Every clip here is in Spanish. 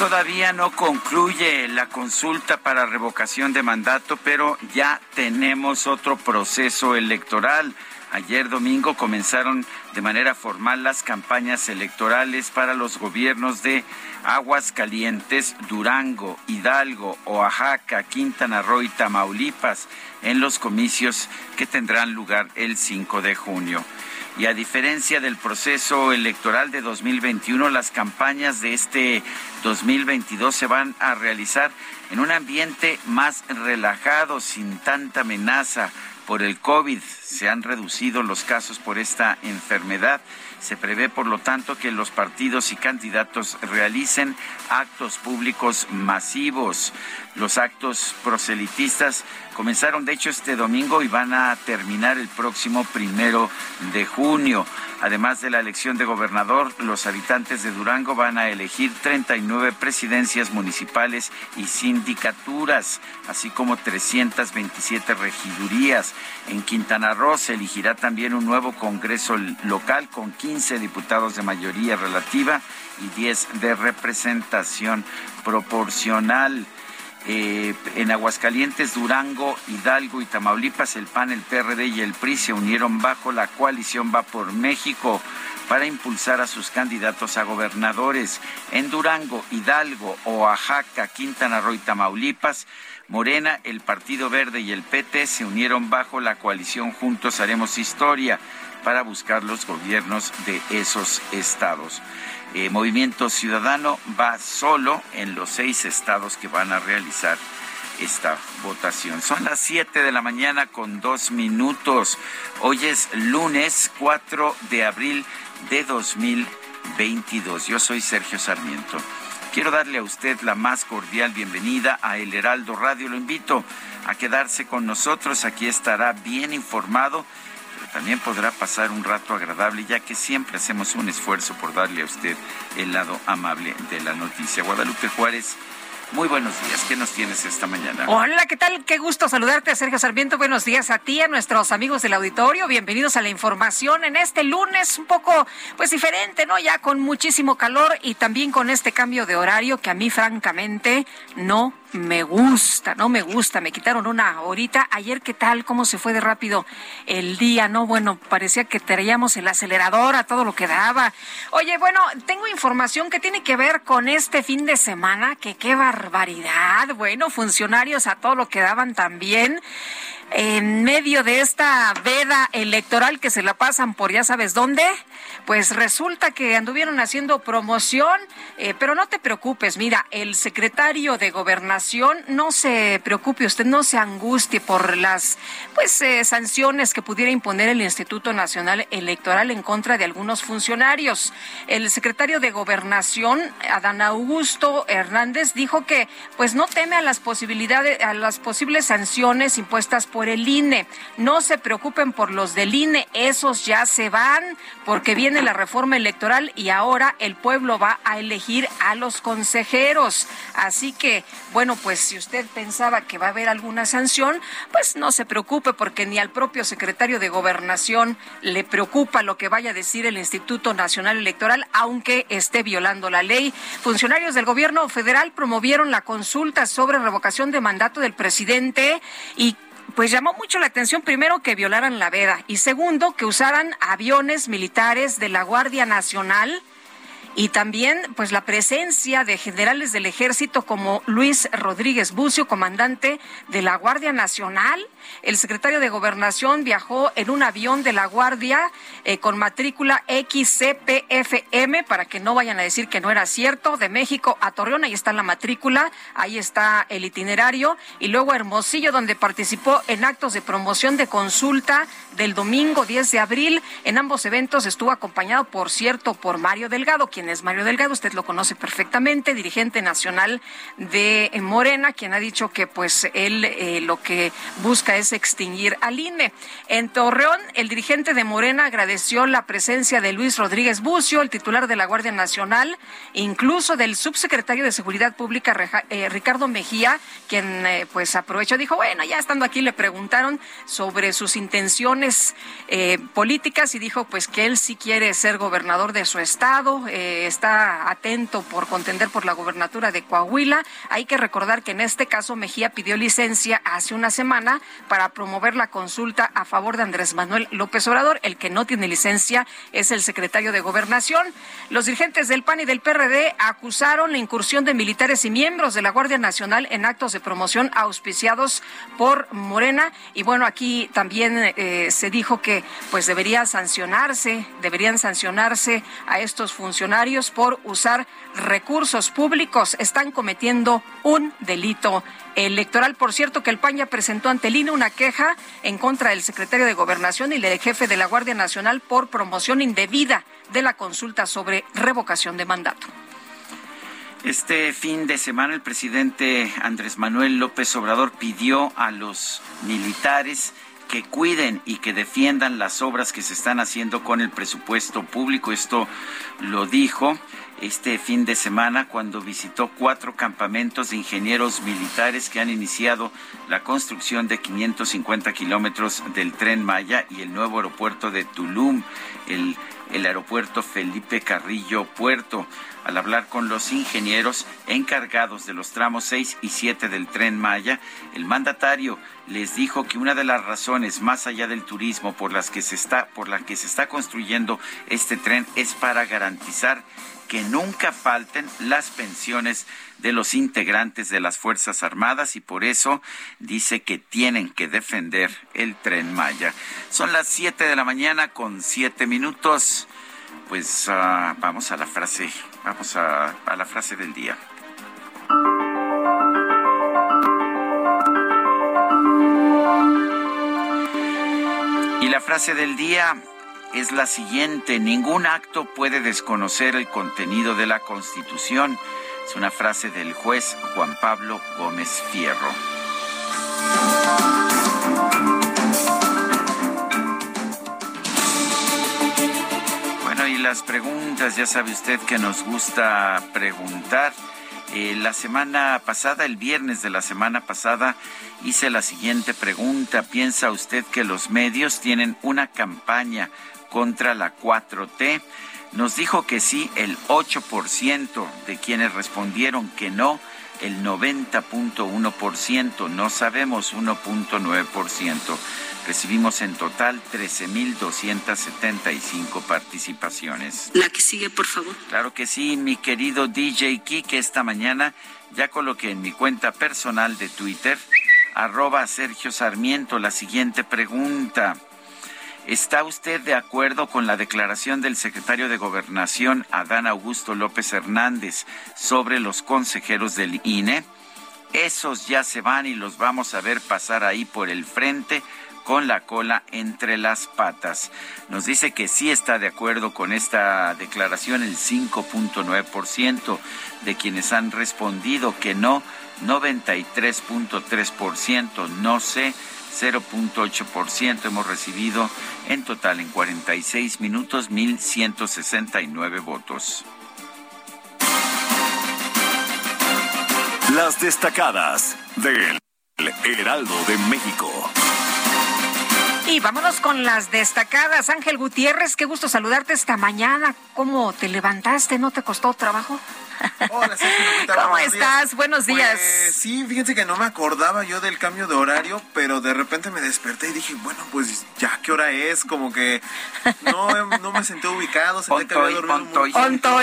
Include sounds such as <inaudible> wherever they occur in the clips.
Todavía no concluye la consulta para revocación de mandato, pero ya tenemos otro proceso electoral. Ayer domingo comenzaron de manera formal las campañas electorales para los gobiernos de Aguascalientes, Durango, Hidalgo, Oaxaca, Quintana Roo y Tamaulipas en los comicios que tendrán lugar el 5 de junio. Y a diferencia del proceso electoral de 2021, las campañas de este 2022 se van a realizar en un ambiente más relajado, sin tanta amenaza por el COVID. Se han reducido los casos por esta enfermedad. Se prevé, por lo tanto, que los partidos y candidatos realicen actos públicos masivos. Los actos proselitistas comenzaron, de hecho, este domingo y van a terminar el próximo primero de junio. Además de la elección de gobernador, los habitantes de Durango van a elegir 39 presidencias municipales y sindicaturas, así como 327 regidurías. En Quintana Roo se elegirá también un nuevo Congreso local con 15 diputados de mayoría relativa y 10 de representación proporcional. Eh, en Aguascalientes, Durango, Hidalgo y Tamaulipas, el PAN, el PRD y el PRI se unieron bajo la coalición Va por México para impulsar a sus candidatos a gobernadores. En Durango, Hidalgo, Oaxaca, Quintana Roo y Tamaulipas, Morena, el Partido Verde y el PT se unieron bajo la coalición Juntos Haremos Historia para buscar los gobiernos de esos estados. Eh, Movimiento Ciudadano va solo en los seis estados que van a realizar esta votación. Son las 7 de la mañana con dos minutos. Hoy es lunes 4 de abril de 2022. Yo soy Sergio Sarmiento. Quiero darle a usted la más cordial bienvenida a El Heraldo Radio. Lo invito a quedarse con nosotros. Aquí estará bien informado también podrá pasar un rato agradable, ya que siempre hacemos un esfuerzo por darle a usted el lado amable de la noticia. Guadalupe Juárez. Muy buenos días. ¿Qué nos tienes esta mañana? Hola, ¿qué tal? Qué gusto saludarte, Sergio Sarmiento. Buenos días a ti, a nuestros amigos del auditorio. Bienvenidos a la información en este lunes un poco, pues diferente, ¿no? Ya con muchísimo calor y también con este cambio de horario que a mí, francamente, no me gusta, no me gusta. Me quitaron una horita. Ayer, ¿qué tal? ¿Cómo se fue de rápido el día? No, bueno, parecía que traíamos el acelerador a todo lo que daba. Oye, bueno, tengo información que tiene que ver con este fin de semana, que qué barbaridad. Bueno, funcionarios a todo lo que daban también en medio de esta veda electoral que se la pasan por ya sabes dónde, pues resulta que anduvieron haciendo promoción, eh, pero no te preocupes, mira, el secretario de gobernación, no se preocupe usted, no se angustie por las pues eh, sanciones que pudiera imponer el Instituto Nacional Electoral en contra de algunos funcionarios. El secretario de gobernación, Adán Augusto Hernández, dijo que pues no teme a las posibilidades, a las posibles sanciones impuestas por el INE. No se preocupen por los del INE, esos ya se van porque viene la reforma electoral y ahora el pueblo va a elegir a los consejeros. Así que, bueno, pues si usted pensaba que va a haber alguna sanción, pues no se preocupe porque ni al propio secretario de gobernación le preocupa lo que vaya a decir el Instituto Nacional Electoral, aunque esté violando la ley. Funcionarios del gobierno federal promovieron la consulta sobre revocación de mandato del presidente y pues llamó mucho la atención primero que violaran la veda y segundo que usaran aviones militares de la Guardia Nacional y también pues la presencia de generales del ejército como Luis Rodríguez Bucio, comandante de la Guardia Nacional. El secretario de Gobernación viajó en un avión de la Guardia eh, con matrícula XCPFM para que no vayan a decir que no era cierto. De México a Torreón, ahí está la matrícula, ahí está el itinerario. Y luego Hermosillo, donde participó en actos de promoción de consulta del domingo 10 de abril. En ambos eventos estuvo acompañado, por cierto, por Mario Delgado, quien es Mario Delgado, usted lo conoce perfectamente, dirigente nacional de Morena, quien ha dicho que pues él eh, lo que busca es extinguir al INE. En Torreón, el dirigente de Morena agradeció la presencia de Luis Rodríguez Bucio, el titular de la Guardia Nacional, incluso del subsecretario de Seguridad Pública, eh, Ricardo Mejía, quien eh, pues aprovechó, dijo, bueno, ya estando aquí le preguntaron sobre sus intenciones políticas y dijo pues que él sí quiere ser gobernador de su estado, está atento por contender por la gobernatura de Coahuila. Hay que recordar que en este caso Mejía pidió licencia hace una semana para promover la consulta a favor de Andrés Manuel López Obrador. El que no tiene licencia es el secretario de Gobernación. Los dirigentes del PAN y del PRD acusaron la incursión de militares y miembros de la Guardia Nacional en actos de promoción auspiciados por Morena. Y bueno, aquí también eh, se dijo que pues debería sancionarse, deberían sancionarse a estos funcionarios por usar recursos públicos. Están cometiendo un delito electoral. Por cierto, que el PAN ya presentó ante el INE una queja en contra del secretario de Gobernación y del jefe de la Guardia Nacional por promoción indebida de la consulta sobre revocación de mandato. Este fin de semana el presidente Andrés Manuel López Obrador pidió a los militares que cuiden y que defiendan las obras que se están haciendo con el presupuesto público. Esto lo dijo este fin de semana cuando visitó cuatro campamentos de ingenieros militares que han iniciado la construcción de 550 kilómetros del tren Maya y el nuevo aeropuerto de Tulum, el, aeropuerto Felipe Carrillo Puerto. Al hablar con los ingenieros encargados de los tramos 6 y 7 del tren Maya, el mandatario les dijo que una de las razones más allá del turismo por las que se está por la que se está construyendo este tren es para garantizar que nunca falten las pensiones de los integrantes de las Fuerzas Armadas y por eso dice que tienen que defender el tren Maya. Son las 7 de la mañana con 7 minutos. Pues uh, vamos a la frase, vamos a la frase del día. Y la frase del día es la siguiente, ningún acto puede desconocer el contenido de la Constitución. Es una frase del juez Juan Pablo Gómez Fierro. Bueno, y las preguntas, ya sabe usted que nos gusta preguntar. Eh, la semana pasada, el viernes de la semana pasada, hice la siguiente pregunta. ¿Piensa usted que los medios tienen una campaña contra la 4T. Nos dijo que sí el 8% de quienes respondieron que no, el 90.1%, no sabemos 1.9%. Recibimos en total 13.275 participaciones. La que sigue, por favor. Claro que sí, mi querido DJ que esta mañana ya coloqué en mi cuenta personal de Twitter, arroba Sergio Sarmiento, la siguiente pregunta. ¿Está usted de acuerdo con la declaración del secretario de Gobernación, Adán Augusto López Hernández, sobre los consejeros del INE? Esos ya se van y los vamos a ver pasar ahí por el frente con la cola entre las patas. Nos dice que sí está de acuerdo con esta declaración el 5.9% de quienes han respondido que no, 93.3% no sé 0.8%. Hemos recibido en total en 46 minutos 1.169 votos. Las destacadas del Heraldo de México. Y vámonos con las destacadas. Ángel Gutiérrez, qué gusto saludarte esta mañana. ¿Cómo te levantaste? ¿No te costó trabajo? Hola, Sergio ¿Cómo estás? Buenos días. Pues, sí, fíjense que no me acordaba yo del cambio de horario, pero de repente me desperté y dije, bueno, pues ya qué hora es, como que no, no me senté ubicado, senté que había dormido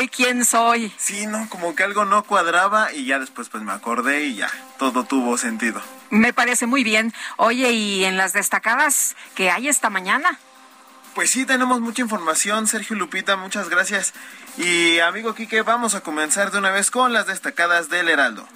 ¿quién soy? Sí, no, como que algo no cuadraba y ya después pues me acordé y ya, todo tuvo sentido. Me parece muy bien. Oye, ¿y en las destacadas que hay esta mañana? Pues sí, tenemos mucha información, Sergio Lupita, muchas gracias. Y amigo Quique, vamos a comenzar de una vez con las destacadas del Heraldo.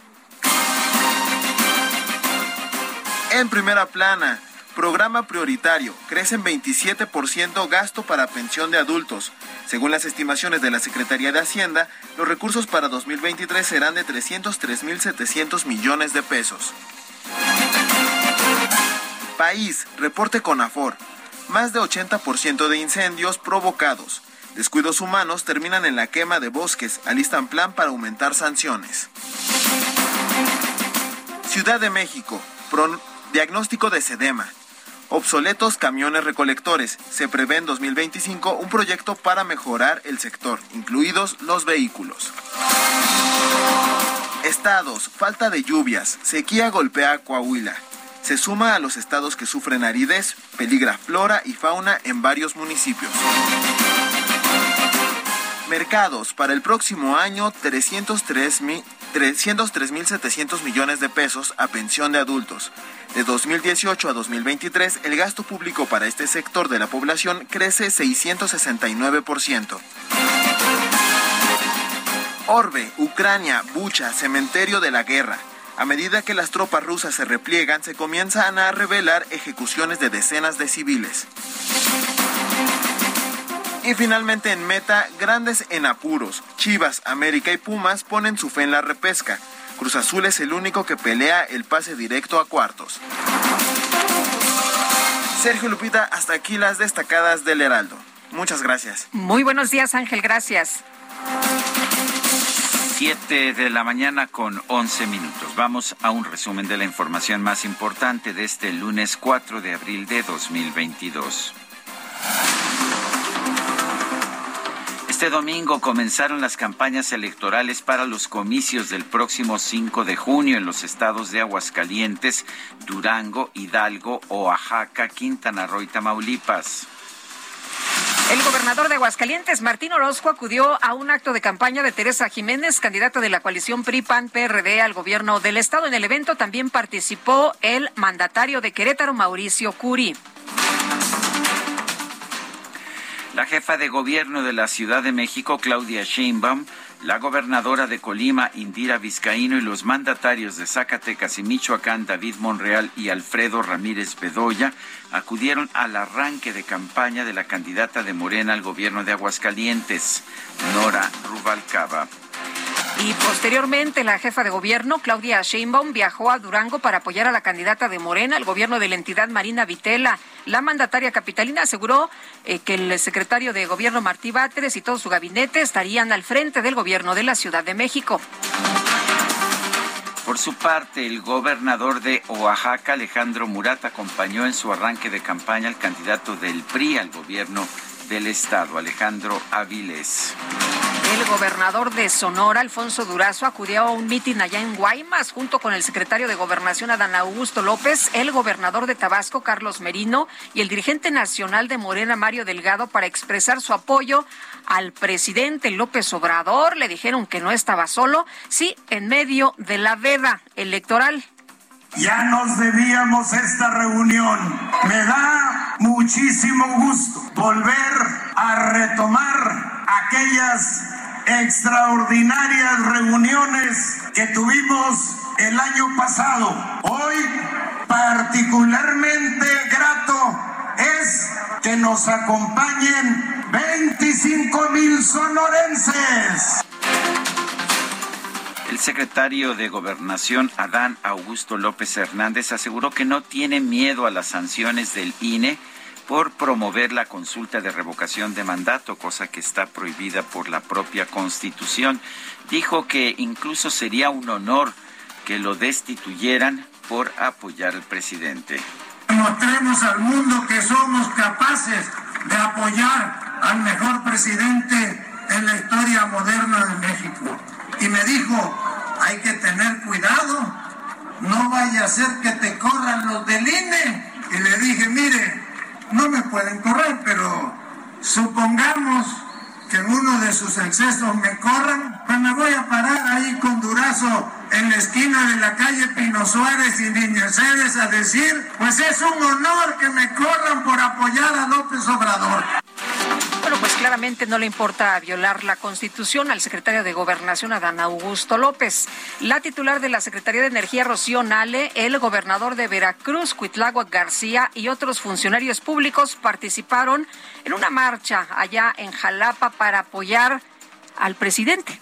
En primera plana, programa prioritario, crece en 27% gasto para pensión de adultos. Según las estimaciones de la Secretaría de Hacienda, los recursos para 2023 serán de 303.700 millones de pesos. País, reporte con Afor más de 80% de incendios provocados. Descuidos humanos terminan en la quema de bosques, alistan plan para aumentar sanciones. Ciudad de México, diagnóstico de sedema. Obsoletos camiones recolectores. Se prevé en 2025 un proyecto para mejorar el sector, incluidos los vehículos. Estados, falta de lluvias. Sequía golpea Coahuila se suma a los estados que sufren aridez, peligra flora y fauna en varios municipios. Mercados, para el próximo año 303.700 millones de pesos a pensión de adultos. De 2018 a 2023, el gasto público para este sector de la población crece 669%. Orbe, Ucrania, Bucha, Cementerio de la Guerra. A medida que las tropas rusas se repliegan, se comienzan a revelar ejecuciones de decenas de civiles. Y finalmente en meta, grandes en apuros. Chivas, América y Pumas ponen su fe en la repesca. Cruz Azul es el único que pelea el pase directo a cuartos. Sergio Lupita, hasta aquí las destacadas del Heraldo. Muchas gracias. Muy buenos días, Ángel, gracias. 7 de la mañana con 11 minutos. Vamos a un resumen de la información más importante de este lunes 4 de abril de 2022. Este domingo comenzaron las campañas electorales para los comicios del próximo 5 de junio en los estados de Aguascalientes, Durango, Hidalgo, Oaxaca, Quintana Roo y Tamaulipas. El gobernador de Aguascalientes, Martín Orozco, acudió a un acto de campaña de Teresa Jiménez, candidata de la coalición PRI-PAN-PRD al gobierno del estado. En el evento también participó el mandatario de Querétaro, Mauricio Curi. La jefa de gobierno de la Ciudad de México, Claudia Sheinbaum, la gobernadora de Colima, Indira Vizcaíno, y los mandatarios de Zacatecas y Michoacán, David Monreal y Alfredo Ramírez Bedoya, acudieron al arranque de campaña de la candidata de Morena al gobierno de Aguascalientes, Nora Rubalcaba. Y posteriormente la jefa de gobierno, Claudia Sheinbaum, viajó a Durango para apoyar a la candidata de Morena al gobierno de la entidad Marina Vitela. La mandataria capitalina aseguró eh, que el secretario de gobierno Martí Báteres y todo su gabinete estarían al frente del gobierno de la Ciudad de México. Por su parte, el gobernador de Oaxaca, Alejandro Murat, acompañó en su arranque de campaña al candidato del PRI al gobierno del Estado, Alejandro Aviles. El gobernador de Sonora, Alfonso Durazo, acudió a un mitin allá en Guaymas junto con el secretario de Gobernación, Adán Augusto López, el gobernador de Tabasco, Carlos Merino, y el dirigente nacional de Morena, Mario Delgado, para expresar su apoyo al presidente López Obrador. Le dijeron que no estaba solo, sí, en medio de la veda electoral. Ya nos debíamos esta reunión. Me da muchísimo gusto volver a retomar aquellas extraordinarias reuniones que tuvimos el año pasado. Hoy particularmente grato es que nos acompañen 25 mil sonorenses. El secretario de Gobernación, Adán Augusto López Hernández, aseguró que no tiene miedo a las sanciones del INE por promover la consulta de revocación de mandato, cosa que está prohibida por la propia Constitución. Dijo que incluso sería un honor que lo destituyeran por apoyar al presidente. Mostremos al mundo que somos capaces de apoyar al mejor presidente en la historia moderna de México y me dijo, hay que tener cuidado, no vaya a ser que te corran los del INE. Y le dije, mire, no me pueden correr, pero supongamos que en uno de sus excesos me corran, pues me voy a parar ahí con Durazo en la esquina de la calle Pino Suárez y Niño Cedes a decir, pues es un honor que me corran por apoyar a López Obrador. Bueno, pues claramente no le importa violar la Constitución al secretario de Gobernación, Adán Augusto López. La titular de la Secretaría de Energía, Rocío Nale, el gobernador de Veracruz, Cuitlagua García, y otros funcionarios públicos participaron en una marcha allá en Jalapa para apoyar al presidente.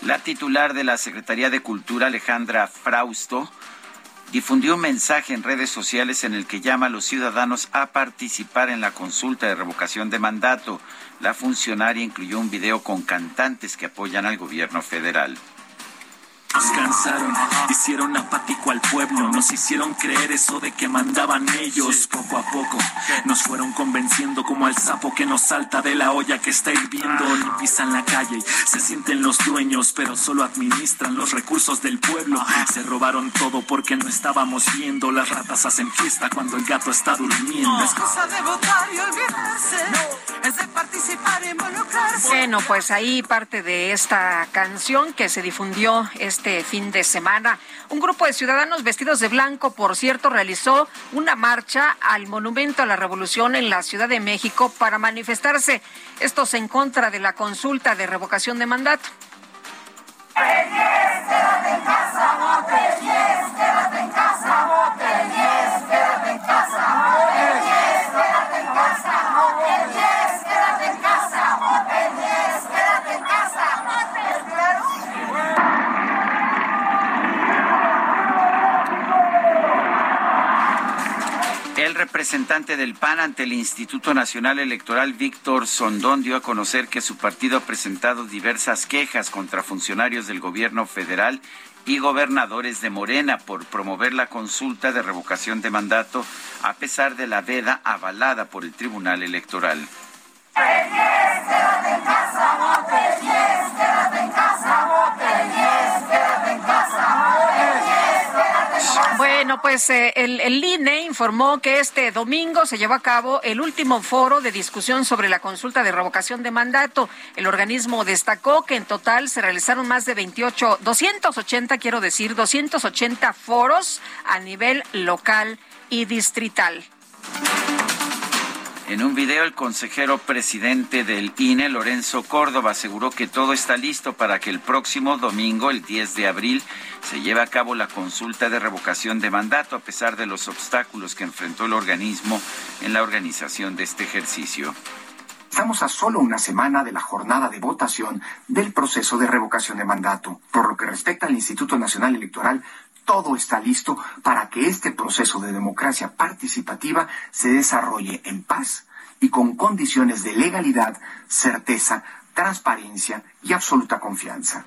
La titular de la Secretaría de Cultura, Alejandra Frausto, difundió un mensaje en redes sociales en el que llama a los ciudadanos a participar en la consulta de revocación de mandato. La funcionaria incluyó un video con cantantes que apoyan al gobierno federal. Nos cansaron, hicieron apático al pueblo, nos hicieron creer eso de que mandaban ellos. Poco a poco nos fueron convenciendo como al sapo que nos salta de la olla que está hirviendo. Ni pisan la calle, se sienten los dueños, pero solo administran los recursos del pueblo. Se robaron todo porque no estábamos viendo. Las ratas hacen fiesta cuando el gato está durmiendo. Es cosa de votar y olvidarse, es de participar y involucrarse. Bueno, pues ahí parte de esta canción que se difundió este este fin de semana. Un grupo de ciudadanos vestidos de blanco, por cierto, realizó una marcha al Monumento a la Revolución en la Ciudad de México para manifestarse. Estos en contra de la consulta de revocación de mandato. Te quédate en casa, te quédate en casa, quédate en casa, no te quédate en casa. El representante del PAN ante el Instituto Nacional Electoral, Víctor Sondón, dio a conocer que su partido ha presentado diversas quejas contra funcionarios del gobierno federal y gobernadores de Morena por promover la consulta de revocación de mandato a pesar de la veda avalada por el Tribunal Electoral. Quédate en casa, no te quédate en casa, no te quédate en casa, Bueno, pues eh, el, el, INE informó que este domingo se llevó a cabo el último foro de discusión sobre la consulta de revocación de mandato. El organismo destacó que en total se realizaron más de 28, 280, quiero decir, 280 foros a nivel local y distrital. En un video, el consejero presidente del INE, Lorenzo Córdoba, aseguró que todo está listo para que el próximo domingo, el 10 de abril, se lleve a cabo la consulta de revocación de mandato, a pesar de los obstáculos que enfrentó el organismo en la organización de este ejercicio. Estamos a solo una semana de la jornada de votación del proceso de revocación de mandato. Por lo que respecta al Instituto Nacional Electoral, todo está listo para que este proceso de democracia participativa se desarrolle en paz y con condiciones de legalidad, certeza, transparencia y absoluta confianza.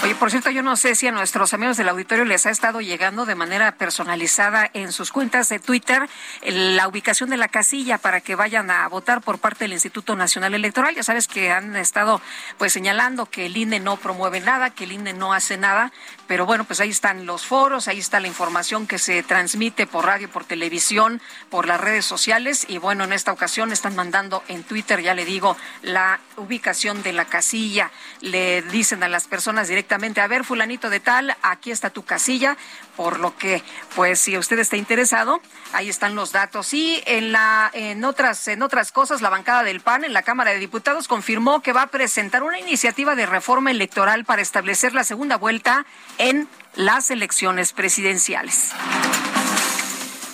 Oye, por cierto, yo no sé si a nuestros amigos del auditorio les ha estado llegando de manera personalizada en sus cuentas de Twitter la ubicación de la casilla para que vayan a votar por parte del Instituto Nacional Electoral. Ya sabes que han estado pues señalando que el INE no promueve nada, que el INE no hace nada, pero bueno, pues ahí están los foros, ahí está la información que se transmite por radio, por televisión, por las redes sociales y bueno, en esta ocasión están mandando en Twitter, ya le digo, la ubicación de la casilla. Le dicen a las personas directamente a ver, fulanito de tal, aquí está tu casilla, por lo que, pues, si usted está interesado, ahí están los datos. Y en la, en otras, en otras cosas, la bancada del PAN en la Cámara de Diputados confirmó que va a presentar una iniciativa de reforma electoral para establecer la segunda vuelta en las elecciones presidenciales.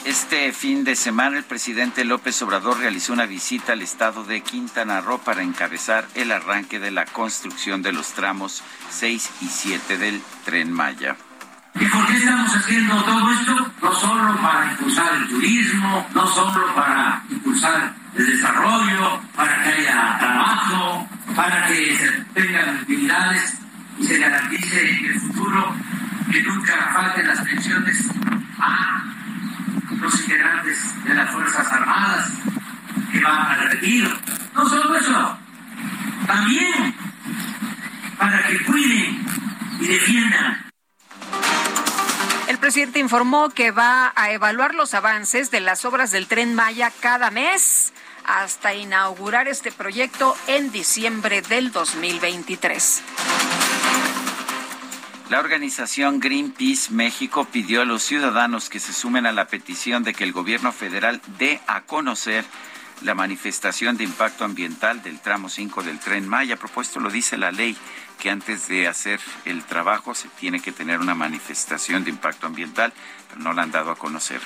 Este fin de semana el presidente López Obrador realizó una visita al estado de Quintana Roo para encabezar el arranque de la construcción de los tramos 6 y 7 del tren Maya. ¿Y por qué estamos haciendo todo esto? No solo para impulsar el turismo, no solo para impulsar el desarrollo, para que haya trabajo, para que se tengan actividades y se garantice en el futuro que nunca falten las pensiones los integrantes de las Fuerzas Armadas que van al retiro. No solo eso, también para que cuiden y defiendan. El presidente informó que va a evaluar los avances de las obras del tren Maya cada mes hasta inaugurar este proyecto en diciembre del 2023. La organización Greenpeace México pidió a los ciudadanos que se sumen a la petición de que el gobierno federal dé a conocer la manifestación de impacto ambiental del tramo 5 del tren Maya. Propuesto lo dice la ley que antes de hacer el trabajo se tiene que tener una manifestación de impacto ambiental, no la han dado a conocer.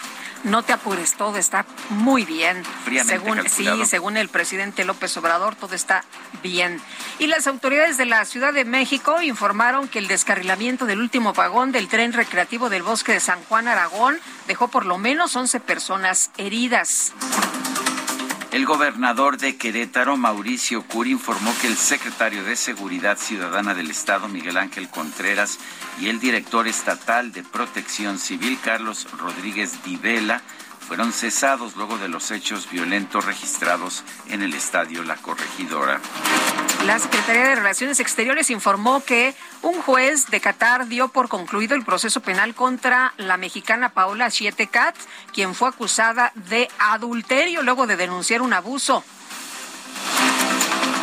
No te apures, todo está muy bien. según, sí, según el presidente López Obrador, todo está bien. Y las autoridades de la Ciudad de México informaron que el descarrilamiento del último vagón del tren recreativo del bosque de San Juan Aragón dejó por lo menos 11 personas heridas. El gobernador de Querétaro, Mauricio Curi, informó que el secretario de Seguridad Ciudadana del Estado, Miguel Ángel Contreras, y el director estatal de Protección Civil, Carlos Rodríguez Divela, fueron cesados luego de los hechos violentos registrados en el estadio La Corregidora. La Secretaría de Relaciones Exteriores informó que un juez de Qatar dio por concluido el proceso penal contra la mexicana Paola Chietecat, quien fue acusada de adulterio luego de denunciar un abuso.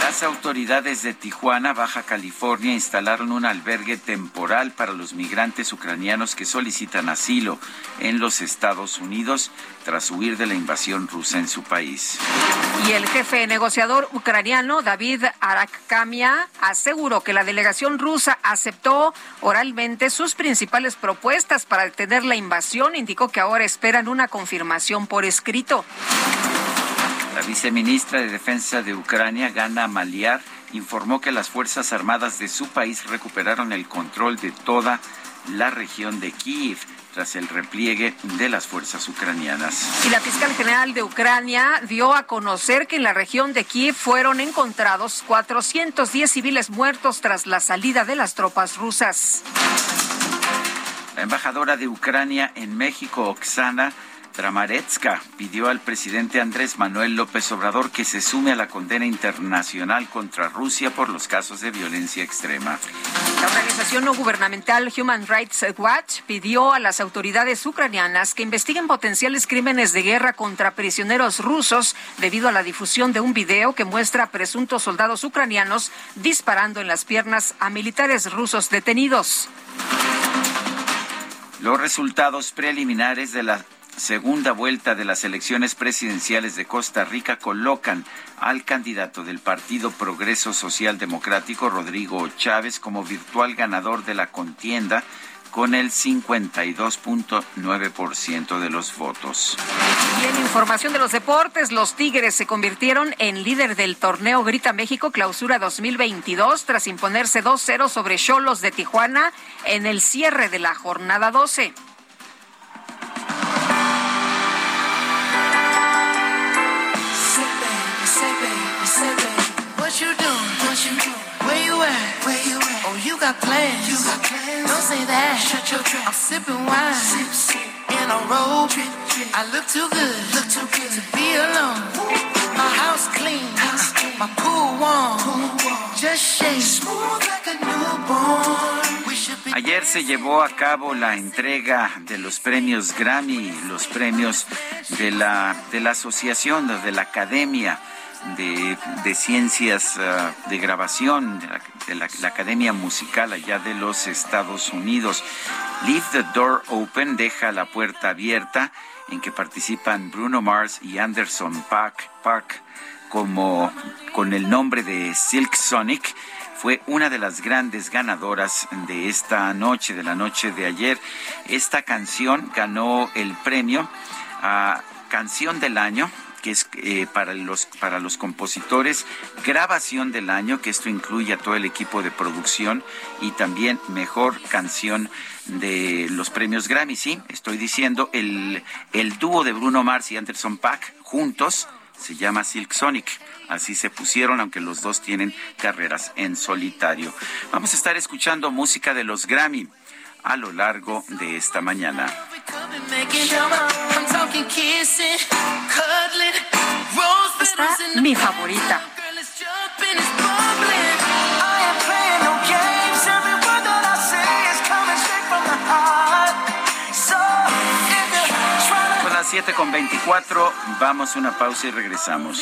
Las autoridades de Tijuana, Baja California, instalaron un albergue temporal para los migrantes ucranianos que solicitan asilo en los Estados Unidos tras huir de la invasión rusa en su país. Y el jefe negociador ucraniano, David Arakkamia, aseguró que la delegación rusa aceptó oralmente sus principales propuestas para detener la invasión. Indicó que ahora esperan una confirmación por escrito. La viceministra de Defensa de Ucrania, Gana Maliar, informó que las Fuerzas Armadas de su país recuperaron el control de toda la región de Kiev tras el repliegue de las fuerzas ucranianas. Y la fiscal general de Ucrania dio a conocer que en la región de Kiev fueron encontrados 410 civiles muertos tras la salida de las tropas rusas. La embajadora de Ucrania en México, Oksana Dramaretska pidió al presidente Andrés Manuel López Obrador que se sume a la condena internacional contra Rusia por los casos de violencia extrema. La organización no gubernamental Human Rights Watch pidió a las autoridades ucranianas que investiguen potenciales crímenes de guerra contra prisioneros rusos debido a la difusión de un video que muestra a presuntos soldados ucranianos disparando en las piernas a militares rusos detenidos. Los resultados preliminares de la segunda vuelta de las elecciones presidenciales de Costa Rica colocan al candidato del Partido Progreso Social Democrático, Rodrigo Chávez, como virtual ganador de la contienda con el 52.9% de los votos. Y en información de los deportes, los Tigres se convirtieron en líder del torneo Grita México Clausura 2022 tras imponerse 2-0 sobre Cholos de Tijuana en el cierre de la jornada 12. Got plans. You got plans. Don't say that. Shut your trap. I'm sipping wine. Sip, sip. In a robe. Trip, trip. I look too good. Look too good to be alone. My house clean. House clean. My pool warm. Pool warm. Just shake. Smooth like a newborn. Ayer se llevó a cabo la entrega de los premios Grammy, los premios de la, de la asociación, de la academia de, ciencias uh, de grabación, de, la, Academia Musical allá de los Estados Unidos. Leave the Door Open deja la puerta abierta en que participan Bruno Mars y Anderson Park, Park como con el nombre de Silk Sonic fue una de las grandes ganadoras de esta noche, de la noche de ayer. Esta canción ganó el premio a Canción del Año que es eh, para, los, para los compositores, grabación del año, que esto incluye a todo el equipo de producción, y también mejor canción de los premios Grammy. Sí, estoy diciendo, el, el dúo de Bruno Mars y Anderson Pack juntos se llama Silk Sonic. Así se pusieron, aunque los dos tienen carreras en solitario. Vamos a estar escuchando música de los Grammy a lo largo de esta mañana. Está mi favorita. Son las 7 con 24, vamos a una pausa y regresamos.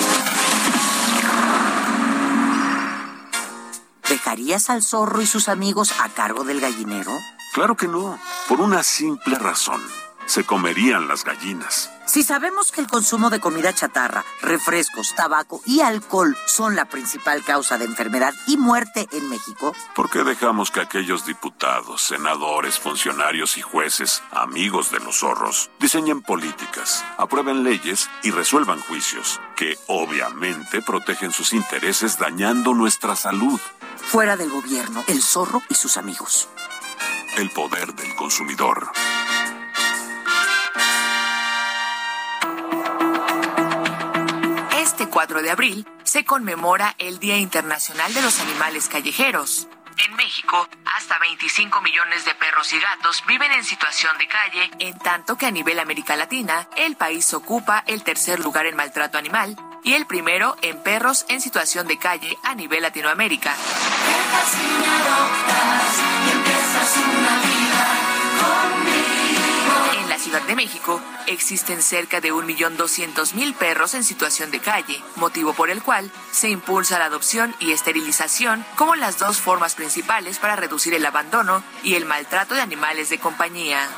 ¿Dejarías al zorro y sus amigos a cargo del gallinero? Claro que no, por una simple razón. Se comerían las gallinas. Si sabemos que el consumo de comida chatarra, refrescos, tabaco y alcohol son la principal causa de enfermedad y muerte en México, ¿Por qué dejamos que aquellos diputados, senadores, funcionarios y jueces, amigos de los zorros, diseñen políticas, aprueben leyes y resuelvan juicios que obviamente protegen sus intereses dañando nuestra salud? fuera del gobierno, el zorro y sus amigos. El poder del consumidor. 4 de abril se conmemora el Día Internacional de los Animales Callejeros. En México, hasta 25 millones de perros y gatos viven en situación de calle, en tanto que a nivel América Latina, el país ocupa el tercer lugar en maltrato animal y el primero en perros en situación de calle a nivel Latinoamérica. Ciudad de México existen cerca de 1.200.000 perros en situación de calle, motivo por el cual se impulsa la adopción y esterilización como las dos formas principales para reducir el abandono y el maltrato de animales de compañía.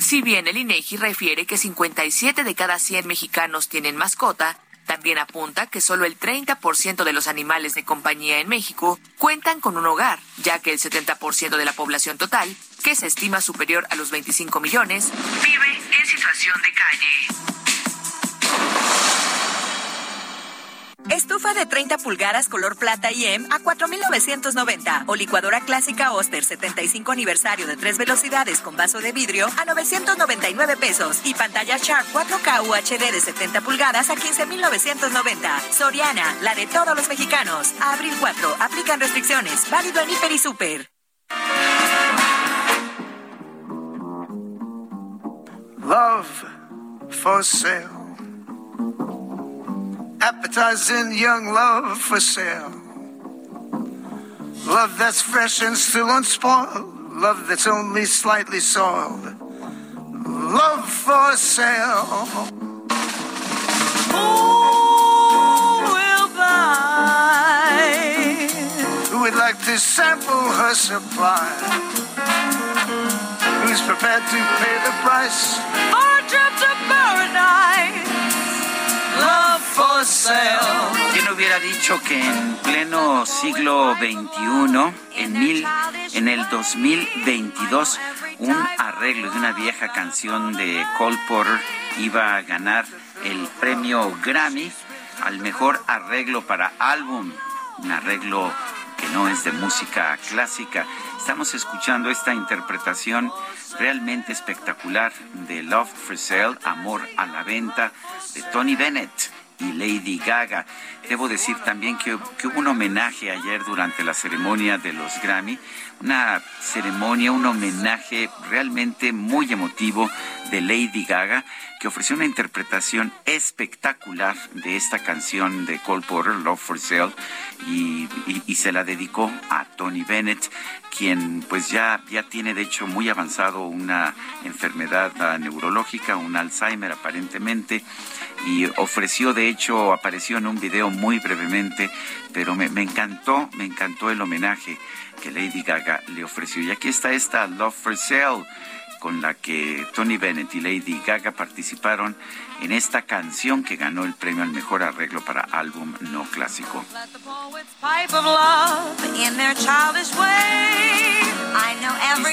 Si bien el INEGI refiere que 57 de cada 100 mexicanos tienen mascota, también apunta que solo el 30% de los animales de compañía en México cuentan con un hogar, ya que el 70% de la población total, que se estima superior a los 25 millones, vive en situación de calle. Estufa de 30 pulgadas color plata IM a 4,990. O licuadora clásica Oster 75 aniversario de tres velocidades con vaso de vidrio a 999 pesos. Y pantalla Sharp 4K UHD de 70 pulgadas a 15,990. Soriana, la de todos los mexicanos. Abril 4. Aplican restricciones. Válido en Hiper y Super. Love for sale. Appetizing young love for sale. Love that's fresh and still unspoiled. Love that's only slightly soiled. Love for sale. Who will buy? Who would like to sample her supply? Who's prepared to pay the price for a trip to ¿Quién hubiera dicho que en pleno siglo XXI, en, mil, en el 2022, un arreglo de una vieja canción de Cole Porter iba a ganar el premio Grammy al mejor arreglo para álbum? Un arreglo que no es de música clásica. Estamos escuchando esta interpretación realmente espectacular de Love for Sale, Amor a la Venta, de Tony Bennett y Lady Gaga. Debo decir también que, que, hubo un homenaje ayer durante la ceremonia de los Grammy, una ceremonia, un homenaje realmente muy emotivo de Lady Gaga, que ofreció una interpretación espectacular de esta canción de Cole Porter, Love for Sale, y, y, se la dedicó a Tony Bennett, quien pues ya, ya tiene de hecho muy avanzado una enfermedad neurológica, un Alzheimer aparentemente, y ofreció de hecho, apareció en un video muy brevemente, pero me, me encantó, me encantó el homenaje que Lady Gaga le ofreció. Y aquí está esta Love for Sale con la que Tony Bennett y Lady Gaga participaron en esta canción que ganó el premio al mejor arreglo para álbum no clásico.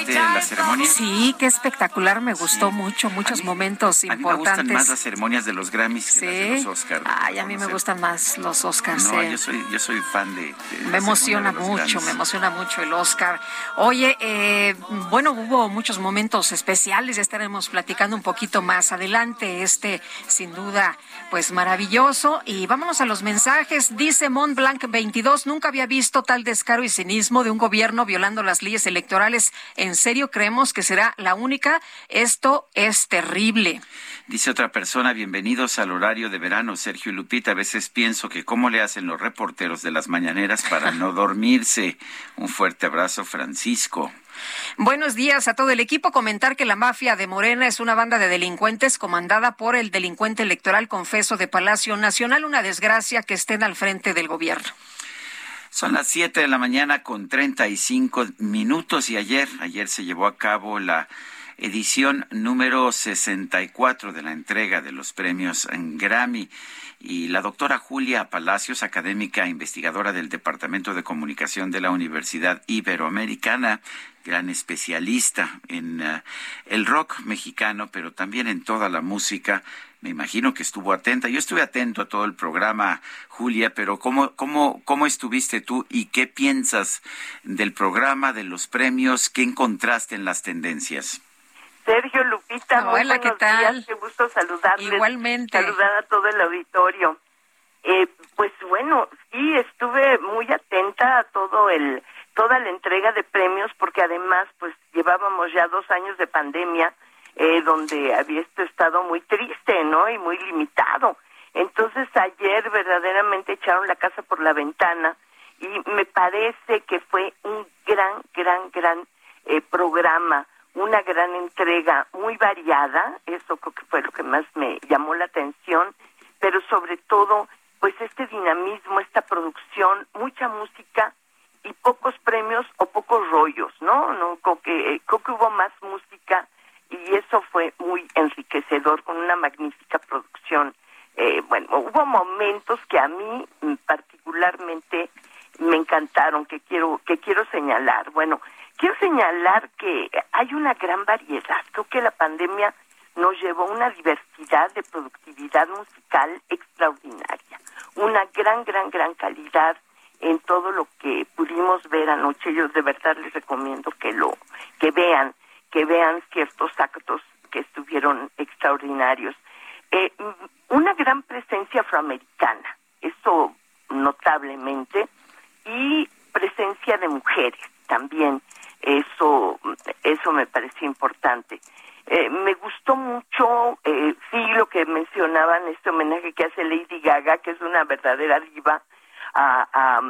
¿Viste la ceremonia? Sí, qué espectacular, me gustó mucho, muchos momentos importantes. A mí me gustan más las ceremonias de los Grammys que las de los Oscars. Ay, a mí me gustan más los Oscars. No, yo soy yo soy fan de, Me emociona mucho, me emociona mucho el Oscar. Oye, eh, bueno, hubo muchos momentos especiales, ya estaremos platicando un poquito más adelante. Este, sin duda, pues maravilloso. Y vámonos a los mensajes. Dice Mont Blanc 22, nunca había visto tal descaro y cinismo de un gobierno violando las leyes electorales. ¿En serio creemos que será la única? Esto es terrible. Dice otra persona, bienvenidos al horario de verano, Sergio y Lupita. A veces pienso que cómo le hacen los reporteros de las mañaneras para no <laughs> dormirse. Un fuerte abrazo, Francisco. Buenos días a todo el equipo. Comentar que la mafia de Morena es una banda de delincuentes comandada por el delincuente electoral confeso de Palacio Nacional. Una desgracia que estén al frente del gobierno. Son las 7 de la mañana con 35 minutos y ayer, ayer se llevó a cabo la edición número 64 de la entrega de los premios Grammy y la doctora Julia Palacios, académica e investigadora del Departamento de Comunicación de la Universidad Iberoamericana, gran especialista en eh, el rock mexicano, pero también en toda la música. Me imagino que estuvo atenta. Yo estuve atento a todo el programa, Julia, pero ¿cómo, cómo, cómo estuviste tú y qué piensas del programa, de los premios? ¿Qué encontraste en las tendencias? Sergio Lupita, Hola, ¿qué tal? qué gusto saludarles. Igualmente. Saludar a todo el auditorio. Eh, pues bueno, sí, estuve muy atenta a todo el toda la entrega de premios porque además pues llevábamos ya dos años de pandemia eh, donde había estado muy triste, ¿no? Y muy limitado. Entonces ayer verdaderamente echaron la casa por la ventana y me parece que fue un gran, gran, gran eh, programa una gran entrega muy variada, eso creo que fue lo que más me llamó la atención, pero sobre todo, pues este dinamismo, esta producción, mucha música y pocos premios o pocos rollos, ¿no? no creo que, creo que hubo más música y eso fue muy enriquecedor con una magnífica producción. Eh, bueno, hubo momentos que a mí particularmente me encantaron, que quiero, que quiero señalar. Bueno, Quiero señalar que hay una gran variedad. Creo que la pandemia nos llevó una diversidad de productividad musical extraordinaria, una gran, gran, gran calidad en todo lo que pudimos ver anoche. Yo de verdad les recomiendo que lo, que vean, que vean ciertos actos que estuvieron extraordinarios. Eh, una gran presencia afroamericana, eso notablemente, y presencia de mujeres también eso, eso me pareció importante. Eh, me gustó mucho, eh, sí, lo que mencionaban, este homenaje que hace Lady Gaga, que es una verdadera diva, a,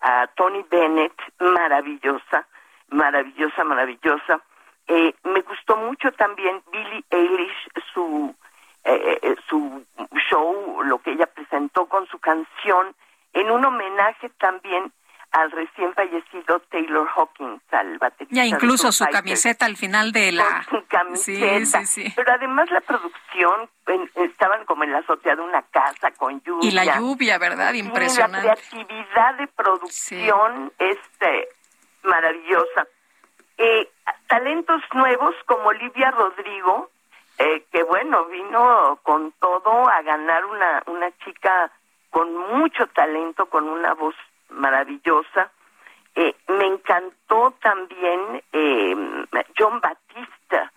a, Tony Bennett, maravillosa, maravillosa, maravillosa. Eh, me gustó mucho también Billie Eilish, su, eh, su show, lo que ella presentó con su canción, en un homenaje también al recién fallecido Taylor Hawkins, baterista. Ya incluso su camiseta al final de la... <laughs> su camiseta. Sí, sí, sí. Pero además la producción, estaban como en la azotea de una casa con lluvia. Y la lluvia, ¿verdad? Impresionante. la creatividad de producción es eh, maravillosa. Eh, talentos nuevos como Olivia Rodrigo, eh, que bueno, vino con todo a ganar una, una chica con mucho talento, con una voz maravillosa. Eh, me encantó también eh, John Batista.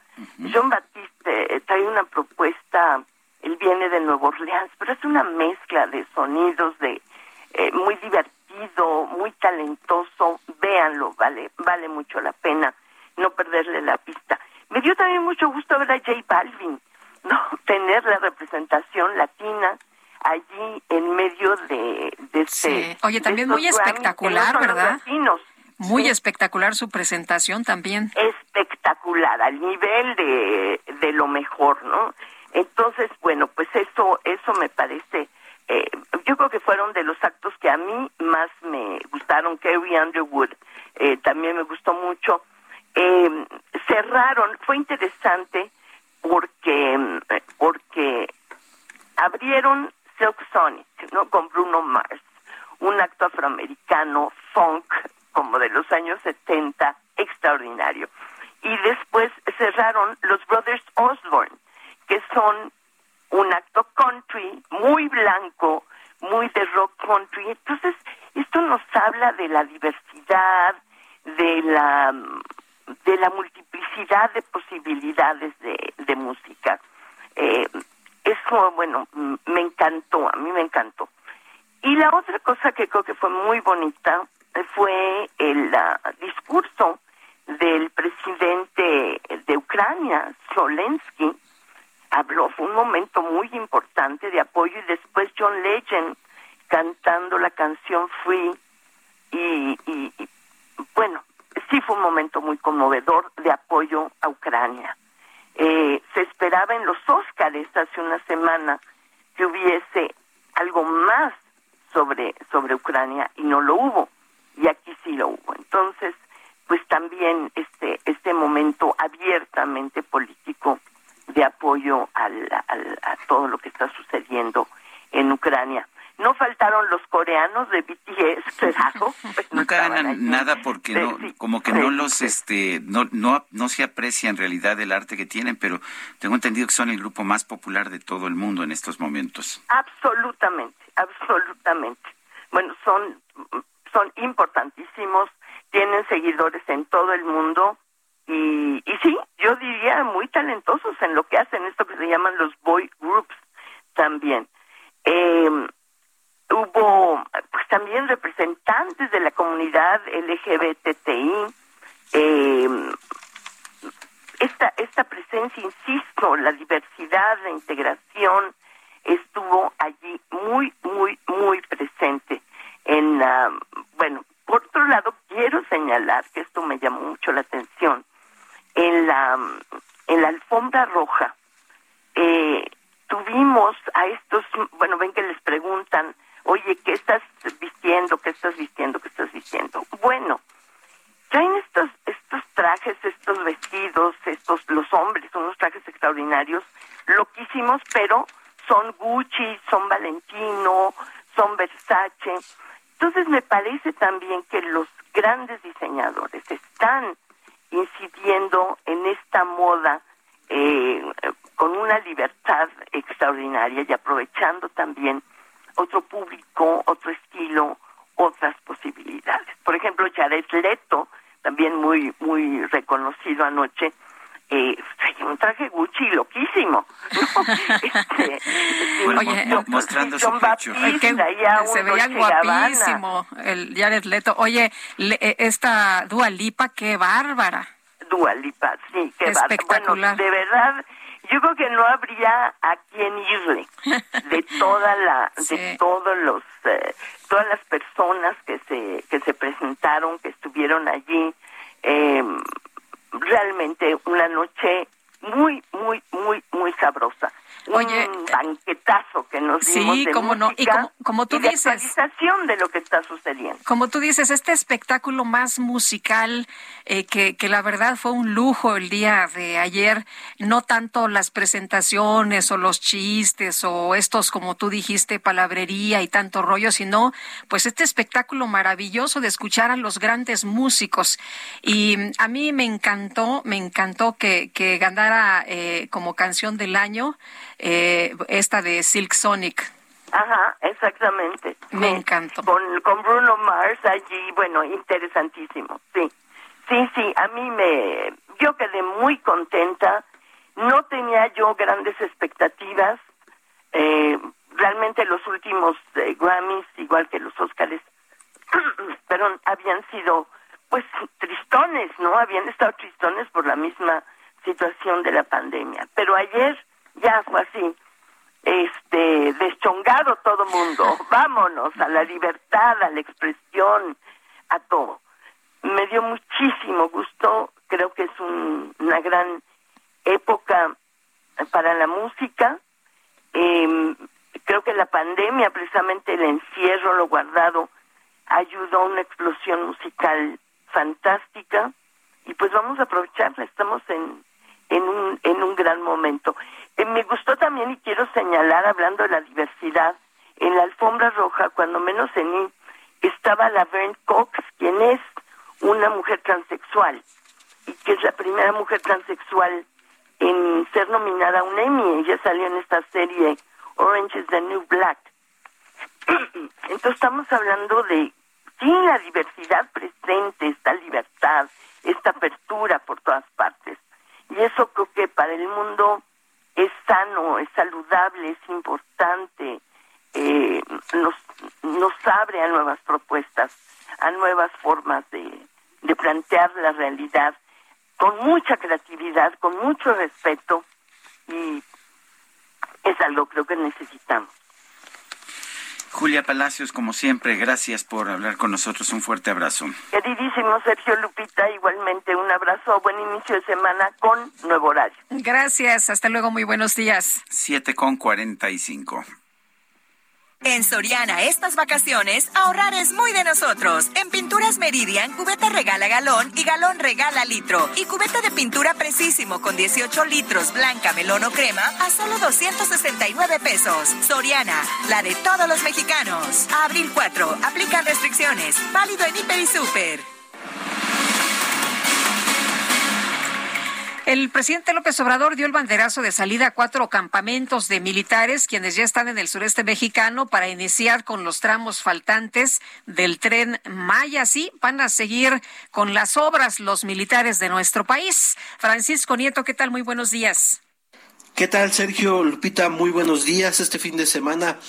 John Batista eh, trae una propuesta, él viene de Nueva Orleans, pero es una mezcla de sonidos, de muy divertido, muy talentoso. Véanlo, vale, vale mucho la pena no perderle la pista. Me dio también mucho gusto ver a J Balvin, <laughs> no tener la representación latina allí en medio de, de este... Oye, también muy espectacular, ¿verdad? Muy espectacular su presentación también. Espectacular, al nivel de, de lo mejor, ¿no? Entonces, bueno, pues eso, eso me parece, eh, yo creo que fueron de los actos que a mí más me gustaron. Kerry Underwood eh, también me gustó mucho. Eh, cerraron, fue interesante porque, porque abrieron Silk Sonic. Con Bruno Mars, un acto afroamericano, funk, como de los años 70, extraordinario. Y después cerraron los Brothers Osborne, que son un acto country muy blanco, muy de rock country. Entonces, esto nos habla de la diversidad, de la de la multiplicidad de posibilidades de, de música. Eh, eso, bueno, me encantó, a mí me encantó. Y la otra cosa que creo que fue muy bonita fue el discurso del presidente de Ucrania, Zelensky. Habló, fue un momento muy importante de apoyo y después John Legend cantando la canción Free y, y bueno, sí fue un momento muy conmovedor de apoyo a Ucrania. Eh, se esperaba en los Óscares hace una semana que hubiese algo más sobre, sobre Ucrania y no lo hubo. Y aquí sí lo hubo. Entonces, pues también este, este momento abiertamente político de apoyo al, a todo lo que está sucediendo en Ucrania. No faltaron los coreanos de BTS, claro. Pues Nunca ganan nada porque no, como que no los, este, no, no, no se aprecia en realidad el arte que tienen, pero tengo entendido que son el grupo más popular de todo el mundo en estos momentos. Absolutamente, absolutamente. Bueno, son, son importantísimos, tienen seguidores en todo el mundo y, y sí, yo diría muy talentosos en lo que hacen, esto que se llaman los boy groups también. Eh, hubo pues también representantes de la comunidad LGBTI. Eh, esta, esta presencia, insisto, la diversidad, la integración, estuvo allí muy, muy, muy presente. En, bueno, por otro lado, quiero señalar que esto me llamó mucho la atención. En la, en la alfombra roja, eh, tuvimos a estos, bueno, ven que les preguntan oye, ¿qué estás vistiendo? ¿Qué estás vistiendo? ¿Qué estás vistiendo? Bueno, traen estos, estos trajes, estos vestidos, estos, los hombres, son unos trajes extraordinarios, loquísimos, pero son Gucci, son Valentino, son Versace. Entonces me parece también que los grandes diseñadores están incidiendo en esta moda eh, con una libertad extraordinaria y aprovechando también otro público, otro estilo, otras posibilidades. Por ejemplo, Jared Leto, también muy muy reconocido anoche, eh, un traje Gucci loquísimo. <laughs> este, Oye, mostrando su pecho. se veía guapísimo el Jared Leto. Oye, e, esta Dua Lipa, qué bárbara. Dua Lipa, sí, qué Espectacular. Bueno, de verdad, yo creo que no habría a quien irle. De <laughs> toda la de todos los eh, todas las personas que se que se presentaron que estuvieron allí eh, realmente una noche muy muy muy muy sabrosa. Oye, un banquetazo que nos dimos sí, de como no, y como tú dices, actualización de lo que está sucediendo. Como tú dices, este espectáculo más musical eh, que, que la verdad fue un lujo el día de ayer, no tanto las presentaciones o los chistes o estos, como tú dijiste, palabrería y tanto rollo, sino pues este espectáculo maravilloso de escuchar a los grandes músicos. Y a mí me encantó, me encantó que, que ganara eh, como canción del año eh, esta de Silk Sonic. Ajá, exactamente. Me encantó. Con, con Bruno Mars allí, bueno, interesantísimo, sí. Sí, sí, a mí me, yo quedé muy contenta, no tenía yo grandes expectativas, eh, realmente los últimos eh, Grammys, igual que los Oscars, <clears throat> perdón, habían sido pues tristones, ¿no? Habían estado tristones por la misma situación de la pandemia. Pero ayer ya fue así, este, deschongado todo mundo, <laughs> vámonos a la libertad, a la expresión, a todo. Me dio muchísimo gusto, creo que es una gran época para la música. Em, creo que la pandemia, precisamente el encierro, lo guardado, ayudó a una explosión musical fantástica y pues vamos a aprovecharla. Estamos en en un, en un gran momento. Eh, me gustó también y quiero señalar, hablando de la diversidad, en la alfombra roja, cuando menos en mí, estaba la Vern Cox, quien es una mujer transexual y que es la primera mujer transexual en ser nominada a un Emmy. Ella salió en esta serie Orange is the New Black. <clears throat> Entonces estamos hablando de, sí, la diversidad presente, esta libertad, esta apertura por todas partes. Y eso creo que para el mundo es sano, es saludable, es importante, eh, nos, nos abre a nuevas propuestas, a nuevas formas de, de plantear la realidad con mucha creatividad, con mucho respeto y es algo creo que necesitamos. Julia Palacios, como siempre, gracias por hablar con nosotros. Un fuerte abrazo. Queridísimo Sergio Lupita, igualmente un abrazo, buen inicio de semana con nuevo horario. Gracias, hasta luego, muy buenos días. Siete con cuarenta y cinco. En Soriana, estas vacaciones, ahorrar es muy de nosotros. En Pinturas Meridian, cubeta regala galón y galón regala litro. Y cubeta de pintura precisísimo con 18 litros, blanca, melón o crema, a solo 269 pesos. Soriana, la de todos los mexicanos. abril 4, aplican restricciones. Válido en Hiper y Super. El presidente López Obrador dio el banderazo de salida a cuatro campamentos de militares, quienes ya están en el sureste mexicano, para iniciar con los tramos faltantes del tren Maya. Sí, van a seguir con las obras los militares de nuestro país. Francisco Nieto, ¿qué tal? Muy buenos días. ¿Qué tal, Sergio Lupita? Muy buenos días. Este fin de semana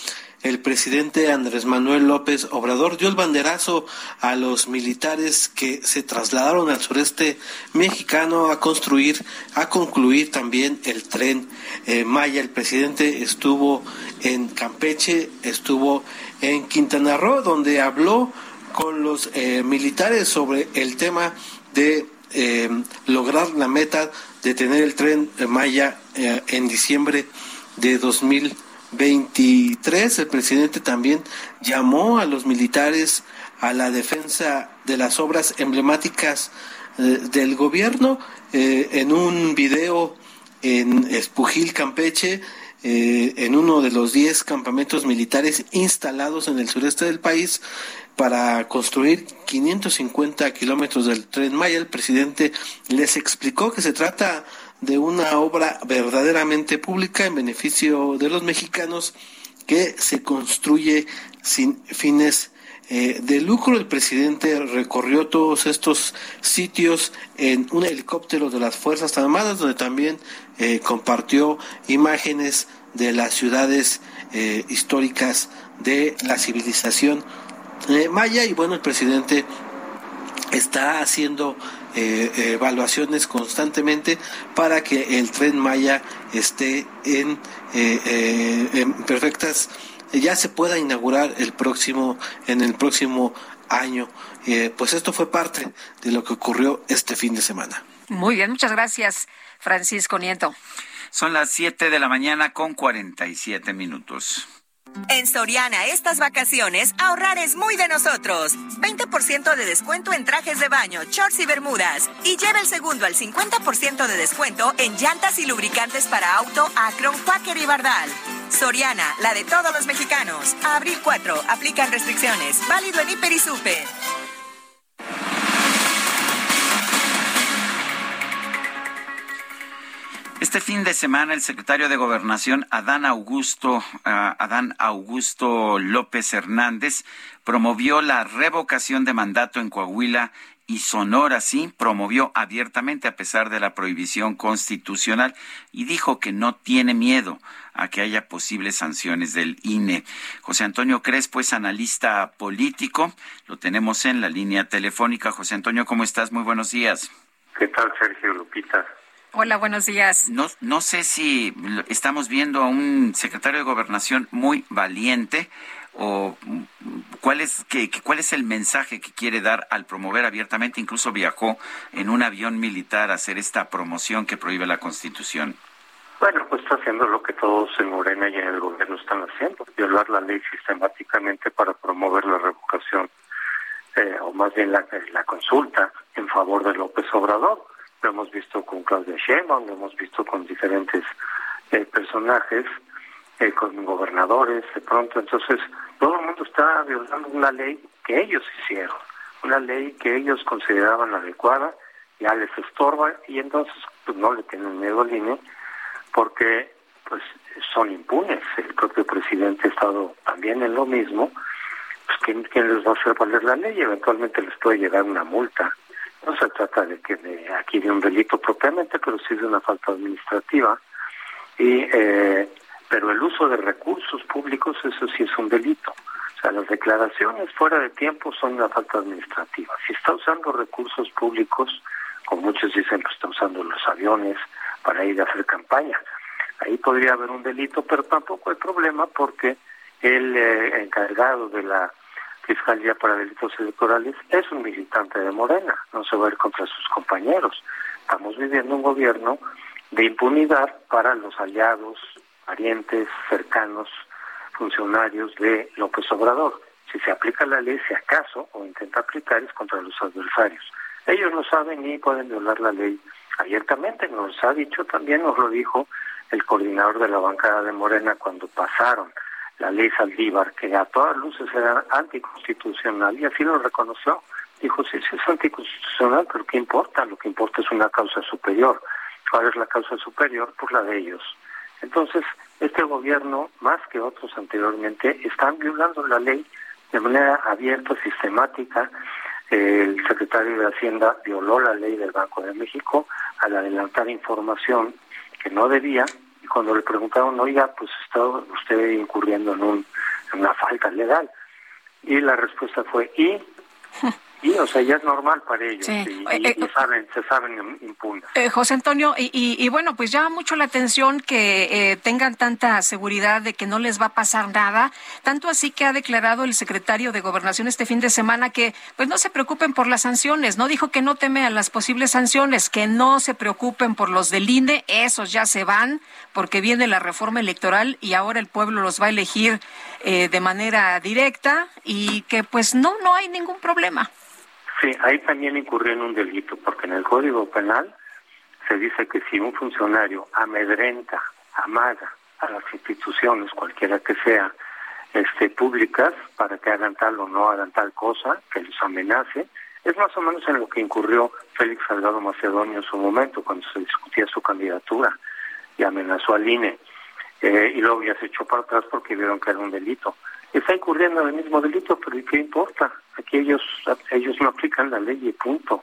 el presidente Andrés Manuel López Obrador dio el banderazo a los militares que se trasladaron al sureste mexicano a construir, a concluir también el tren eh, Maya. El presidente estuvo en Campeche, estuvo en Quintana Roo, donde habló con los eh, militares sobre el tema de eh, lograr la meta de tener el tren Maya en diciembre de 2020 23, el presidente también llamó a los militares a la defensa de las obras emblemáticas eh, del gobierno eh, en un video en Espujil, Campeche, eh, en uno de los 10 campamentos militares instalados en el sureste del país para construir 550 kilómetros del tren Maya. El presidente les explicó que se trata de una obra verdaderamente pública en beneficio de los mexicanos que se construye sin fines eh, de lucro. El presidente recorrió todos estos sitios en un helicóptero de las Fuerzas Armadas, donde también eh, compartió imágenes de las ciudades eh, históricas de la civilización maya. Y bueno, el presidente está haciendo eh, evaluaciones constantemente para que el tren Maya esté en, eh, eh, en perfectas ya se pueda inaugurar el próximo en el próximo año. Pues esto fue parte de lo que ocurrió este fin de semana. Muy bien muchas gracias Francisco Nieto. Son las 7 de la mañana con 47 minutos en Soriana estas vacaciones, ahorrar es muy de nosotros. 20% de descuento en trajes de baño, shorts y bermudas. Y lleva el segundo al 50% de descuento en llantas y lubricantes para auto Acron, Quaker y Bardal. Soriana, la de todos los mexicanos. Abril 4, aplican restricciones. Válido en Hiper y Super. Este fin de semana el secretario de Gobernación Adán Augusto ah, Adán Augusto López Hernández promovió la revocación de mandato en Coahuila y Sonora sí promovió abiertamente a pesar de la prohibición constitucional y dijo que no tiene miedo a que haya posibles sanciones del INE. José Antonio Crespo es analista político, lo tenemos en la línea telefónica. José Antonio, ¿cómo estás? Muy buenos días. ¿Qué tal, Sergio Lupita? Hola, buenos días. No, no sé si estamos viendo a un secretario de gobernación muy valiente o cuál es, que, cuál es el mensaje que quiere dar al promover abiertamente. Incluso viajó en un avión militar a hacer esta promoción que prohíbe la Constitución. Bueno, pues está haciendo lo que todos en Morena y en el gobierno están haciendo, violar la ley sistemáticamente para promover la revocación, eh, o más bien la, la consulta en favor de López Obrador lo hemos visto con Claudia Sheinbaum, lo hemos visto con diferentes eh, personajes, eh, con gobernadores, de pronto, entonces todo el mundo está violando una ley que ellos hicieron, una ley que ellos consideraban adecuada, ya les estorba y entonces pues no le tienen miedo al INE porque pues son impunes. El propio presidente ha estado también en lo mismo. Pues ¿quién, quién les va a hacer valer la ley? Eventualmente les puede llegar una multa. No se trata de que de aquí de un delito propiamente, pero sí de una falta administrativa. Y eh, pero el uso de recursos públicos eso sí es un delito. O sea, las declaraciones fuera de tiempo son una falta administrativa. Si está usando recursos públicos, como muchos dicen, que está usando los aviones para ir a hacer campaña. Ahí podría haber un delito, pero tampoco hay problema porque el eh, encargado de la Fiscalía para Delitos Electorales es un militante de Morena, no se va a ir contra sus compañeros. Estamos viviendo un gobierno de impunidad para los aliados, parientes, cercanos, funcionarios de López Obrador. Si se aplica la ley, si acaso, o intenta aplicar, es contra los adversarios. Ellos no saben ni pueden violar la ley abiertamente, nos ha dicho también, nos lo dijo el coordinador de la bancada de Morena cuando pasaron la ley Saldívar, que a todas luces era anticonstitucional, y así lo reconoció. Dijo, sí, sí es anticonstitucional, pero ¿qué importa? Lo que importa es una causa superior. ¿Cuál es la causa superior? Pues la de ellos. Entonces, este gobierno, más que otros anteriormente, están violando la ley de manera abierta, sistemática. El secretario de Hacienda violó la ley del Banco de México al adelantar información que no debía cuando le preguntaron, oiga, pues está usted incurriendo en, un, una falta legal. Y la respuesta fue, ¿y? Y, o sea, ya es normal para ellos. Sí. Y, Eh, eh, y saben, se saben impunes. Eh, José Antonio, y, y- y bueno, pues llama mucho la atención que eh, tengan tanta seguridad de que no les va a pasar nada, tanto así que ha declarado el secretario de Gobernación este fin de semana que pues no se preocupen por las sanciones, no dijo que no teme a las posibles sanciones, que no se preocupen por los del INE, esos ya se van porque viene la reforma electoral y ahora el pueblo los va a elegir eh, de manera directa y que pues no, no hay ningún problema. Sí, ahí también incurrió en un delito, porque en el Código Penal se dice que si un funcionario amedrenta, amaga a las instituciones, cualquiera que sea, este, públicas, para que hagan tal o no hagan tal cosa, que los amenace, es más o menos en lo que incurrió Félix Salgado Macedonio en su momento, cuando se discutía su candidatura, y amenazó al INE, eh, y luego ya se echó para atrás porque vieron que era un delito. Está incurriendo en el mismo delito, pero ¿y qué importa? Aquí ellos, ellos no aplican la ley y punto.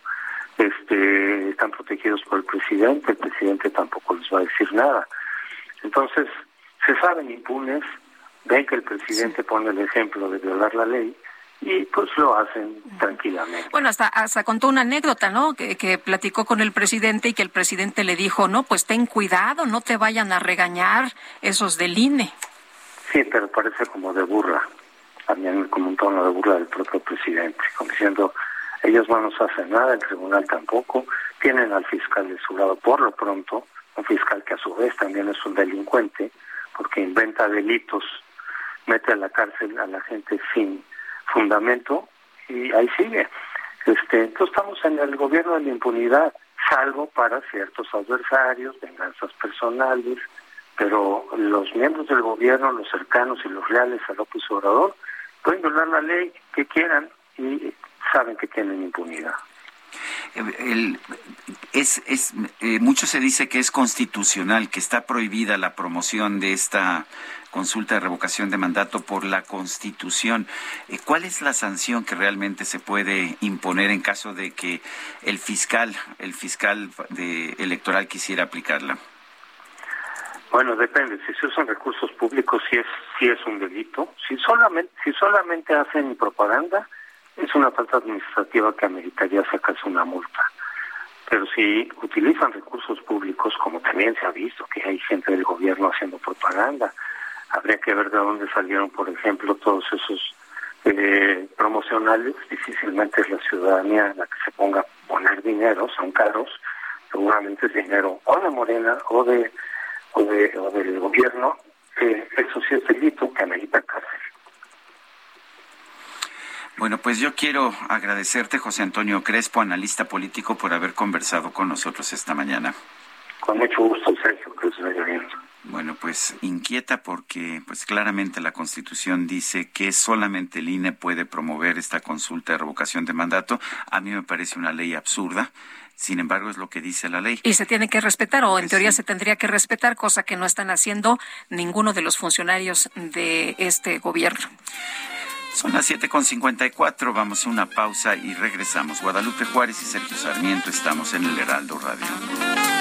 Este, están protegidos por el presidente, el presidente tampoco les va a decir nada. Entonces, se saben impunes, ven que el presidente pone el ejemplo de violar la ley y pues lo hacen tranquilamente. Bueno, hasta, hasta contó una anécdota, ¿no? Que, que platicó con el presidente y que el presidente le dijo, no, pues ten cuidado, no te vayan a regañar esos del INE. Sí, pero parece como de burla, también como un tono de burla del propio presidente, como diciendo, ellos no nos hacen nada, el tribunal tampoco, tienen al fiscal de su lado por lo pronto, un fiscal que a su vez también es un delincuente, porque inventa delitos, mete a la cárcel a la gente sin fundamento y ahí sigue. Este, entonces estamos en el gobierno de la impunidad, salvo para ciertos adversarios, venganzas personales, pero los miembros del gobierno, los cercanos y los leales a López Obrador, pueden violar la ley que quieran y saben que tienen impunidad. El- es, es, eh, mucho se dice que es constitucional, que está prohibida la promoción de esta consulta de revocación de mandato por la Constitución. Eh, ¿Cuál es la sanción que realmente se puede imponer en caso de que el fiscal, el fiscal de, electoral quisiera aplicarla? Bueno, depende. Si se usan recursos públicos, si es, si es un delito. Si solamente, si solamente hacen propaganda, es una falta administrativa que ameritaría sacarse una multa. Pero si utilizan recursos públicos, como también se ha visto que hay gente del gobierno haciendo propaganda, habría que ver de dónde salieron, por ejemplo, todos esos eh, promocionales. Difícilmente es la ciudadanía la que se ponga a poner dinero, son caros. Seguramente es dinero o de Morena o de o, de, o del gobierno. Eh, eso sí es delito que amerita cárcel. Bueno, pues yo quiero agradecerte, José Antonio Crespo, analista político, por haber conversado con nosotros esta mañana. Con mucho gusto, Sergio, que se vaya bien. Bueno, pues inquieta porque pues claramente la Constitución dice que solamente el INE puede promover esta consulta de revocación de mandato. A mí me parece una ley absurda. Sin embargo, es lo que dice la ley. Y se tiene que respetar, o en pues teoría se tendría que respetar, cosa que no están haciendo ninguno de los funcionarios de este gobierno. Son las 7.54, vamos a una pausa y regresamos. Guadalupe Juárez y Sergio Sarmiento estamos en el Heraldo Radio.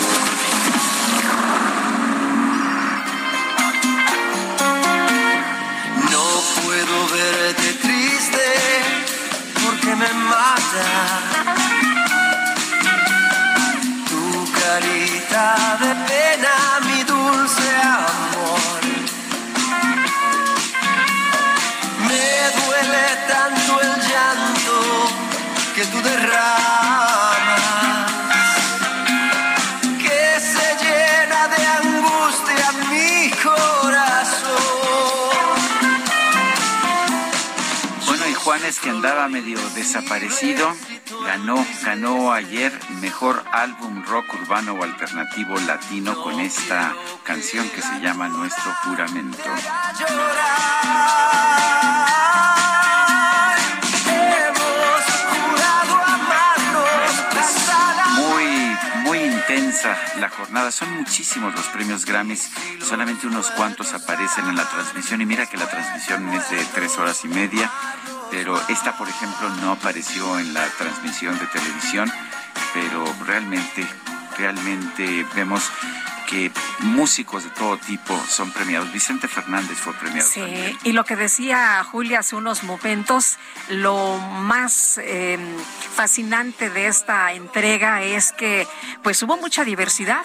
Verte triste porque me mata. Tu carita de pena, mi dulce amor. Me duele tanto el llanto que tú derramas. Que andaba medio desaparecido, ganó, ganó ayer mejor álbum rock urbano o alternativo latino con esta canción que se llama Nuestro Juramento. La jornada. Son muchísimos los premios Grammys. Solamente unos cuantos aparecen en la transmisión. Y mira que la transmisión es de tres horas y media pero esta, por ejemplo, no apareció en la transmisión de televisión, pero realmente, realmente vemos que músicos de todo tipo son premiados. Vicente Fernández fue premiado. Sí, y lo que decía Julia hace unos momentos, lo más em, fascinante de esta entrega es que pues hubo mucha diversidad.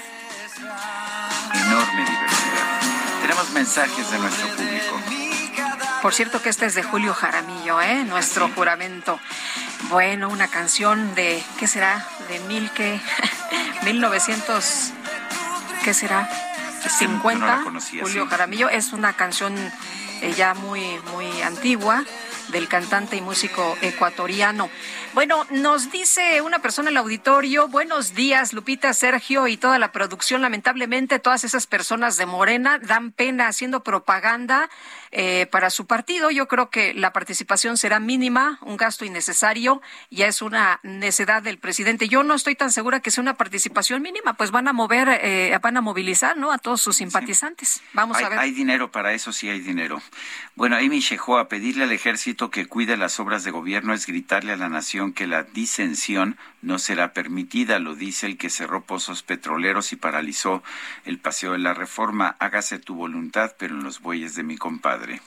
Enorme diversidad. Tenemos mensajes de nuestro público. Por cierto que este es de Julio Jaramillo, ¿eh? Nuestro juramento. Bueno, una canción de, ¿qué será? De mil que, <laughs> 1900, ¿qué será? 50. Julio Jaramillo es una canción eh, ya muy, muy antigua del cantante y músico ecuatoriano. Bueno, nos dice una persona en el auditorio, buenos días, Lupita, Sergio y toda la producción. Lamentablemente, todas esas personas de Morena dan pena haciendo propaganda eh, para su partido. Yo creo que la participación será mínima, un gasto innecesario, ya es una necedad del presidente. Yo no estoy tan segura que sea una participación mínima, pues van a mover, eh, van a movilizar, ¿no? A todos sus simpatizantes. Vamos a ver. Hay dinero para eso, sí hay dinero. Bueno, Amy a pedirle al ejército que cuide las obras de gobierno es gritarle a la nación que la disensión no será permitida, lo dice el que cerró pozos petroleros y paralizó el paseo de la reforma. Hágase tu voluntad, pero en los bueyes de mi compadre.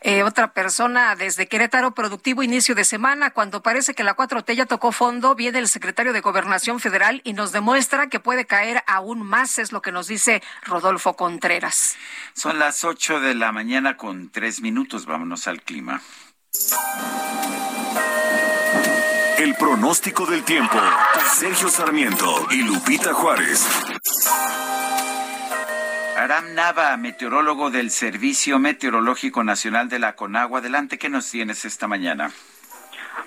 Eh, otra persona desde Querétaro, productivo inicio de semana, cuando parece que la 4T ya tocó fondo, viene el secretario de Gobernación Federal y nos demuestra que puede caer aún más, es lo que nos dice Rodolfo Contreras. Son las 8 de la mañana con tres minutos, vámonos al clima. El pronóstico del tiempo. Sergio Sarmiento y Lupita Juárez. Aram Nava, meteorólogo del Servicio Meteorológico Nacional de la Conagua. Adelante, ¿qué nos tienes esta mañana?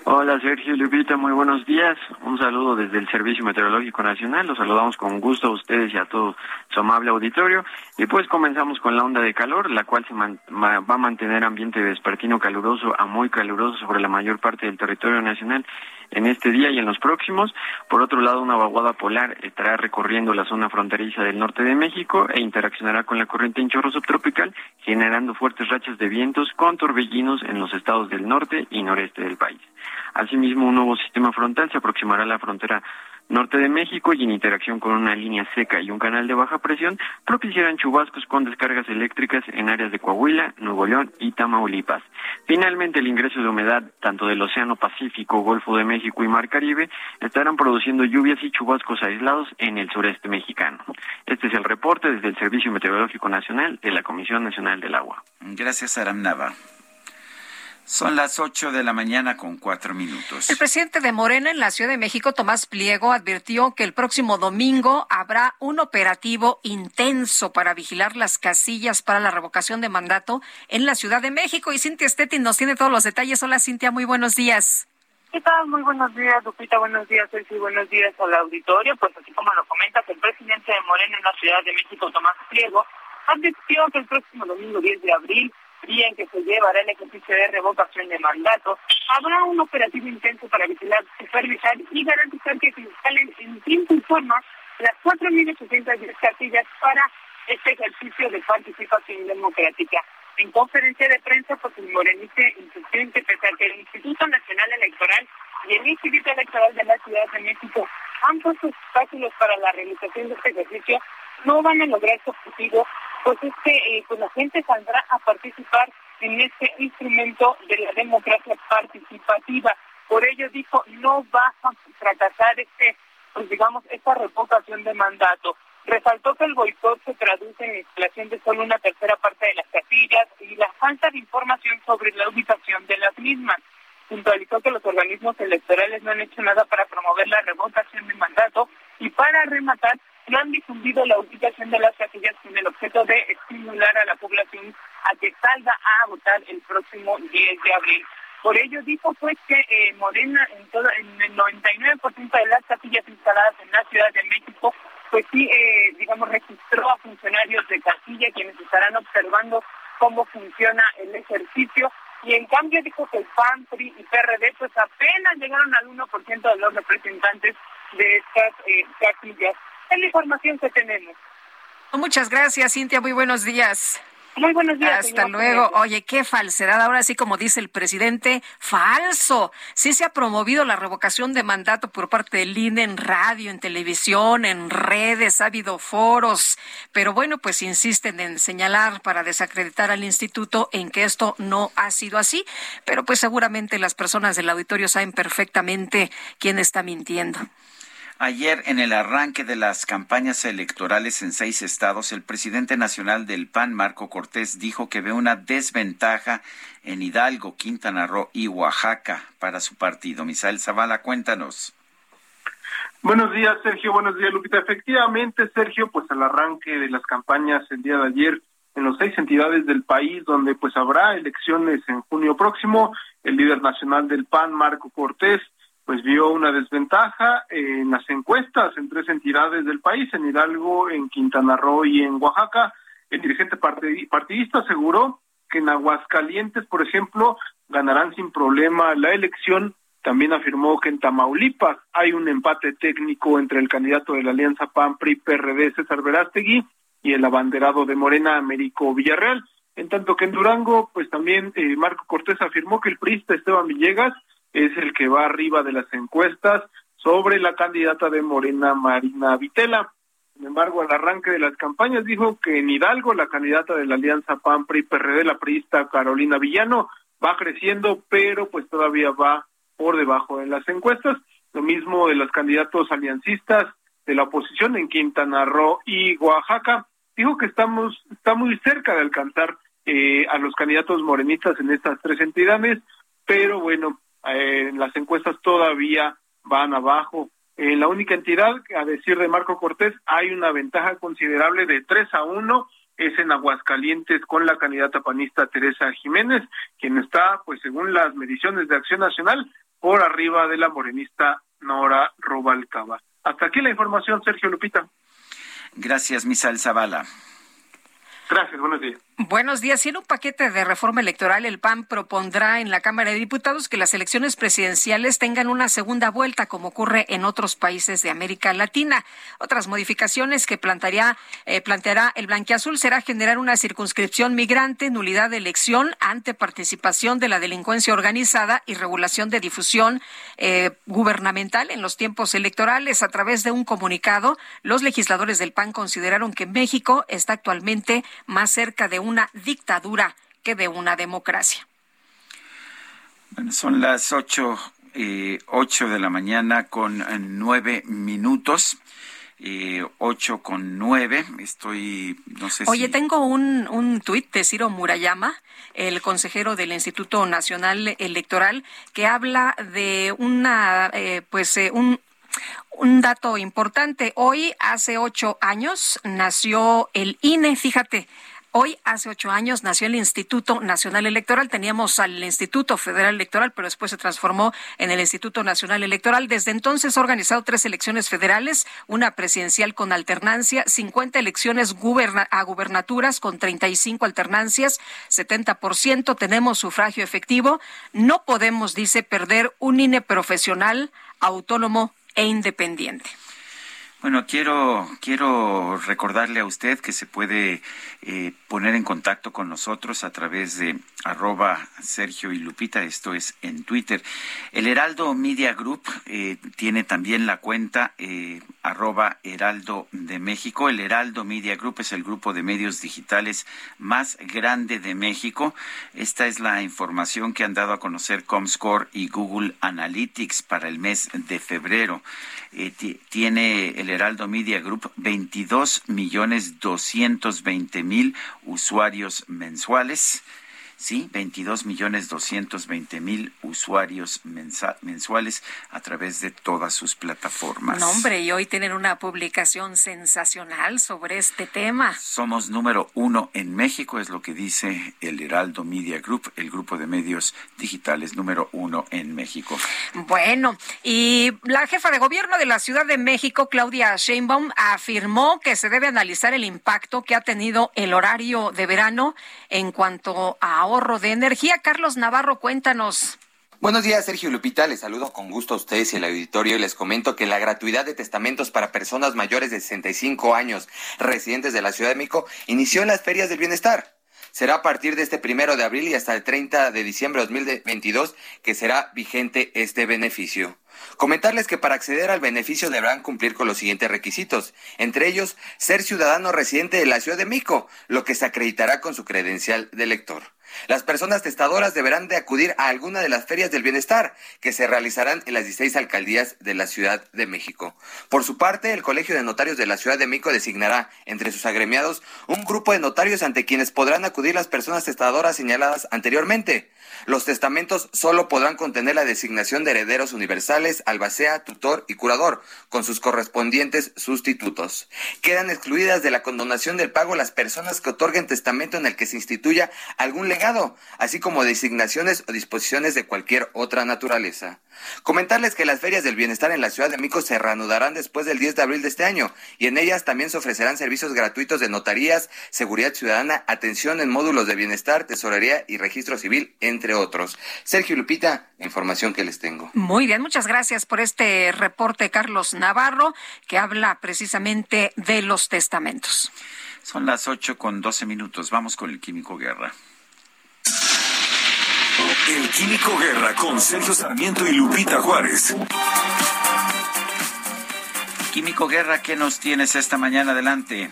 Hola Sergio Lupita, muy buenos días. Un saludo desde el Servicio Meteorológico Nacional. Los saludamos con gusto a ustedes y a todo su amable auditorio. Y pues comenzamos con la onda de calor, la cual se va a mantener ambiente vespertino caluroso a muy caluroso sobre la mayor parte del territorio nacional en este día y en los próximos. Por otro lado, una vaguada polar estará recorriendo la zona fronteriza del norte de México e interaccionará con la corriente en chorro subtropical, generando fuertes rachas de vientos con torbellinos en los estados del norte y noreste del país. Asimismo, un nuevo sistema frontal se aproximará a la frontera norte de México y en interacción con una línea seca y un canal de baja presión propiciarán chubascos con descargas eléctricas en áreas de Coahuila, Nuevo León y Tamaulipas. Finalmente, el ingreso de humedad tanto del Océano Pacífico, Golfo de México y Mar Caribe estarán produciendo lluvias y chubascos aislados en el sureste mexicano. Este es el reporte desde el Servicio Meteorológico Nacional de la Comisión Nacional del Agua. Gracias, Aram Nava. Son las ocho de la mañana con cuatro minutos. El presidente de Morena en la Ciudad de México, Tomás Pliego, advirtió que el próximo domingo habrá un operativo intenso para vigilar las casillas para la revocación de mandato en la Ciudad de México. Y Cintia Stettin nos tiene todos los detalles. Hola, Cintia, muy buenos días. ¿Qué tal? Muy buenos días, Lupita. Buenos días, Sergio. Buenos días al auditorio. Pues así como lo comentas, el presidente de Morena en la Ciudad de México, Tomás Pliego, advirtió que el próximo domingo 10 de abril día en que se llevará el ejercicio de revocación de mandato, habrá un operativo intenso para vigilar, supervisar y garantizar que se instalen en tiempo y forma las 4.810 casillas para este ejercicio de participación democrática. En conferencia de prensa, pues el Morenice insistió en que el Instituto Nacional Electoral y el Instituto Electoral de la Ciudad de México han puesto obstáculos para la realización de este ejercicio, no van a lograr su objetivo pues es que eh, pues la gente saldrá a participar en este instrumento de la democracia participativa. Por ello dijo, no va a fracasar este, pues digamos, esta revocación de mandato. Resaltó que el boicot se traduce en instalación de solo una tercera parte de las casillas y la falta de información sobre la ubicación de las mismas. Puntualizó que los organismos electorales no han hecho nada para promover la revocación de mandato y para rematar no han difundido la ubicación de las casillas con el objeto de estimular a la población a que salga a votar el próximo 10 de abril. Por ello dijo pues que eh, Morena en, todo, el 99% de las casillas instaladas en la Ciudad de México, pues sí, eh, digamos, registró a funcionarios de casilla quienes estarán observando cómo funciona el ejercicio y en cambio dijo que el PAN, y PRD pues apenas llegaron al 1% de los representantes de estas eh, casillas es la información que tenemos. Muchas gracias, Cintia. Muy buenos días. Muy buenos días. Hasta luego. Oye, qué falsedad. Ahora sí, como dice el presidente, falso. Sí se ha promovido la revocación de mandato por parte del INE en radio, en televisión, en redes, ha habido foros. Pero bueno, pues insisten en señalar para desacreditar al instituto en que esto no ha sido así. Pero pues seguramente las personas del auditorio saben perfectamente quién está mintiendo. Ayer, en el arranque de las campañas electorales en seis estados, el presidente nacional del PAN, Marco Cortés, dijo que ve una desventaja en Hidalgo, Quintana Roo y Oaxaca para su partido. Misael Zavala, cuéntanos. Buenos días, Sergio. Buenos días, Lupita. Efectivamente, Sergio, pues al arranque de las campañas el día de ayer en los seis entidades del país donde pues habrá elecciones en junio próximo, el líder nacional del PAN, Marco Cortés, pues vio una desventaja en las encuestas en tres entidades del país, en Hidalgo, en Quintana Roo y en Oaxaca. El dirigente partidista aseguró que en Aguascalientes, por ejemplo, ganarán sin problema la elección. También afirmó que en Tamaulipas hay un empate técnico entre el candidato de la alianza PAN-PRI-PRD, César Verástegui, y el abanderado de Morena, Américo Villarreal. En tanto que en Durango, pues también eh, Marco Cortés afirmó que el priista Esteban Villegas es el que va arriba de las encuestas sobre la candidata de Morena, Marina Vitela. Sin embargo, al arranque de las campañas dijo que en Hidalgo la candidata de la alianza PAN-PRI-PRD, la priista Carolina Villano, va creciendo, pero pues todavía va por debajo de las encuestas. Lo mismo de los candidatos aliancistas de la oposición en Quintana Roo y Oaxaca. Dijo que estamos está muy cerca de alcanzar eh, a los candidatos morenistas en estas tres entidades, pero bueno, eh, las encuestas todavía van abajo. En la única entidad, a decir de Marco Cortés, hay una ventaja considerable de 3 a 1, es en Aguascalientes con la candidata panista Teresa Jiménez, quien está, pues según las mediciones de Acción Nacional, por arriba de la morenista Nora Robalcaba. Hasta aquí la información, Sergio Lupita. Gracias, Misal Zavala. Gracias, buenos días. Buenos días. Y en un paquete de reforma electoral, el PAN propondrá en la Cámara de Diputados que las elecciones presidenciales tengan una segunda vuelta, como ocurre en otros países de América Latina. Otras modificaciones que planteará, eh, planteará el Blanquiazul será generar una circunscripción migrante, nulidad de elección ante participación de la delincuencia organizada y regulación de difusión eh, gubernamental en los tiempos electorales. A través de un comunicado, los legisladores del PAN consideraron que México está actualmente más cerca de una dictadura que de una democracia. Bueno, son las ocho, eh, ocho de la mañana con eh, nueve minutos. Eh, ocho con nueve. Estoy, no sé Oye, tengo un, un tuit de Ciro Murayama, el consejero del Instituto Nacional Electoral, que habla de una, eh, pues, un, un dato importante. Hoy, hace ocho años, nació el INE. Fíjate, Hoy, hace ocho años, nació el Instituto Nacional Electoral. Teníamos al Instituto Federal Electoral, pero después se transformó en el Instituto Nacional Electoral. Desde entonces ha organizado tres elecciones federales, una presidencial con alternancia, 50 elecciones a gubernaturas con 35 alternancias, 70%. Tenemos sufragio efectivo. No podemos, dice, perder un INE profesional, autónomo e independiente. Bueno, quiero, quiero recordarle a usted que se puede eh, poner en contacto con nosotros a través de arroba Sergio y Lupita, esto es en Twitter. El Heraldo Media Group eh, tiene también la cuenta eh, Heraldo de México. El Heraldo Media Group es el grupo de medios digitales más grande de México. Esta es la información que han dado a conocer Comscore y Google Analytics para el mes de febrero. tiene el Heraldo Media Group 22 millones 220 mil usuarios mensuales. Sí, 22 millones 220 mil usuarios mensuales a través de todas sus plataformas. No, hombre, y hoy tienen una publicación sensacional sobre este tema. Somos número uno en México, es lo que dice el Heraldo Media Group, el grupo de medios digitales número uno en México. Bueno, y la jefa de gobierno de la Ciudad de México, Claudia Sheinbaum, afirmó que se debe analizar el impacto que ha tenido el horario de verano en cuanto a ahorro de energía. Carlos Navarro, cuéntanos. Buenos días, Sergio Lupita. Les saludo con gusto a ustedes y al auditorio y les comento que la gratuidad de testamentos para personas mayores de 65 años residentes de la Ciudad de México inició en las ferias del bienestar. Será a partir de este primero de abril y hasta el 30 de diciembre de 2022 que será vigente este beneficio. Comentarles que para acceder al beneficio deberán cumplir con los siguientes requisitos, entre ellos ser ciudadano residente de la Ciudad de México, lo que se acreditará con su credencial de elector. Las personas testadoras deberán de acudir a alguna de las ferias del bienestar que se realizarán en las 16 alcaldías de la Ciudad de México. Por su parte, el Colegio de Notarios de la Ciudad de México designará entre sus agremiados un grupo de notarios ante quienes podrán acudir las personas testadoras señaladas anteriormente. Los testamentos solo podrán contener la designación de herederos universales, albacea, tutor y curador, con sus correspondientes sustitutos. Quedan excluidas de la condonación del pago las personas que otorguen testamento en el que se instituya algún legado, así como designaciones o disposiciones de cualquier otra naturaleza. Comentarles que las ferias del bienestar en la Ciudad de México se reanudarán después del 10 de abril de este año y en ellas también se ofrecerán servicios gratuitos de notarías, seguridad ciudadana, atención en módulos de bienestar, tesorería y registro civil, entre otros. Sergio Lupita, información que les tengo. Muy bien, muchas gracias por este reporte, Carlos Navarro, que habla precisamente de los testamentos. Son las ocho con doce minutos. Vamos con el Químico Guerra. El Químico Guerra con Sergio Sarmiento y Lupita Juárez. Químico Guerra, ¿qué nos tienes esta mañana adelante?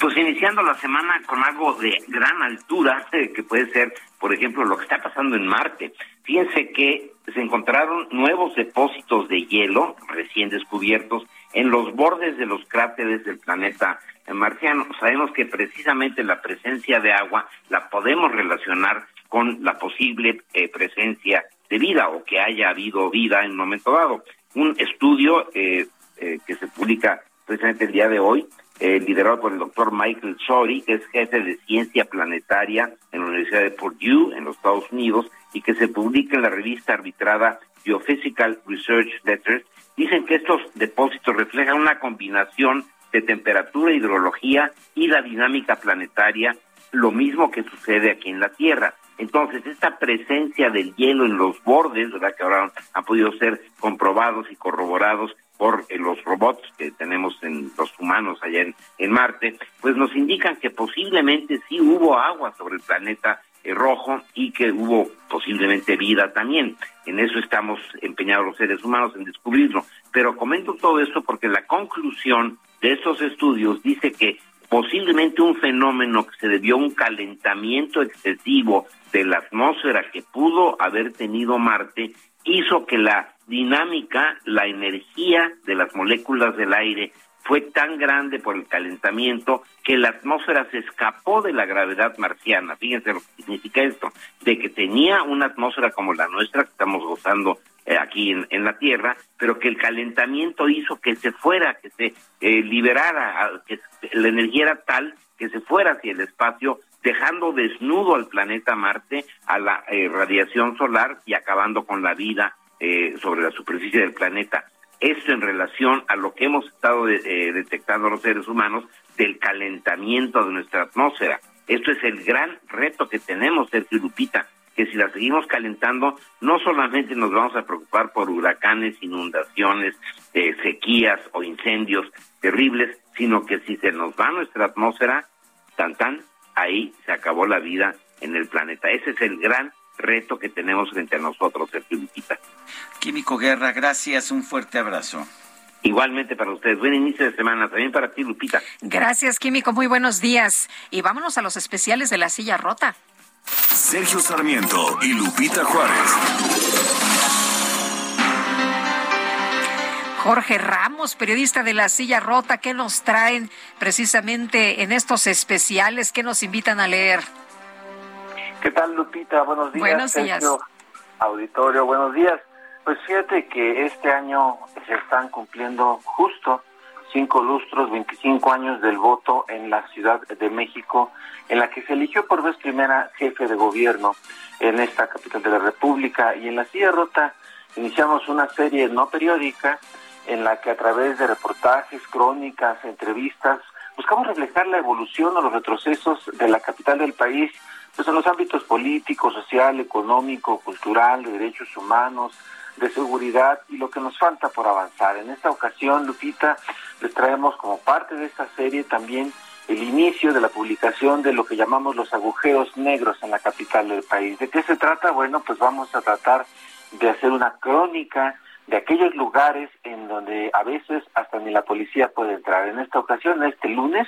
Pues iniciando la semana con algo de gran altura, <laughs> que puede ser, por ejemplo, lo que está pasando en Marte. Fíjense que se encontraron nuevos depósitos de hielo recién descubiertos en los bordes de los cráteres del planeta marciano. Sabemos que precisamente la presencia de agua la podemos relacionar con la posible eh, presencia de vida o que haya habido vida en un momento dado. Un estudio eh, eh, que se publica precisamente el día de hoy, liderado por el doctor Michael Shorey, que es jefe de ciencia planetaria en la Universidad de Purdue, en los Estados Unidos, y que se publica en la revista arbitrada Geophysical Research Letters, dicen que estos depósitos reflejan una combinación de temperatura, hidrología y la dinámica planetaria lo mismo que sucede aquí en la Tierra. Entonces, esta presencia del hielo en los bordes, ¿verdad? Que ahora han podido ser comprobados y corroborados por eh, los robots que tenemos en los humanos allá en, Marte, pues nos indican que posiblemente sí hubo agua sobre el planeta eh, rojo y que hubo posiblemente vida también. En eso estamos empeñados los seres humanos en descubrirlo. Pero comento todo esto porque la conclusión de estos estudios dice que posiblemente un fenómeno que se debió a un calentamiento excesivo de la atmósfera que pudo haber tenido Marte hizo que la dinámica, la energía de las moléculas del aire fue tan grande por el calentamiento que la atmósfera se escapó de la gravedad marciana. Fíjense lo que significa esto, de que tenía una atmósfera como la nuestra que estamos gozando eh, aquí en, la Tierra, pero que el calentamiento hizo que se fuera, que se eh, liberara, que la energía era tal que se fuera hacia el espacio, dejando desnudo al planeta Marte a la eh, radiación solar y acabando con la vida sobre la superficie del planeta. Esto en relación a lo que hemos estado detectando los seres humanos del calentamiento de nuestra atmósfera. Esto es el gran reto que tenemos, Sergio Lupita, que si la seguimos calentando, no solamente nos vamos a preocupar por huracanes, inundaciones, eh, sequías o incendios terribles, sino que si se nos va nuestra atmósfera, tan tan, ahí se acabó la vida en el planeta. Ese es el gran reto que tenemos frente a nosotros, Sergio Lupita. Químico Guerra, gracias, un fuerte abrazo. Igualmente para ustedes. Buen inicio de semana. También para ti, Lupita. Gracias, Químico. Muy buenos días. Y vámonos a los especiales de la silla rota. Sergio Sarmiento y Lupita Juárez. Jorge Ramos, periodista de La Silla Rota, ¿qué nos traen precisamente en estos especiales? ¿Qué nos invitan a leer? ¿Qué tal, Lupita? Buenos días. Buenos días. auditorio, buenos días. Pues fíjate que este año se están cumpliendo justo cinco lustros, 25 años del voto en la Ciudad de México, en la que se eligió por vez primera jefe de gobierno en esta capital de la República. Y en la silla rota iniciamos una serie no periódica en la que a través de reportajes, crónicas, entrevistas, buscamos reflejar la evolución o los retrocesos de la capital del país, pues en los ámbitos político, social, económico, cultural, de derechos humanos, de seguridad y lo que nos falta por avanzar. En esta ocasión, Lupita, les traemos como parte de esta serie también el inicio de la publicación de lo que llamamos los agujeros negros en la capital del país. ¿De qué se trata? Bueno, pues vamos a tratar de hacer una crónica de aquellos lugares en donde a veces hasta ni la policía puede entrar. En esta ocasión, este lunes,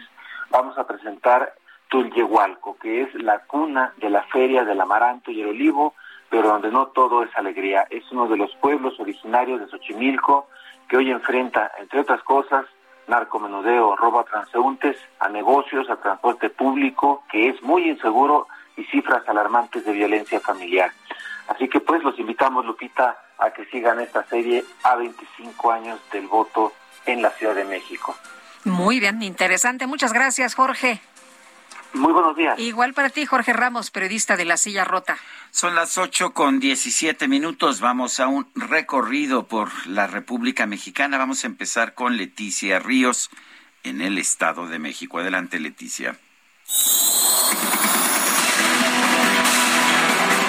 vamos a presentar Tulyehualco, que es la cuna de la feria del amaranto y el olivo, pero donde no todo es alegría. Es uno de los pueblos originarios de Xochimilco que hoy enfrenta, entre otras cosas, narcomenudeo, robo a transeúntes, a negocios, a transporte público, que es muy inseguro y cifras alarmantes de violencia familiar. Así que pues los invitamos, Lupita, a que sigan esta serie a 25 años del voto en la Ciudad de México. Muy bien, interesante. Muchas gracias, Jorge. Muy buenos días. Igual para ti, Jorge Ramos, periodista de La Silla Rota. Son las ocho con diecisiete minutos. Vamos a un recorrido por la República Mexicana. Vamos a empezar con Leticia Ríos en el Estado de México. Adelante, Leticia.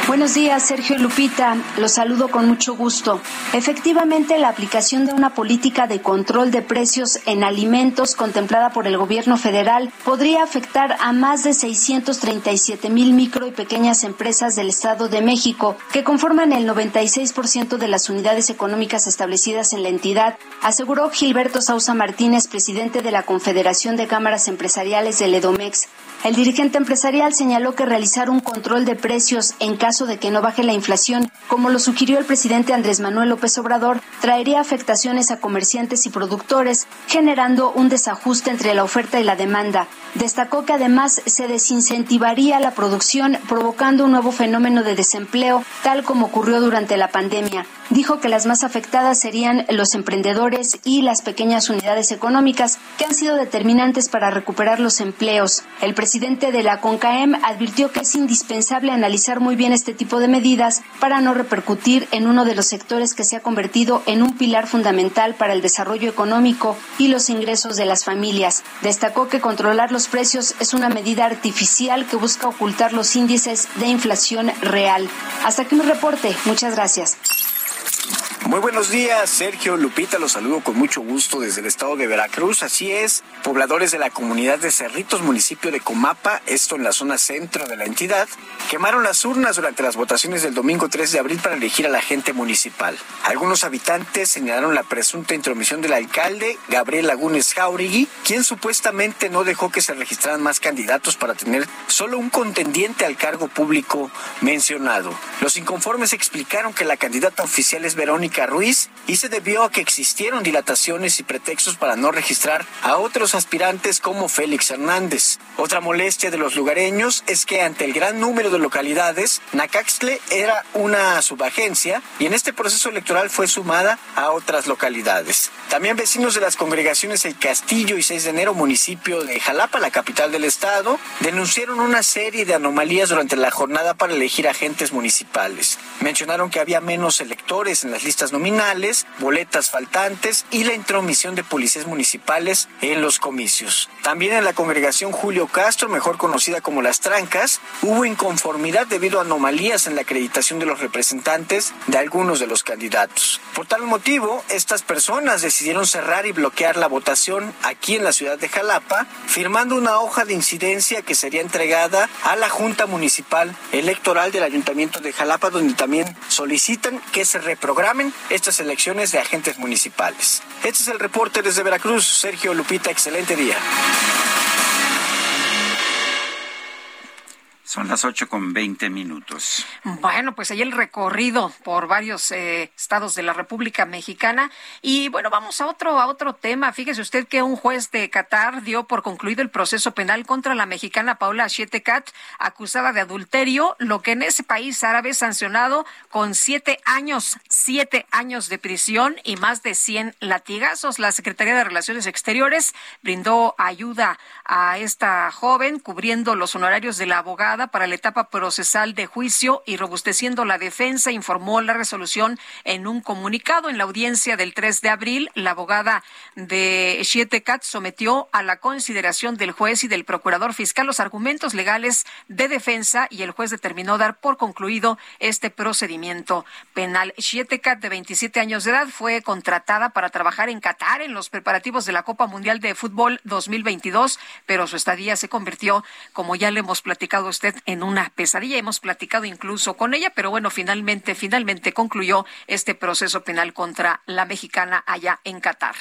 Buenos días, Sergio Lupita. Los saludo con mucho gusto. Efectivamente, la aplicación de una política de control de precios en alimentos contemplada por el gobierno federal podría afectar a más de 637 mil micro y pequeñas empresas del Estado de México, que conforman el 96% de las unidades económicas establecidas en la entidad, aseguró Gilberto Sausa Martínez, presidente de la Confederación de Cámaras Empresariales del EDOMEX. El dirigente empresarial señaló que realizar un control de precios en caso de que no baje la inflación, como lo sugirió el presidente Andrés Manuel López Obrador, traería afectaciones a comerciantes y productores, generando un desajuste entre la oferta y la demanda. Destacó que además se desincentivaría la producción, provocando un nuevo fenómeno de desempleo, tal como ocurrió durante la pandemia. Dijo que las más afectadas serían los emprendedores y las pequeñas unidades económicas, que han sido determinantes para recuperar los empleos. El de la CONCAEM advirtió que es indispensable analizar muy bien este tipo de medidas para no repercutir en uno de los sectores que se ha convertido en un pilar fundamental para el desarrollo económico y los ingresos de las familias. Destacó que controlar los precios es una medida artificial que busca ocultar los índices de inflación real. Hasta aquí mi reporte. Muchas gracias. Muy buenos días, Sergio Lupita, los saludo con mucho gusto desde el estado de Veracruz. Así es, pobladores de la comunidad de Cerritos, municipio de Comapa, esto en la zona centro de la entidad, quemaron las urnas durante las votaciones del domingo 3 de abril para elegir a la gente municipal. Algunos habitantes señalaron la presunta intromisión del alcalde, Gabriel Lagunes Jauregui, quien supuestamente no dejó que se registraran más candidatos para tener solo un contendiente al cargo público mencionado. Los inconformes explicaron que la candidata oficial es Verónica Ruiz y se debió a que existieron dilataciones y pretextos para no registrar a otros aspirantes como Félix Hernández. Otra molestia de los lugareños es que ante el gran número de localidades, Nacaxtle era una subagencia y en este proceso electoral fue sumada a otras localidades. También vecinos de las congregaciones El Castillo y 6 de enero, municipio de Jalapa, la capital del estado, denunciaron una serie de anomalías durante la jornada para elegir agentes municipales. Mencionaron que había menos electores en las listas nominales, boletas faltantes y la intromisión de policías municipales en los comicios. También en la congregación Julio Castro, mejor conocida como Las Trancas, hubo inconformidad debido a anomalías en la acreditación de los representantes de algunos de los candidatos. Por tal motivo, estas personas decidieron cerrar y bloquear la votación aquí en la ciudad de Jalapa, firmando una hoja de incidencia que sería entregada a la Junta Municipal Electoral del Ayuntamiento de Jalapa, donde también solicitan que se reprogramen estas elecciones de agentes municipales. Este es el reporte desde Veracruz. Sergio Lupita, excelente día. Son las ocho con veinte minutos. Bueno, pues ahí el recorrido por varios eh, estados de la República Mexicana. Y bueno, vamos a otro, a otro tema. Fíjese usted que un juez de Qatar dio por concluido el proceso penal contra la mexicana Paula Shetekat, acusada de adulterio, lo que en ese país árabe sancionado con siete años, siete años de prisión y más de cien latigazos. La Secretaría de Relaciones Exteriores brindó ayuda a esta joven, cubriendo los honorarios de la abogada para la etapa procesal de juicio y robusteciendo la defensa, informó la resolución en un comunicado. En la audiencia del 3 de abril, la abogada de Cat sometió a la consideración del juez y del procurador fiscal los argumentos legales de defensa y el juez determinó dar por concluido este procedimiento penal. Cat, de 27 años de edad, fue contratada para trabajar en Qatar en los preparativos de la Copa Mundial de Fútbol 2022, pero su estadía se convirtió, como ya le hemos platicado a usted, en una pesadilla. Hemos platicado incluso con ella, pero bueno, finalmente, finalmente concluyó este proceso penal contra la mexicana allá en Qatar.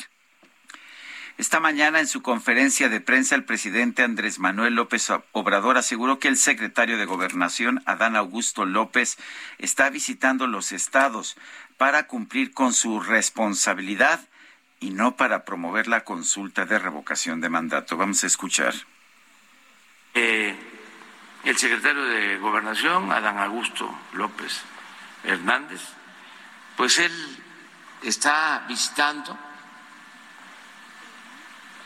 Esta mañana en su conferencia de prensa el presidente Andrés Manuel López Obrador aseguró que el secretario de Gobernación, Adán Augusto López, está visitando los estados para cumplir con su responsabilidad y no para promover la consulta de revocación de mandato. Vamos a escuchar. Eh, el secretario de Gobernación, Adán Augusto López Hernández, pues él está visitando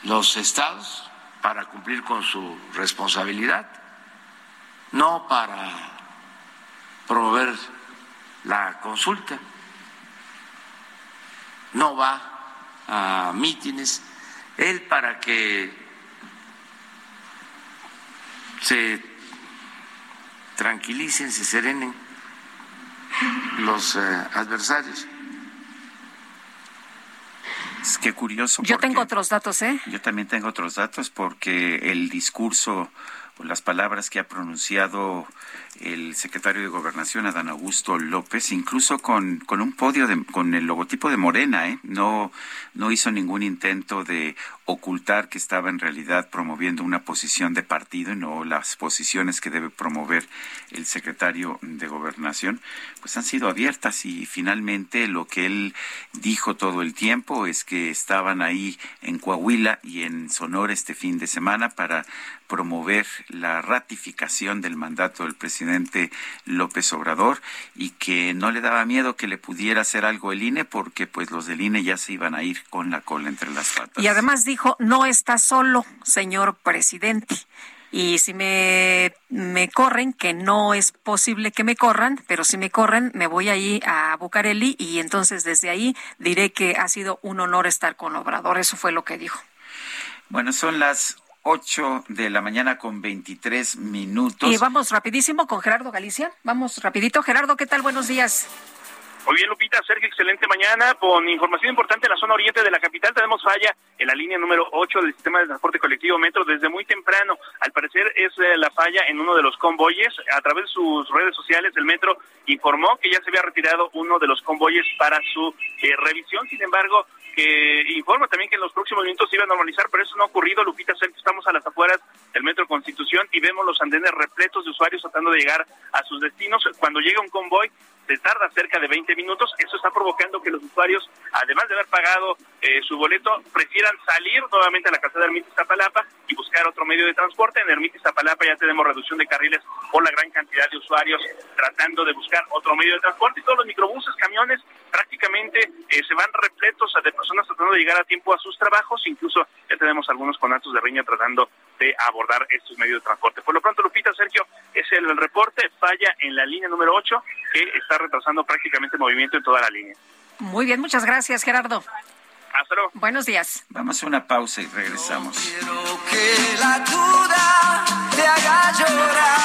los estados para cumplir con su responsabilidad, no para promover la consulta, no va a mítines, él para que se tranquilicen, se serenen los eh, adversarios. Es que curioso. Yo tengo otros datos, ¿eh? Yo también tengo otros datos porque el discurso o las palabras que ha pronunciado el secretario de Gobernación, Adán Augusto López, incluso con, con un podio, de, con el logotipo de Morena, ¿eh? no, no hizo ningún intento de ocultar que estaba en realidad promoviendo una posición de partido y no las posiciones que debe promover el secretario de Gobernación, pues han sido abiertas y finalmente lo que él dijo todo el tiempo es que estaban ahí en Coahuila y en Sonora este fin de semana para promover la ratificación del mandato del presidente López Obrador y que no le daba miedo que le pudiera hacer algo el INE porque pues los del INE ya se iban a ir con la cola entre las patas. Y además dijo, no está solo, señor presidente. y si me, me corren, que no es posible que me corran, pero si me corren, me voy ahí a Bucareli y entonces desde ahí diré que ha sido un honor estar con Obrador. Eso fue lo que dijo. Bueno, son las 8 de la mañana con 23 minutos. Y vamos rapidísimo con Gerardo Galicia. Vamos rapidito. Gerardo, ¿qué tal? Buenos días. Muy bien, Lupita, Sergio, excelente mañana. Con información importante en la zona oriente de la capital, tenemos falla en la línea número 8 del sistema de transporte colectivo Metro desde muy temprano. Al parecer es eh, la falla en uno de los convoyes. A través de sus redes sociales, el Metro informó que ya se había retirado uno de los convoyes para su eh, revisión. Sin embargo, que informa también que en los próximos minutos se iba a normalizar, pero eso no ha ocurrido. Lupita, estamos a las afueras del Metro Constitución y vemos los andenes repletos de usuarios tratando de llegar a sus destinos. Cuando llega un convoy, se tarda cerca de 20 minutos. Eso está provocando que los usuarios, además de haber pagado eh, su boleto, prefieran salir nuevamente a la casa de Ermitis Zapalapa y buscar otro medio de transporte. En Ermitis Zapalapa ya tenemos reducción de carriles por la gran cantidad de usuarios tratando de buscar otro medio de transporte y todos los microbuses, camiones prácticamente eh, se van repletos de personas tratando de llegar a tiempo a sus trabajos. Incluso ya tenemos algunos conatos de riña tratando de abordar estos medios de transporte. Por lo pronto, Lupita, Sergio, es el, reporte, falla en la línea número 8 que está retrasando prácticamente el movimiento en toda la línea. Muy bien, muchas gracias, Gerardo. Hasta luego. Buenos días. Vamos a una pausa y regresamos. que la duda te haga llorar.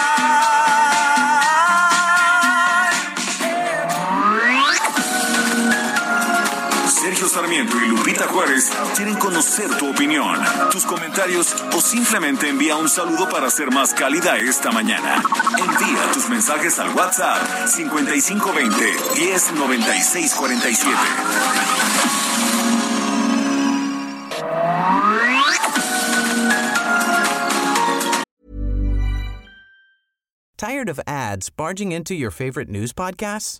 Sarmiento y Lupita Juárez quieren conocer tu opinión, tus comentarios o simplemente envía un saludo para ser más cálida esta mañana. Envía tus mensajes al WhatsApp 5520 109647. Tired of ads barging into your favorite news podcasts?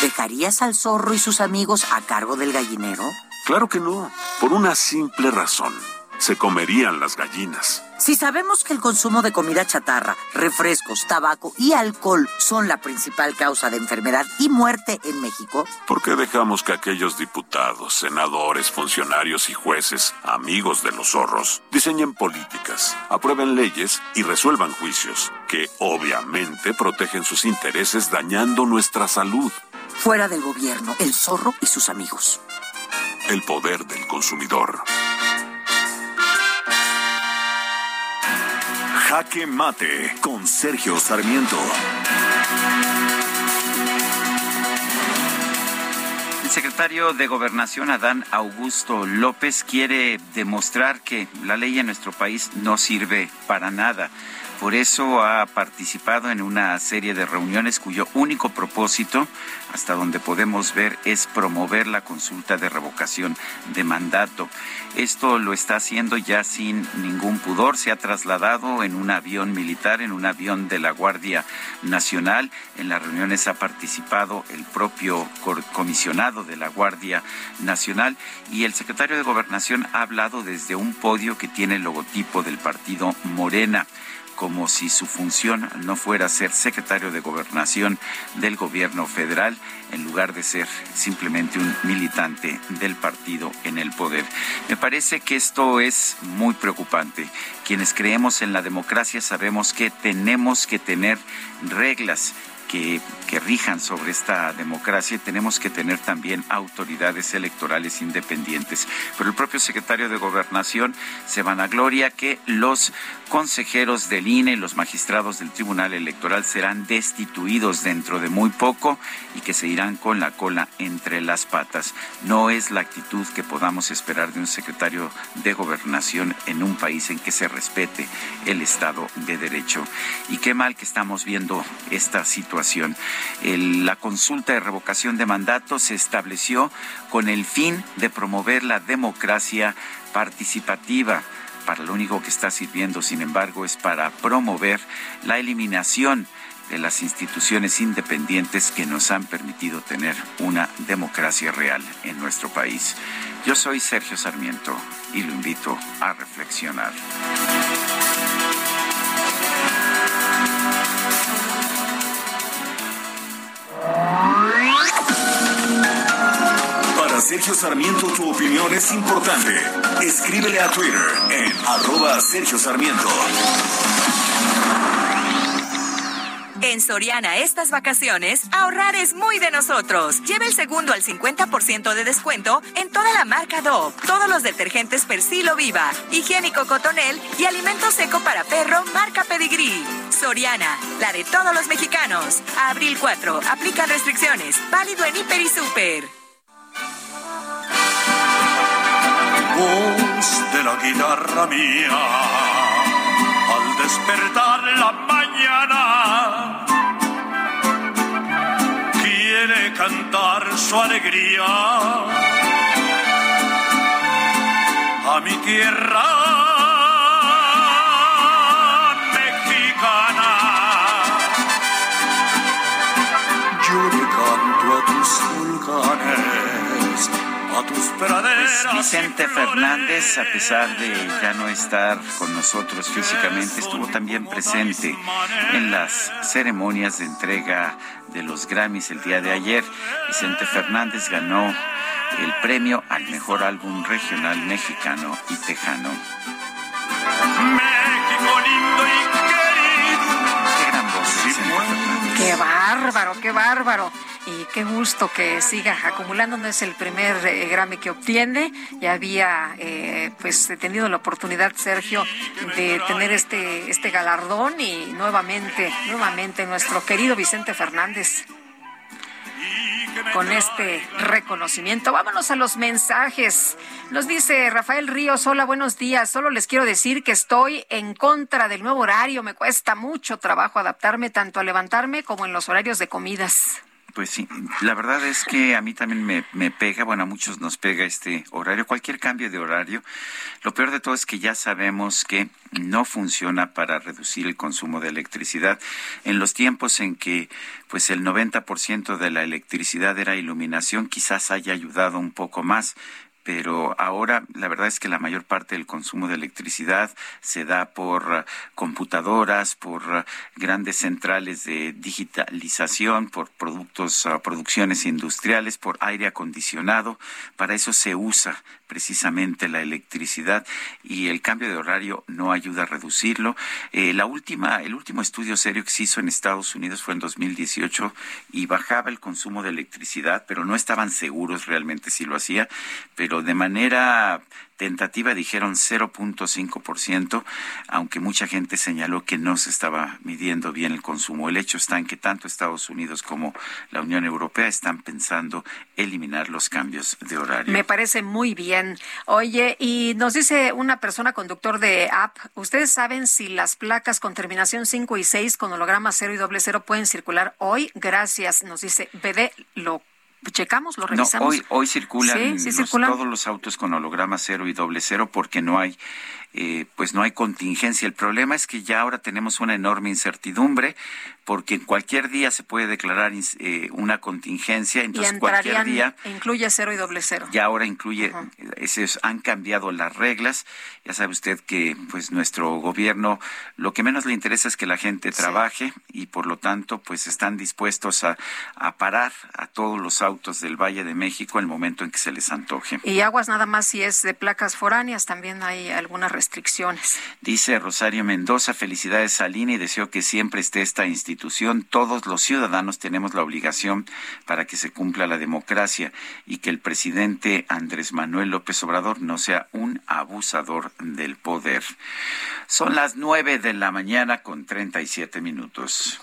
¿Dejarías al zorro y sus amigos a cargo del gallinero? Claro que no, por una simple razón. Se comerían las gallinas. Si sabemos que el consumo de comida chatarra, refrescos, tabaco y alcohol son la principal causa de enfermedad y muerte en México, ¿por qué dejamos que aquellos diputados, senadores, funcionarios y jueces, amigos de los zorros, diseñen políticas, aprueben leyes y resuelvan juicios que obviamente protegen sus intereses dañando nuestra salud? Fuera del gobierno, el zorro y sus amigos. El poder del consumidor. Jaque Mate con Sergio Sarmiento. El secretario de Gobernación, Adán Augusto López, quiere demostrar que la ley en nuestro país no sirve para nada. Por eso ha participado en una serie de reuniones cuyo único propósito, hasta donde podemos ver, es promover la consulta de revocación de mandato. Esto lo está haciendo ya sin ningún pudor. Se ha trasladado en un avión militar, en un avión de la Guardia Nacional. En las reuniones ha participado el propio comisionado de la Guardia Nacional y el secretario de Gobernación ha hablado desde un podio que tiene el logotipo del partido Morena como si su función no fuera ser secretario de gobernación del gobierno federal en lugar de ser simplemente un militante del partido en el poder. Me parece que esto es muy preocupante. Quienes creemos en la democracia sabemos que tenemos que tener reglas que, rijan sobre esta democracia y tenemos que tener también autoridades electorales independientes. Pero el propio secretario de Gobernación se vanagloria que los consejeros del INE, los magistrados del Tribunal Electoral serán destituidos dentro de muy poco y que se irán con la cola entre las patas. No es la actitud que podamos esperar de un secretario de Gobernación en un país en que se respete el Estado de Derecho. Y qué mal que estamos viendo esta situación la consulta de revocación de mandato se estableció con el fin de promover la democracia participativa para lo único que está sirviendo, sin embargo, es para promover la eliminación de las instituciones independientes que nos han permitido tener una democracia real en nuestro país. Yo soy Sergio Sarmiento y lo invito a reflexionar. Sergio Sarmiento tu opinión es importante. Escríbele a Twitter en arroba Sergio Sarmiento. En Soriana estas vacaciones, ahorrar es muy de nosotros. Lleva el segundo al 50% de descuento en toda la marca Dove, todos los detergentes Persilo Viva, higiénico Cotonel y alimento seco para perro marca Pedigree. Soriana, la de todos los mexicanos. Abril 4, aplica restricciones. Válido en Hiper y Super. Voz de la guitarra mía, al despertar la mañana, quiere cantar su alegría. A mi tierra mexicana. Yo le canto a tus volcanes, a tus praderas. Pues Vicente Fernández, a pesar de ya no estar con nosotros físicamente, estuvo también presente en las ceremonias de entrega de los Grammys el día de ayer. Vicente Fernández ganó el premio al mejor álbum regional mexicano y tejano. México lindo y Qué gran voz Vicente Fernández. Qué bárbaro, qué bárbaro. Y qué gusto que siga acumulando. No es el primer eh, Grammy que obtiene. Ya había eh, pues tenido la oportunidad, Sergio, de tener este, este galardón y nuevamente, nuevamente nuestro querido Vicente Fernández con este reconocimiento. Vámonos a los mensajes. Nos dice Rafael Ríos, hola, buenos días. Solo les quiero decir que estoy en contra del nuevo horario. Me cuesta mucho trabajo adaptarme tanto a levantarme como en los horarios de comidas. Pues sí, la verdad es que a mí también me, me, pega, bueno, a muchos nos pega este horario, cualquier cambio de horario. Lo peor de todo es que ya sabemos que no funciona para reducir el consumo de electricidad. En los tiempos en que pues el 90% de la electricidad era iluminación, quizás haya ayudado un poco más, pero ahora la verdad es que la mayor parte del consumo de electricidad se da por computadoras, por grandes centrales de digitalización, por productos, uh, producciones industriales, por aire acondicionado. Para eso se usa precisamente la electricidad y el cambio de horario no ayuda a reducirlo. Eh, la última, el último estudio serio que se hizo en Estados Unidos fue en 2018 y bajaba el consumo de electricidad, pero no estaban seguros realmente si lo hacía, pero de manera tentativa dijeron 0.5%, aunque mucha gente señaló que no se estaba midiendo bien el consumo. El hecho está en que tanto Estados Unidos como la Unión Europea están pensando eliminar los cambios de horario. Me parece muy bien. Oye, y nos dice una persona conductor de app, ¿ustedes saben si las placas con terminación 5 y 6 con holograma 0 y doble 0 pueden circular hoy? Gracias, nos dice BD lo checamos, lo revisamos. No, hoy, hoy circulan, ¿Sí? ¿Sí los, todos los autos con holograma cero y doble cero porque no hay eh, pues no hay contingencia. El problema es que ya ahora tenemos una enorme incertidumbre porque en cualquier día se puede declarar eh, una contingencia, entonces y cualquier día incluye cero y doble cero. Ya ahora incluye, uh -huh. esos, han cambiado las reglas. Ya sabe usted que pues nuestro gobierno lo que menos le interesa es que la gente trabaje sí. y por lo tanto pues están dispuestos a, a parar a todos los autos del Valle de México el momento en que se les antoje. Y aguas nada más si es de placas foráneas, también hay algunas restricciones. Dice Rosario Mendoza, felicidades a Lina y deseo que siempre esté esta institución. Todos los ciudadanos tenemos la obligación para que se cumpla la democracia y que el presidente Andrés Manuel López Obrador no sea un abusador del poder. Son las nueve de la mañana con 37 minutos.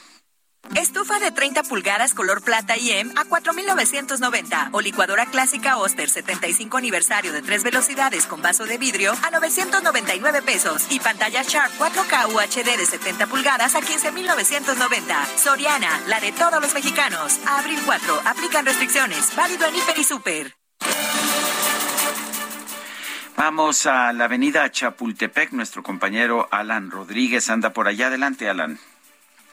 Estufa de 30 pulgadas color plata IM a 4,990. O licuadora clásica Oster 75 aniversario de tres velocidades con vaso de vidrio a 999 pesos. Y pantalla Sharp 4K UHD de 70 pulgadas a 15,990. Soriana, la de todos los mexicanos. Abril 4, aplican restricciones. Válido en Hiper y Super. Vamos a la avenida Chapultepec. Nuestro compañero Alan Rodríguez anda por allá. Adelante, Alan.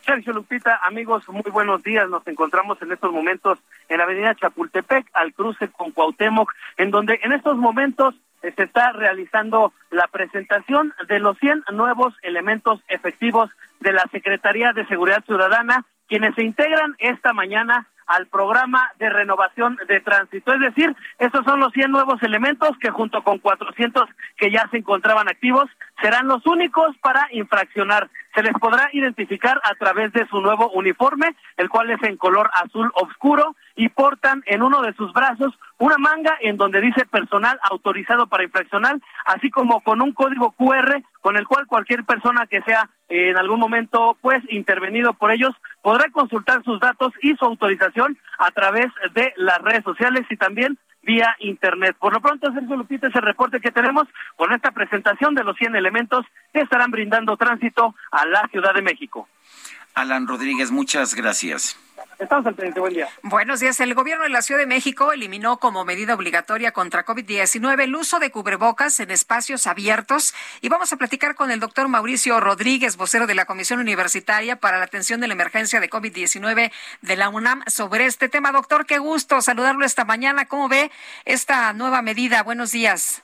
Sergio Lupita, amigos, muy buenos días. Nos encontramos en estos momentos en la avenida Chapultepec, al cruce con Cuauhtémoc, en donde en estos momentos se está realizando la presentación de los 100 nuevos elementos efectivos de la Secretaría de Seguridad Ciudadana, quienes se integran esta mañana al programa de renovación de tránsito. Es decir, estos son los 100 nuevos elementos que junto con 400 que ya se encontraban activos serán los únicos para infraccionar. Se les podrá identificar a través de su nuevo uniforme, el cual es en color azul oscuro y portan en uno de sus brazos una manga en donde dice personal autorizado para infraccionar, así como con un código QR con el cual cualquier persona que sea eh, en algún momento pues intervenido por ellos podrá consultar sus datos y su autorización a través de las redes sociales y también vía internet. Por lo pronto, Sergio Lupita, es el reporte que tenemos con esta presentación de los 100 elementos que estarán brindando tránsito a la Ciudad de México. Alan Rodríguez, muchas gracias. Estamos al frente, buen día. Buenos días. El gobierno de la Ciudad de México eliminó como medida obligatoria contra COVID-19 el uso de cubrebocas en espacios abiertos. Y vamos a platicar con el doctor Mauricio Rodríguez, vocero de la Comisión Universitaria para la Atención de la Emergencia de COVID-19 de la UNAM, sobre este tema. Doctor, qué gusto saludarlo esta mañana. ¿Cómo ve esta nueva medida? Buenos días.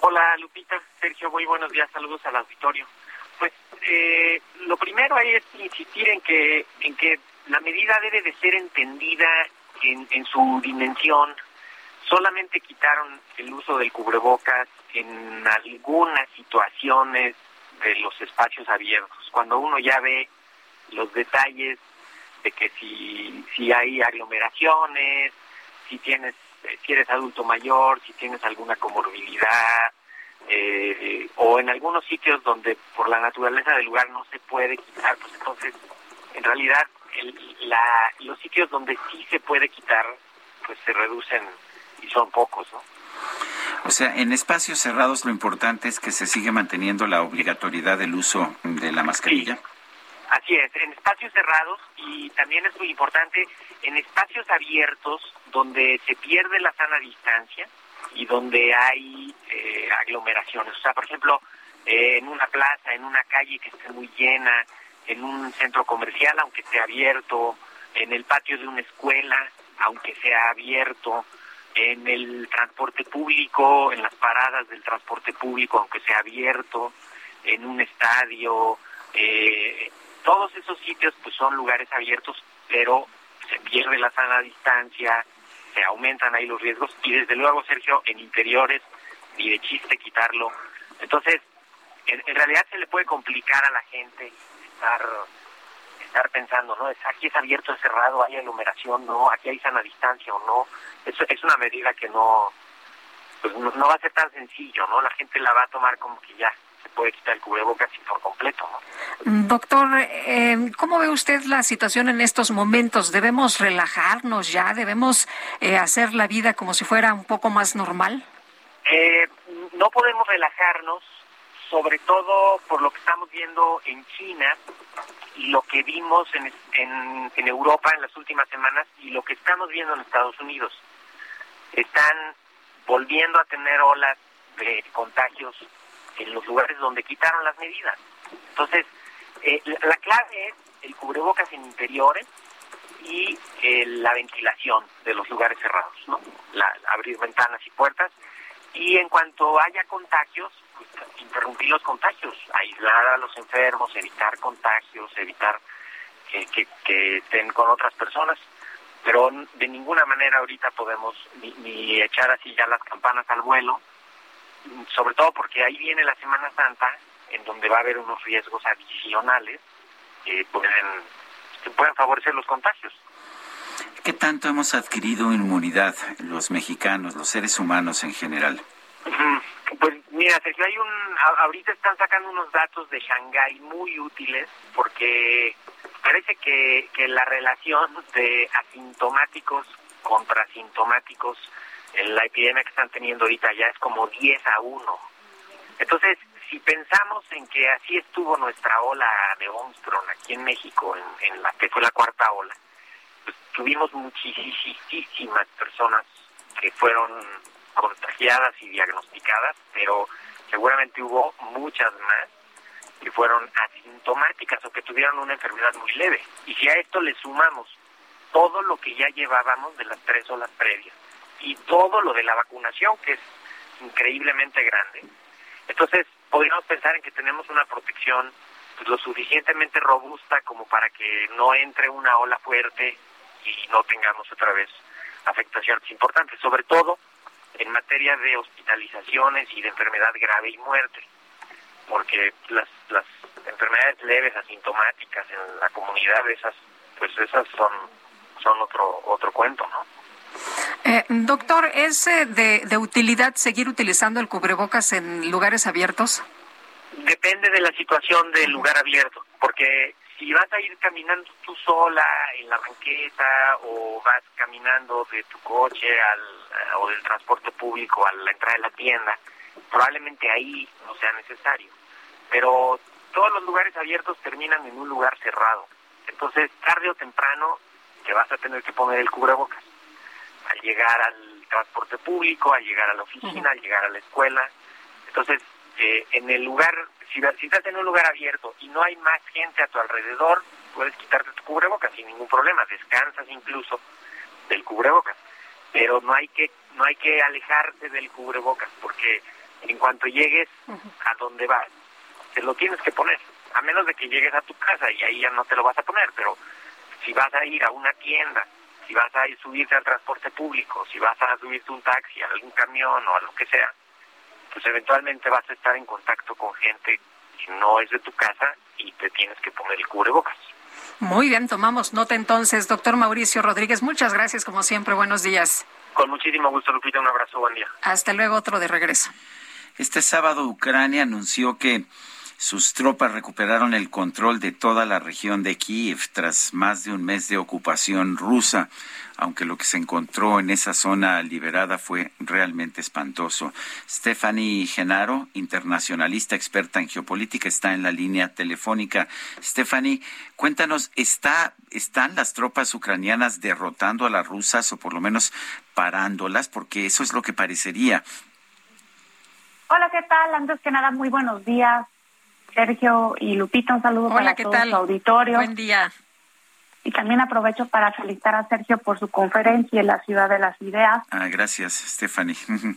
Hola, Lupita. Sergio, muy buenos días. Saludos al auditorio. Pues eh, lo primero ahí es insistir en que, en que la medida debe de ser entendida en, en su dimensión. Solamente quitaron el uso del cubrebocas en algunas situaciones de los espacios abiertos. Cuando uno ya ve los detalles de que si, si hay aglomeraciones, si tienes, si eres adulto mayor, si tienes alguna comorbilidad, eh, o en algunos sitios donde por la naturaleza del lugar no se puede quitar, pues entonces en realidad el, la, los sitios donde sí se puede quitar, pues se reducen y son pocos, ¿no? O sea, en espacios cerrados lo importante es que se sigue manteniendo la obligatoriedad del uso de la mascarilla. Así es, en espacios cerrados y también es muy importante en espacios abiertos donde se pierde la sana distancia y donde hay eh, aglomeraciones. O sea, por ejemplo, eh, en una plaza, en una calle que esté muy llena, en un centro comercial, aunque esté abierto, en el patio de una escuela, aunque sea abierto, en el transporte público, en las paradas del transporte público, aunque sea abierto, en un estadio, eh, todos esos sitios pues son lugares abiertos, pero se pierde la sana distancia, se aumentan ahí los riesgos y desde luego, Sergio, en interiores, ni de chiste quitarlo. Entonces, en, en realidad se le puede complicar a la gente estar estar pensando, ¿no? Es, aquí es abierto, es cerrado, hay aglomeración, ¿no? Aquí hay sana distancia o no. Eso es una medida que no, pues no, no va a ser tan sencillo, ¿no? La gente la va a tomar como que ya se puede quitar el cubrebocas y por completo, ¿no? Doctor, eh, ¿cómo ve usted la situación en estos momentos? ¿Debemos relajarnos ya? ¿Debemos eh, hacer la vida como si fuera un poco más normal? Eh, no podemos relajarnos, sobre todo por lo que estamos viendo en China y lo que vimos en, en, Europa en las últimas semanas y lo que estamos viendo en Estados Unidos. Están volviendo a tener olas de contagios en los lugares donde quitaron las medidas. Entonces, eh, la, la clave es el cubrebocas en interiores y eh, la ventilación de los lugares cerrados, ¿no? La, abrir ventanas y puertas. Y en cuanto haya contagios, interrumpir los contagios, aislar a los enfermos, evitar contagios, evitar que, que, que estén con otras personas. Pero de ninguna manera ahorita podemos ni, echar así ya las campanas al vuelo, sobre todo porque ahí viene la Semana Santa, en donde va a haber unos riesgos adicionales que pueden, que pueden favorecer los contagios. ¿Qué tanto hemos adquirido inmunidad los mexicanos, los seres humanos en general? Pues mira, Sergio, hay un, ahorita están sacando unos datos de Shanghái muy útiles porque parece que, que la relación de asintomáticos contra asintomáticos en la epidemia que están teniendo ahorita ya es como 10 a 1. Entonces, si pensamos en que así estuvo nuestra ola de Omicron aquí en México, en, en la que fue la cuarta ola, pues tuvimos muchísimas personas que fueron contagiadas y diagnosticadas, pero seguramente hubo muchas más que fueron asintomáticas o que tuvieron una enfermedad muy leve. Y si a esto le sumamos todo lo que ya llevábamos de las tres olas previas y todo lo de la vacunación, que es increíblemente grande, entonces podríamos pensar en que tenemos una protección pues, lo suficientemente robusta como para que no entre una ola fuerte y no tengamos otra vez afectaciones importantes, sobre todo en materia de hospitalizaciones y de enfermedad grave y muerte, porque las, las enfermedades leves, asintomáticas en la comunidad, esas, pues esas son, son otro, otro cuento, ¿no? Eh, doctor, ¿es eh, de, de utilidad seguir utilizando el cubrebocas en lugares abiertos? Depende de la situación del lugar abierto, porque si vas a ir caminando tú sola en la banqueta o vas caminando de tu coche al, eh, o del transporte público a la entrada de la tienda, probablemente ahí no sea necesario. Pero todos los lugares abiertos terminan en un lugar cerrado. Entonces, tarde o temprano te vas a tener que poner el cubrebocas. Al llegar al transporte público, al llegar a la oficina, al llegar a la escuela. Entonces, eh, en el lugar si, si estás en un lugar abierto y no hay más gente a tu alrededor, puedes quitarte tu cubrebocas sin ningún problema, descansas incluso del cubrebocas, pero no hay que no hay que alejarse del cubrebocas porque en cuanto llegues a donde vas, te lo tienes que poner, a menos de que llegues a tu casa y ahí ya no te lo vas a poner, pero si vas a ir a una tienda, si vas a ir subirte al transporte público, si vas a subirte un taxi, a algún camión o a lo que sea, pues eventualmente vas a estar en contacto con gente que no es de tu casa y te tienes que poner el cubrebocas. Muy bien, tomamos nota entonces. Doctor Mauricio Rodríguez, muchas gracias como siempre. Buenos días. Con muchísimo gusto, Lupita. Un abrazo. Buen día. Hasta luego, otro de regreso. Este sábado Ucrania anunció que sus tropas recuperaron el control de toda la región de Kiev tras más de un mes de ocupación rusa aunque lo que se encontró en esa zona liberada fue realmente espantoso. Stephanie Genaro, internacionalista experta en geopolítica, está en la línea telefónica. Stephanie, cuéntanos, ¿está, ¿están las tropas ucranianas derrotando a las rusas o por lo menos parándolas? Porque eso es lo que parecería. Hola, ¿qué tal? Antes que nada, muy buenos días. Sergio y Lupita, un saludo para todo su auditorio. Buen día. Y también aprovecho para felicitar a Sergio por su conferencia en la Ciudad de las Ideas. Ah, gracias, Stephanie. <laughs>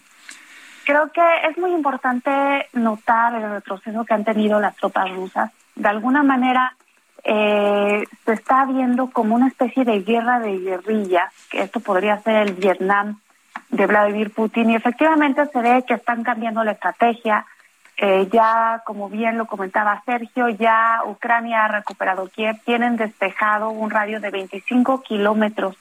Creo que es muy importante notar el retroceso que han tenido las tropas rusas. De alguna manera eh, se está viendo como una especie de guerra de guerrillas, que esto podría ser el Vietnam de Vladimir Putin, y efectivamente se ve que están cambiando la estrategia, eh, ya, como bien lo comentaba Sergio, ya Ucrania ha recuperado Kiev, tienen despejado un radio de 25 kilómetros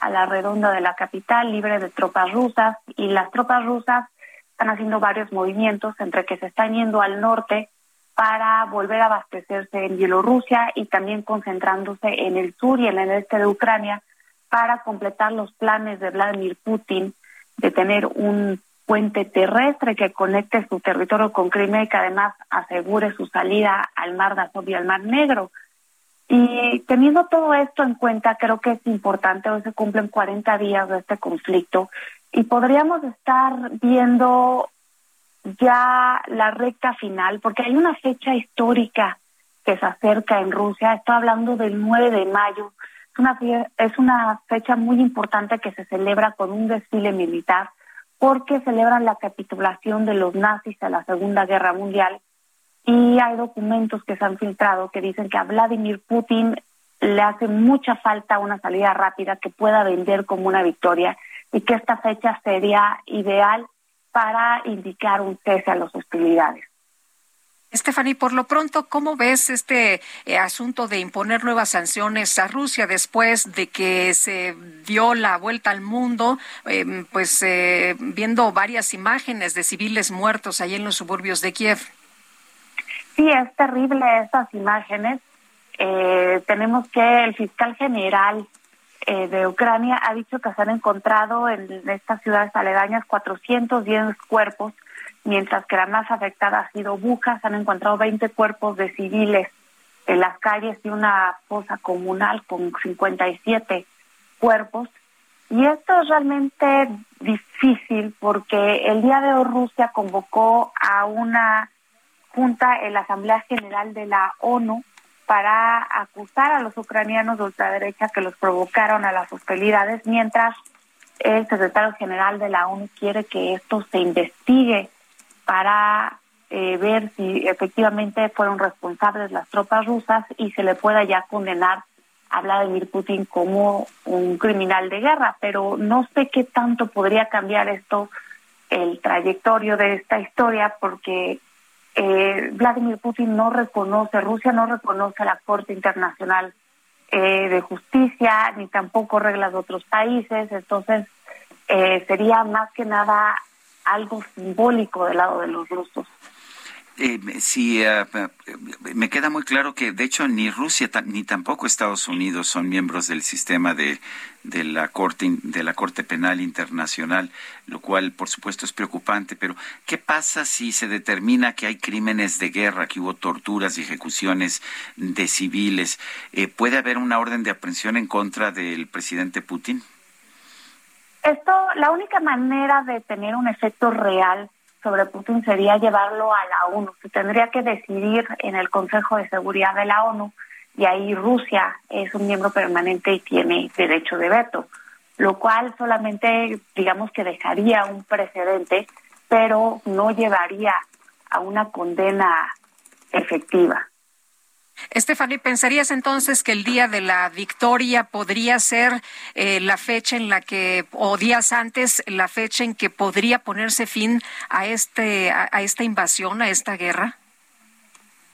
a la redonda de la capital, libre de tropas rusas, y las tropas rusas están haciendo varios movimientos, entre que se están yendo al norte para volver a abastecerse en Bielorrusia y también concentrándose en el sur y en el este de Ucrania para completar los planes de Vladimir Putin de tener un puente terrestre que conecte su territorio con Crimea y que además asegure su salida al Mar de Azov y al Mar Negro. Y teniendo todo esto en cuenta, creo que es importante, hoy se cumplen 40 días de este conflicto y podríamos estar viendo ya la recta final, porque hay una fecha histórica que se acerca en Rusia, estoy hablando del 9 de mayo, es una, es una fecha muy importante que se celebra con un desfile militar porque celebran la capitulación de los nazis a la Segunda Guerra Mundial y hay documentos que se han filtrado que dicen que a Vladimir Putin le hace mucha falta una salida rápida que pueda vender como una victoria y que esta fecha sería ideal para indicar un cese a las hostilidades. Stephanie, por lo pronto, ¿cómo ves este eh, asunto de imponer nuevas sanciones a Rusia después de que se dio la vuelta al mundo, em, pues eh, viendo varias imágenes de civiles muertos ahí en los suburbios de Kiev? Sí, es terrible estas imágenes. Eh, tenemos que el fiscal general de Ucrania ha dicho que se han encontrado en estas ciudades aledañas 410 cuerpos mientras que la más afectada ha sido Bucas. Han encontrado 20 cuerpos de civiles en las calles y una fosa comunal con 57 cuerpos. Y esto es realmente difícil porque el día de hoy Rusia convocó a una junta en la Asamblea General de la ONU para acusar a los ucranianos de ultraderecha que los provocaron a las hostilidades, mientras el secretario general de la ONU quiere que esto se investigue para eh, ver si efectivamente fueron responsables las tropas rusas y se le pueda ya condenar a Vladimir Putin como un criminal de guerra, pero no sé qué tanto podría cambiar esto el trayectorio de esta historia porque eh, Vladimir Putin no reconoce, Rusia no reconoce la Corte Internacional eh, de Justicia ni tampoco reglas de otros países, entonces eh, sería más que nada algo simbólico del lado de los rusos. Eh, sí, eh, me queda muy claro que de hecho ni Rusia ni tampoco Estados Unidos son miembros del sistema de, de la corte de la Corte Penal Internacional, lo cual por supuesto es preocupante. Pero qué pasa si se determina que hay crímenes de guerra, que hubo torturas y ejecuciones de civiles? Eh, ¿Puede haber una orden de aprehensión en contra del presidente Putin? Esto, la única manera de tener un efecto real sobre Putin sería llevarlo a la ONU. Se tendría que decidir en el Consejo de Seguridad de la ONU y ahí Rusia es un miembro permanente y tiene derecho de veto, lo cual solamente digamos que dejaría un precedente, pero no llevaría a una condena efectiva. Stephanie, ¿pensarías entonces que el día de la victoria podría ser eh, la fecha en la que, o días antes, la fecha en que podría ponerse fin a, este, a, esta invasión, a esta guerra?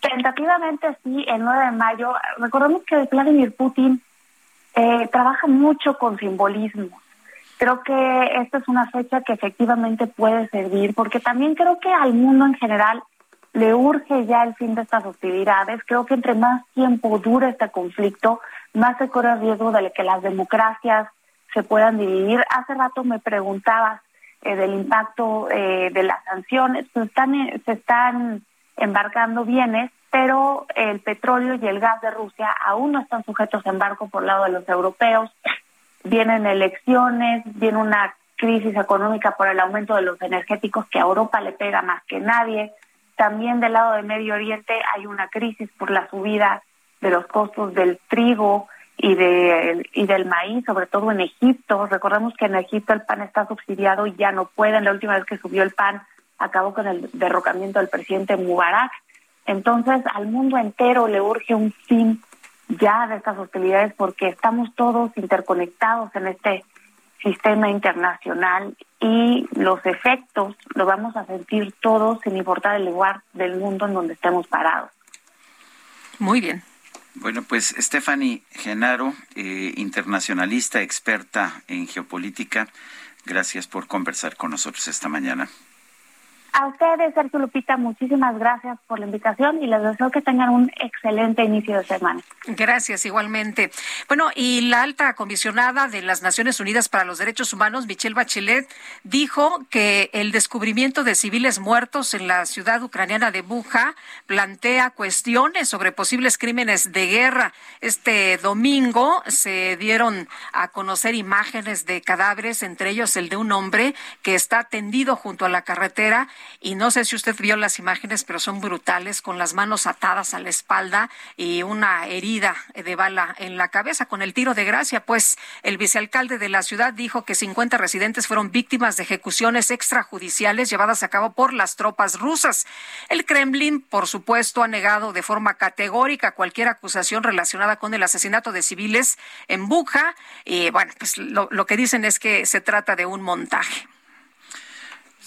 Tentativamente sí, el 9 de mayo. Recordemos que Vladimir Putin eh, trabaja mucho con simbolismo. Creo que esta es una fecha que efectivamente puede servir, porque también creo que al mundo en general le urge ya el fin de estas hostilidades. Creo que entre más tiempo dure este conflicto, más se corre el riesgo de que las democracias se puedan dividir. Hace rato me preguntabas eh, del impacto eh, de las sanciones. Se están, se están embarcando bienes, pero el petróleo y el gas de Rusia aún no están sujetos a embargo por lado de los europeos. Vienen elecciones, viene una crisis económica por el aumento de los energéticos que a Europa le pega más que nadie. También del lado de Medio Oriente hay una crisis por la subida de los costos del trigo y, de, y del maíz, sobre todo en Egipto. Recordemos que en Egipto el pan está subsidiado y ya no pueden. La última vez que subió el pan acabó con el derrocamiento del presidente Mubarak. Entonces al mundo entero le urge un fin ya de estas hostilidades porque estamos todos interconectados en este sistema internacional y los efectos los vamos a sentir todos sin importar el lugar del mundo en donde estemos parados. Muy bien. Bueno, pues Stephanie Genaro, eh, internacionalista, experta en geopolítica, gracias por conversar con nosotros esta mañana. A ustedes, Sergio Lupita, muchísimas gracias por la invitación y les deseo que tengan un excelente inicio de semana. Gracias, igualmente. Bueno, y la alta comisionada de las Naciones Unidas para los Derechos Humanos, Michelle Bachelet, dijo que el descubrimiento de civiles muertos en la ciudad ucraniana de Buja plantea cuestiones sobre posibles crímenes de guerra. Este domingo se dieron a conocer imágenes de cadáveres, entre ellos el de un hombre que está tendido junto a la carretera y no sé si usted vio las imágenes, pero son brutales, con las manos atadas a la espalda y una herida de bala en la cabeza con el tiro de gracia. Pues el vicealcalde de la ciudad dijo que 50 residentes fueron víctimas de ejecuciones extrajudiciales llevadas a cabo por las tropas rusas. El Kremlin, por supuesto, ha negado de forma categórica cualquier acusación relacionada con el asesinato de civiles en Buja. Y bueno, pues lo, lo que dicen es que se trata de un montaje.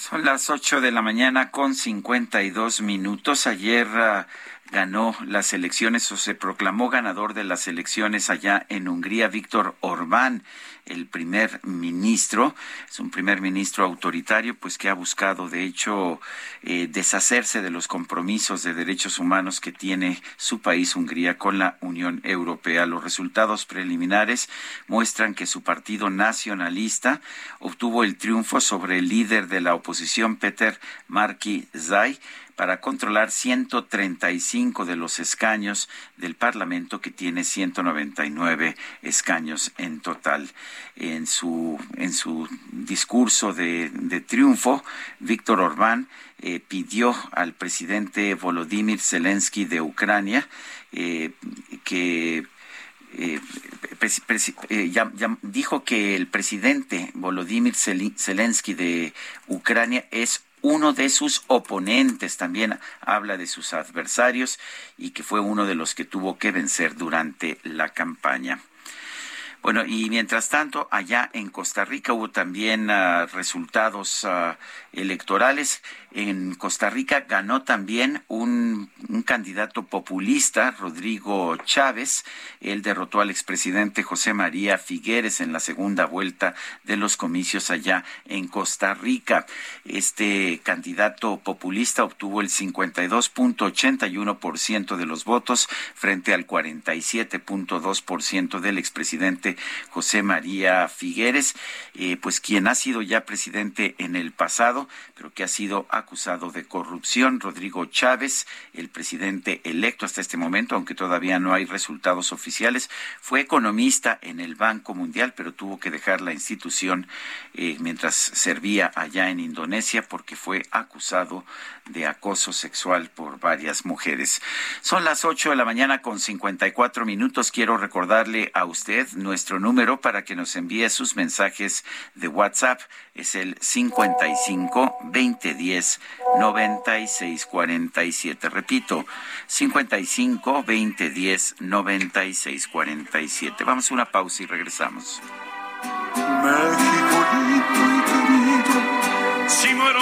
Son las 8 de la mañana con 52 minutos. Ayer uh, ganó las elecciones o se proclamó ganador de las elecciones allá en Hungría Víctor Orbán el primer ministro. Es un primer ministro autoritario, pues que ha buscado, de hecho, eh, deshacerse de los compromisos de derechos humanos que tiene su país, Hungría, con la Unión Europea. Los resultados preliminares muestran que su partido nacionalista obtuvo el triunfo sobre el líder de la oposición, Peter Marki Zay, para controlar 135 de los escaños del Parlamento que tiene 199 escaños en total. En su, en su discurso de, triunfo, Víctor Orbán eh, pidió al presidente Volodymyr Zelensky de Ucrania eh, que eh, dijo que el presidente Volodymyr Zelensky de Ucrania es uno de sus oponentes, también habla de sus adversarios y que fue uno de los que tuvo que vencer durante la campaña. Bueno, y mientras tanto, allá en Costa Rica hubo también ah, resultados ah, electorales. En Costa Rica ganó también un, candidato populista, Rodrigo Chávez. Él derrotó al expresidente José María Figueres en la segunda vuelta de los comicios allá en Costa Rica. Este candidato populista obtuvo el 52.81% de los votos frente al 47.2% del expresidente José María Figueres, eh, pues quien ha sido ya presidente en el pasado, pero que ha sido acusado de corrupción. Rodrigo Chávez, el presidente electo hasta este momento, aunque todavía no hay resultados oficiales, fue economista en el Banco Mundial, pero tuvo que dejar la institución eh, mientras servía allá en Indonesia porque fue acusado de acoso sexual por varias mujeres. Son las 8 de la mañana con 54 minutos. Quiero recordarle a usted nuestro número para que nos envíe sus mensajes de WhatsApp. Es el 55 2010 9647. Repito, 55 2010 9647. Vamos a una pausa y regresamos. México lindo y querido, si muero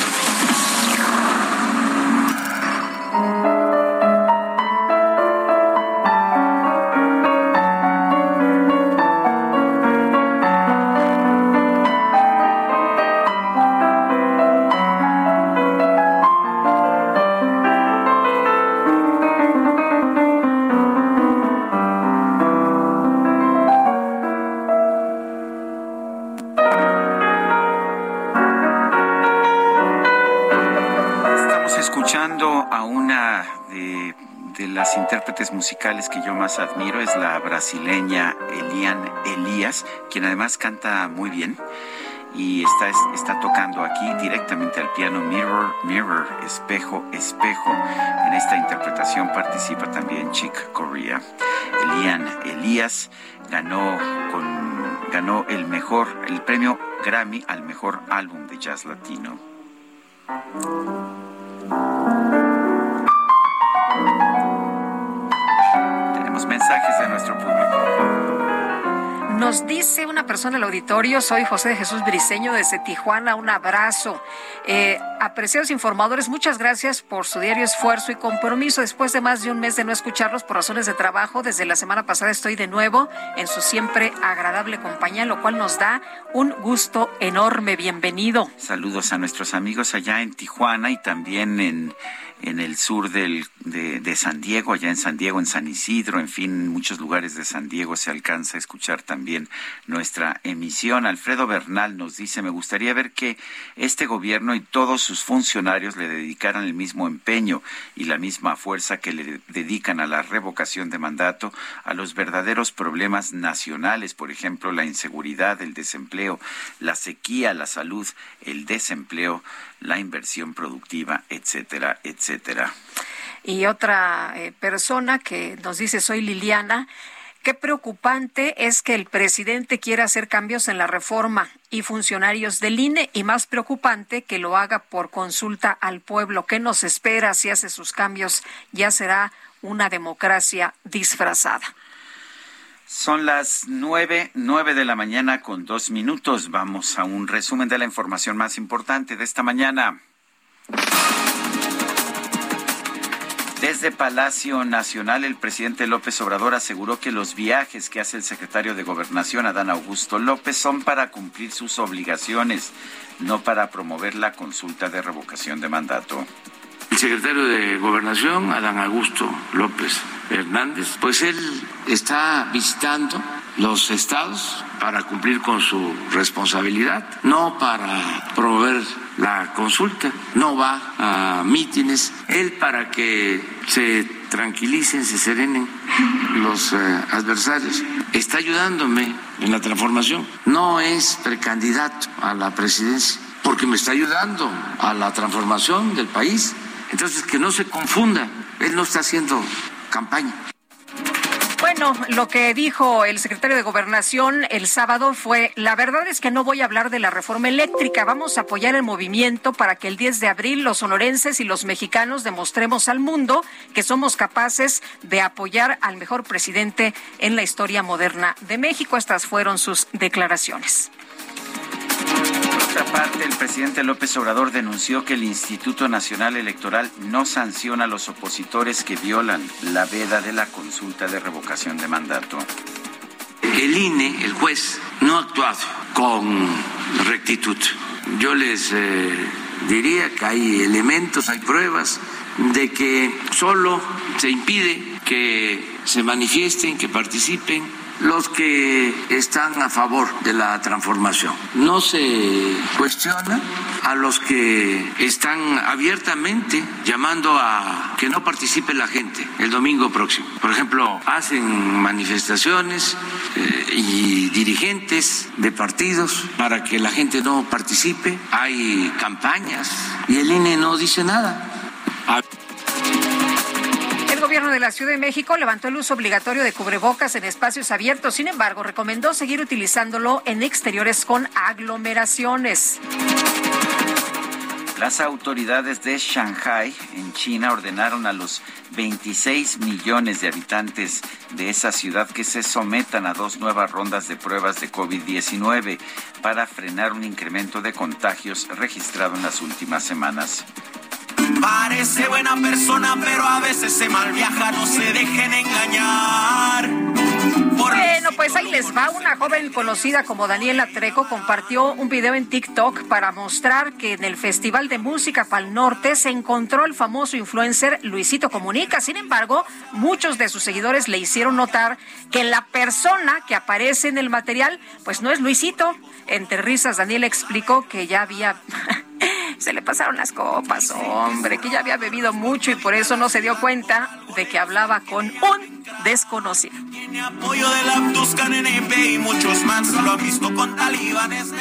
Musicales que yo más admiro es la brasileña Elian Elías, quien además canta muy bien y está, está tocando aquí directamente al piano Mirror, Mirror, espejo, espejo. En esta interpretación participa también Chick Corea. Elian Elías ganó, ganó el mejor, el premio Grammy al mejor álbum de jazz latino. Mensajes de nuestro público. Nos dice una persona en el auditorio, soy José de Jesús Briseño desde Tijuana, un abrazo. Eh, apreciados informadores, muchas gracias por su diario esfuerzo y compromiso. Después de más de un mes de no escucharlos por razones de trabajo, desde la semana pasada estoy de nuevo en su siempre agradable compañía, lo cual nos da un gusto enorme. Bienvenido. Saludos a nuestros amigos allá en Tijuana y también en en el sur del, de, San Diego, allá en San Diego, en San Isidro, en fin, en muchos lugares de San Diego se alcanza a escuchar también nuestra emisión. Alfredo Bernal nos dice, me gustaría ver que este gobierno y todos sus funcionarios le dedicaran el mismo empeño y la misma fuerza que le dedican a la revocación de mandato a los verdaderos problemas nacionales, por ejemplo, la inseguridad, el desempleo, la sequía, la salud, el desempleo, la inversión productiva, etcétera, etcétera. Y otra eh, persona que nos dice, soy Liliana, Qué preocupante es que el presidente quiera hacer cambios en la reforma y funcionarios del INE y más preocupante que lo haga por consulta al pueblo. ¿Qué nos espera si hace sus cambios? Ya será una democracia disfrazada. Son las nueve, nueve de la mañana con dos minutos. Vamos a un resumen de la información más importante de esta mañana. Desde Palacio Nacional, el presidente López Obrador aseguró que los viajes que hace el secretario de Gobernación, Adán Augusto López, son para cumplir sus obligaciones, no para promover la consulta de revocación de mandato. El secretario de Gobernación, Adán Augusto López Hernández, pues él está visitando los estados para cumplir con su responsabilidad, no para promover la consulta, no va a mítines, él para que se tranquilicen, se serenen los eh, adversarios, está ayudándome en la transformación, no es precandidato a la presidencia, porque me está ayudando a la transformación del país. Entonces, que no se confunda, él no está haciendo campaña. Bueno, lo que dijo el secretario de Gobernación el sábado fue, la verdad es que no voy a hablar de la reforma eléctrica, vamos a apoyar el movimiento para que el 10 de abril los sonorenses y los mexicanos demostremos al mundo que somos capaces de apoyar al mejor presidente en la historia moderna de México. Estas fueron sus declaraciones otra parte, el presidente López Obrador denunció que el Instituto Nacional Electoral no sanciona a los opositores que violan la veda de la consulta de revocación de mandato. El INE, el juez, no ha actuado con rectitud. Yo les eh, diría que hay elementos, hay pruebas de que solo se impide que se manifiesten, que participen los que están a favor de la transformación. No se cuestiona a los que están abiertamente llamando a que no participe la gente el domingo próximo. Por ejemplo, hacen manifestaciones eh, y dirigentes de partidos para que la gente no participe. Hay campañas y el INE no dice nada gobierno de la Ciudad de México levantó el uso obligatorio de cubrebocas en espacios abiertos, sin embargo, recomendó seguir utilizándolo en exteriores con aglomeraciones. Las autoridades de Shanghai, en China, ordenaron a los 26 millones de habitantes de esa ciudad que se sometan a dos nuevas rondas de pruebas de COVID-19 para frenar un incremento de contagios registrado en las últimas semanas. Parece buena persona, pero a veces se mal viaja, no se dejen engañar. Bueno, pues ahí les va. Una joven conocida como Daniela Treco compartió un video en TikTok para mostrar que en el Festival de Música Pal Norte se encontró el famoso influencer Luisito Comunica. Sin embargo, muchos de sus seguidores le hicieron notar que la persona que aparece en el material, pues no es Luisito. Entre risas, Daniela explicó que ya había <laughs> se le pasaron las copas, hombre, que ya había bebido mucho y por eso no se dio cuenta de que hablaba con un desconocido. Tiene apoyo de la Tuscan NP y muchos más lo han visto con talibanes.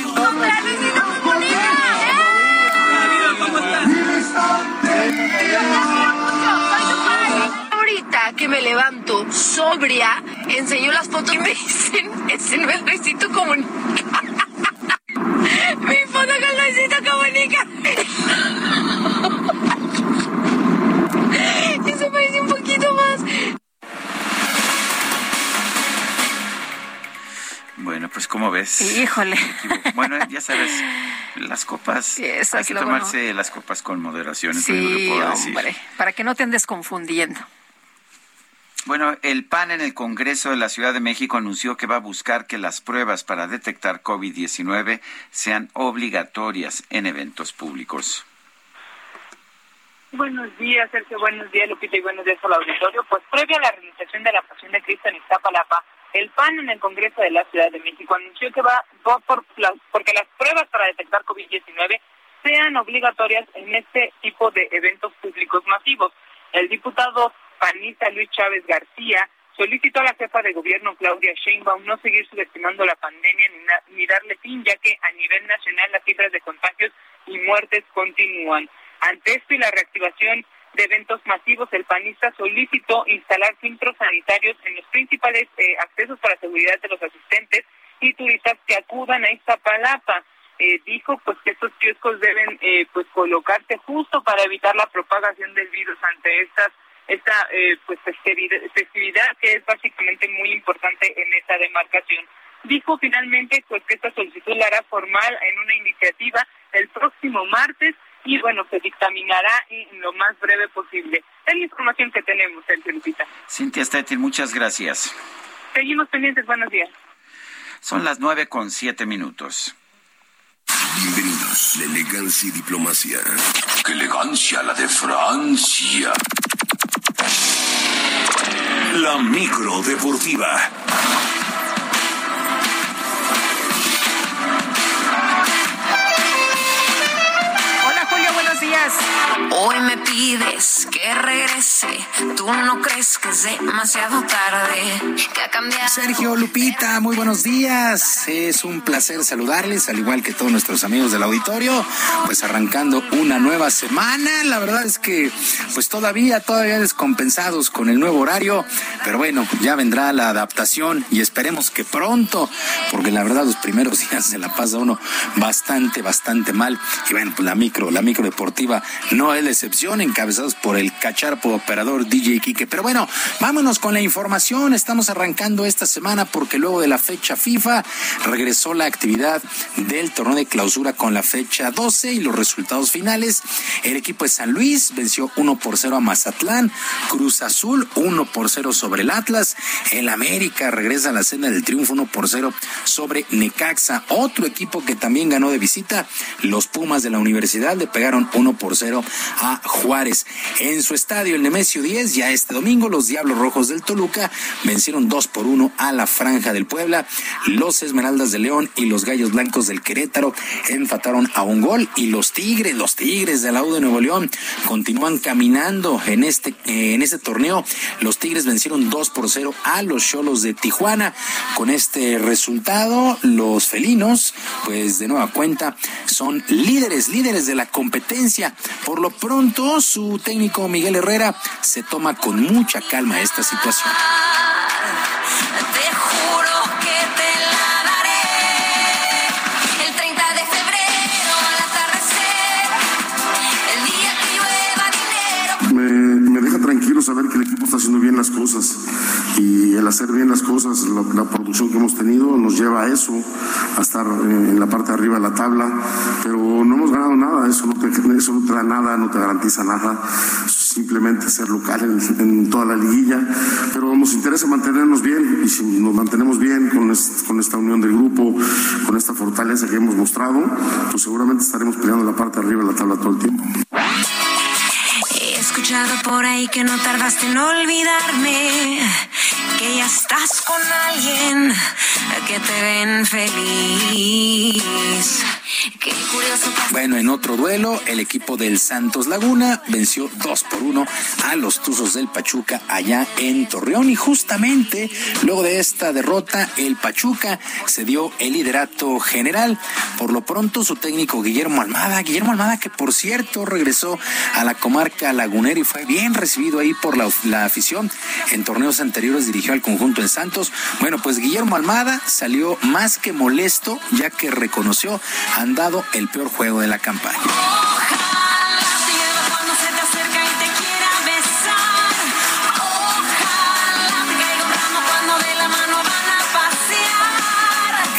Ahorita que me levanto sobria, enseño las fotos y me dicen, ese no es Luisito Comunica. Mi foto con Luisito Comunica. Y se parece un poquito más. Bueno, pues como ves. Híjole. Bueno, ya sabes, las copas. hay que tomarse las copas con moderación. Sí, hombre, para que no te andes confundiendo. Bueno, el PAN en el Congreso de la Ciudad de México anunció que va a buscar que las pruebas para detectar COVID-19 sean obligatorias en eventos públicos. Buenos días, Sergio. Buenos días, Lupita, y buenos días al auditorio. Pues previo a la realización de la Pasión de Cristo en Iztapalapa, el PAN en el Congreso de la Ciudad de México anunció que va por porque las pruebas para detectar COVID-19 sean obligatorias en este tipo de eventos públicos masivos. El diputado panista Luis Chávez García solicitó a la jefa de gobierno Claudia Sheinbaum no seguir subestimando la pandemia ni, ni darle fin, ya que a nivel nacional las cifras de contagios y muertes continúan. Ante esto y la reactivación de eventos masivos, el panista solicitó instalar filtros sanitarios en los principales eh, accesos para seguridad de los asistentes y turistas que acudan a Iztapalapa. Eh, dijo pues que estos kioscos deben eh, pues colocarse justo para evitar la propagación del virus ante estas esta eh, pues festividad, festividad que es básicamente muy importante en esta demarcación. Dijo finalmente pues que esta solicitud la hará formal en una iniciativa el próximo martes y bueno, se dictaminará en lo más breve posible. Es la información que tenemos, Sergio Lupita. Cintia Stettin, muchas gracias. Seguimos pendientes, buenos días. Son las nueve con siete minutos. Bienvenidos. La elegancia y diplomacia. ¡Qué elegancia la de Francia! La micro deportiva. Días. Hoy me pides que regrese. Tú no crees que es demasiado tarde. Que ha cambiado. Sergio Lupita, muy buenos días. Es un placer saludarles, al igual que todos nuestros amigos del auditorio. Pues arrancando una nueva semana. La verdad es que, pues todavía, todavía descompensados con el nuevo horario. Pero bueno, ya vendrá la adaptación y esperemos que pronto, porque la verdad los primeros <laughs> días se la pasa uno bastante, bastante mal. Y bueno, pues la micro, la micro deportiva no es la excepción, encabezados por el cacharpo operador DJ Kike. Pero bueno, vámonos con la información. Estamos arrancando esta semana porque luego de la fecha FIFA regresó la actividad del torneo de clausura con la fecha 12 y los resultados finales. El equipo de San Luis venció 1 por 0 a Mazatlán, Cruz Azul 1 por 0 sobre el Atlas, el América regresa a la cena del triunfo 1 por 0 sobre Necaxa, otro equipo que también ganó de visita, los Pumas de la Universidad le pegaron 1 por 0 a Juárez. En su estadio, el Nemesio 10, ya este domingo, los Diablos Rojos del Toluca vencieron 2 por 1 a la Franja del Puebla. Los Esmeraldas de León y los Gallos Blancos del Querétaro enfataron a un gol. Y los Tigres, los Tigres de la U de Nuevo León, continúan caminando en este, en este torneo. Los Tigres vencieron 2 por 0 a los Cholos de Tijuana. Con este resultado, los felinos, pues de nueva cuenta, son líderes, líderes de la competencia. Por lo pronto, su técnico Miguel Herrera se toma con mucha calma esta situación. Haciendo bien las cosas. Y el hacer bien las cosas, la, la producción que hemos tenido nos lleva a eso, a estar en la parte de arriba de la tabla, pero no hemos ganado nada, eso no te, eso no te da nada, no te garantiza nada, simplemente ser local en, en toda la liguilla, pero nos interesa mantenernos bien. Y si nos mantenemos bien con, est- con esta unión del grupo, con esta fortaleza que hemos mostrado, pues seguramente estaremos peleando la parte de arriba de la tabla todo el tiempo. Por ahí que no tardaste en olvidarme. Que ya estás con alguien que te ven feliz. Qué curioso Bueno, en otro duelo, el equipo del Santos Laguna venció 2 por 1 a los Tuzos del Pachuca allá en Torreón y justamente luego de esta derrota el Pachuca se dio el liderato general. Por lo pronto su técnico Guillermo Almada, Guillermo Almada que por cierto regresó a la comarca lagunera y fue bien recibido ahí por la, la afición. En torneos anteriores dirigió al conjunto en Santos. Bueno, pues Guillermo Almada salió más que molesto ya que reconoció han dado el peor juego de la campaña.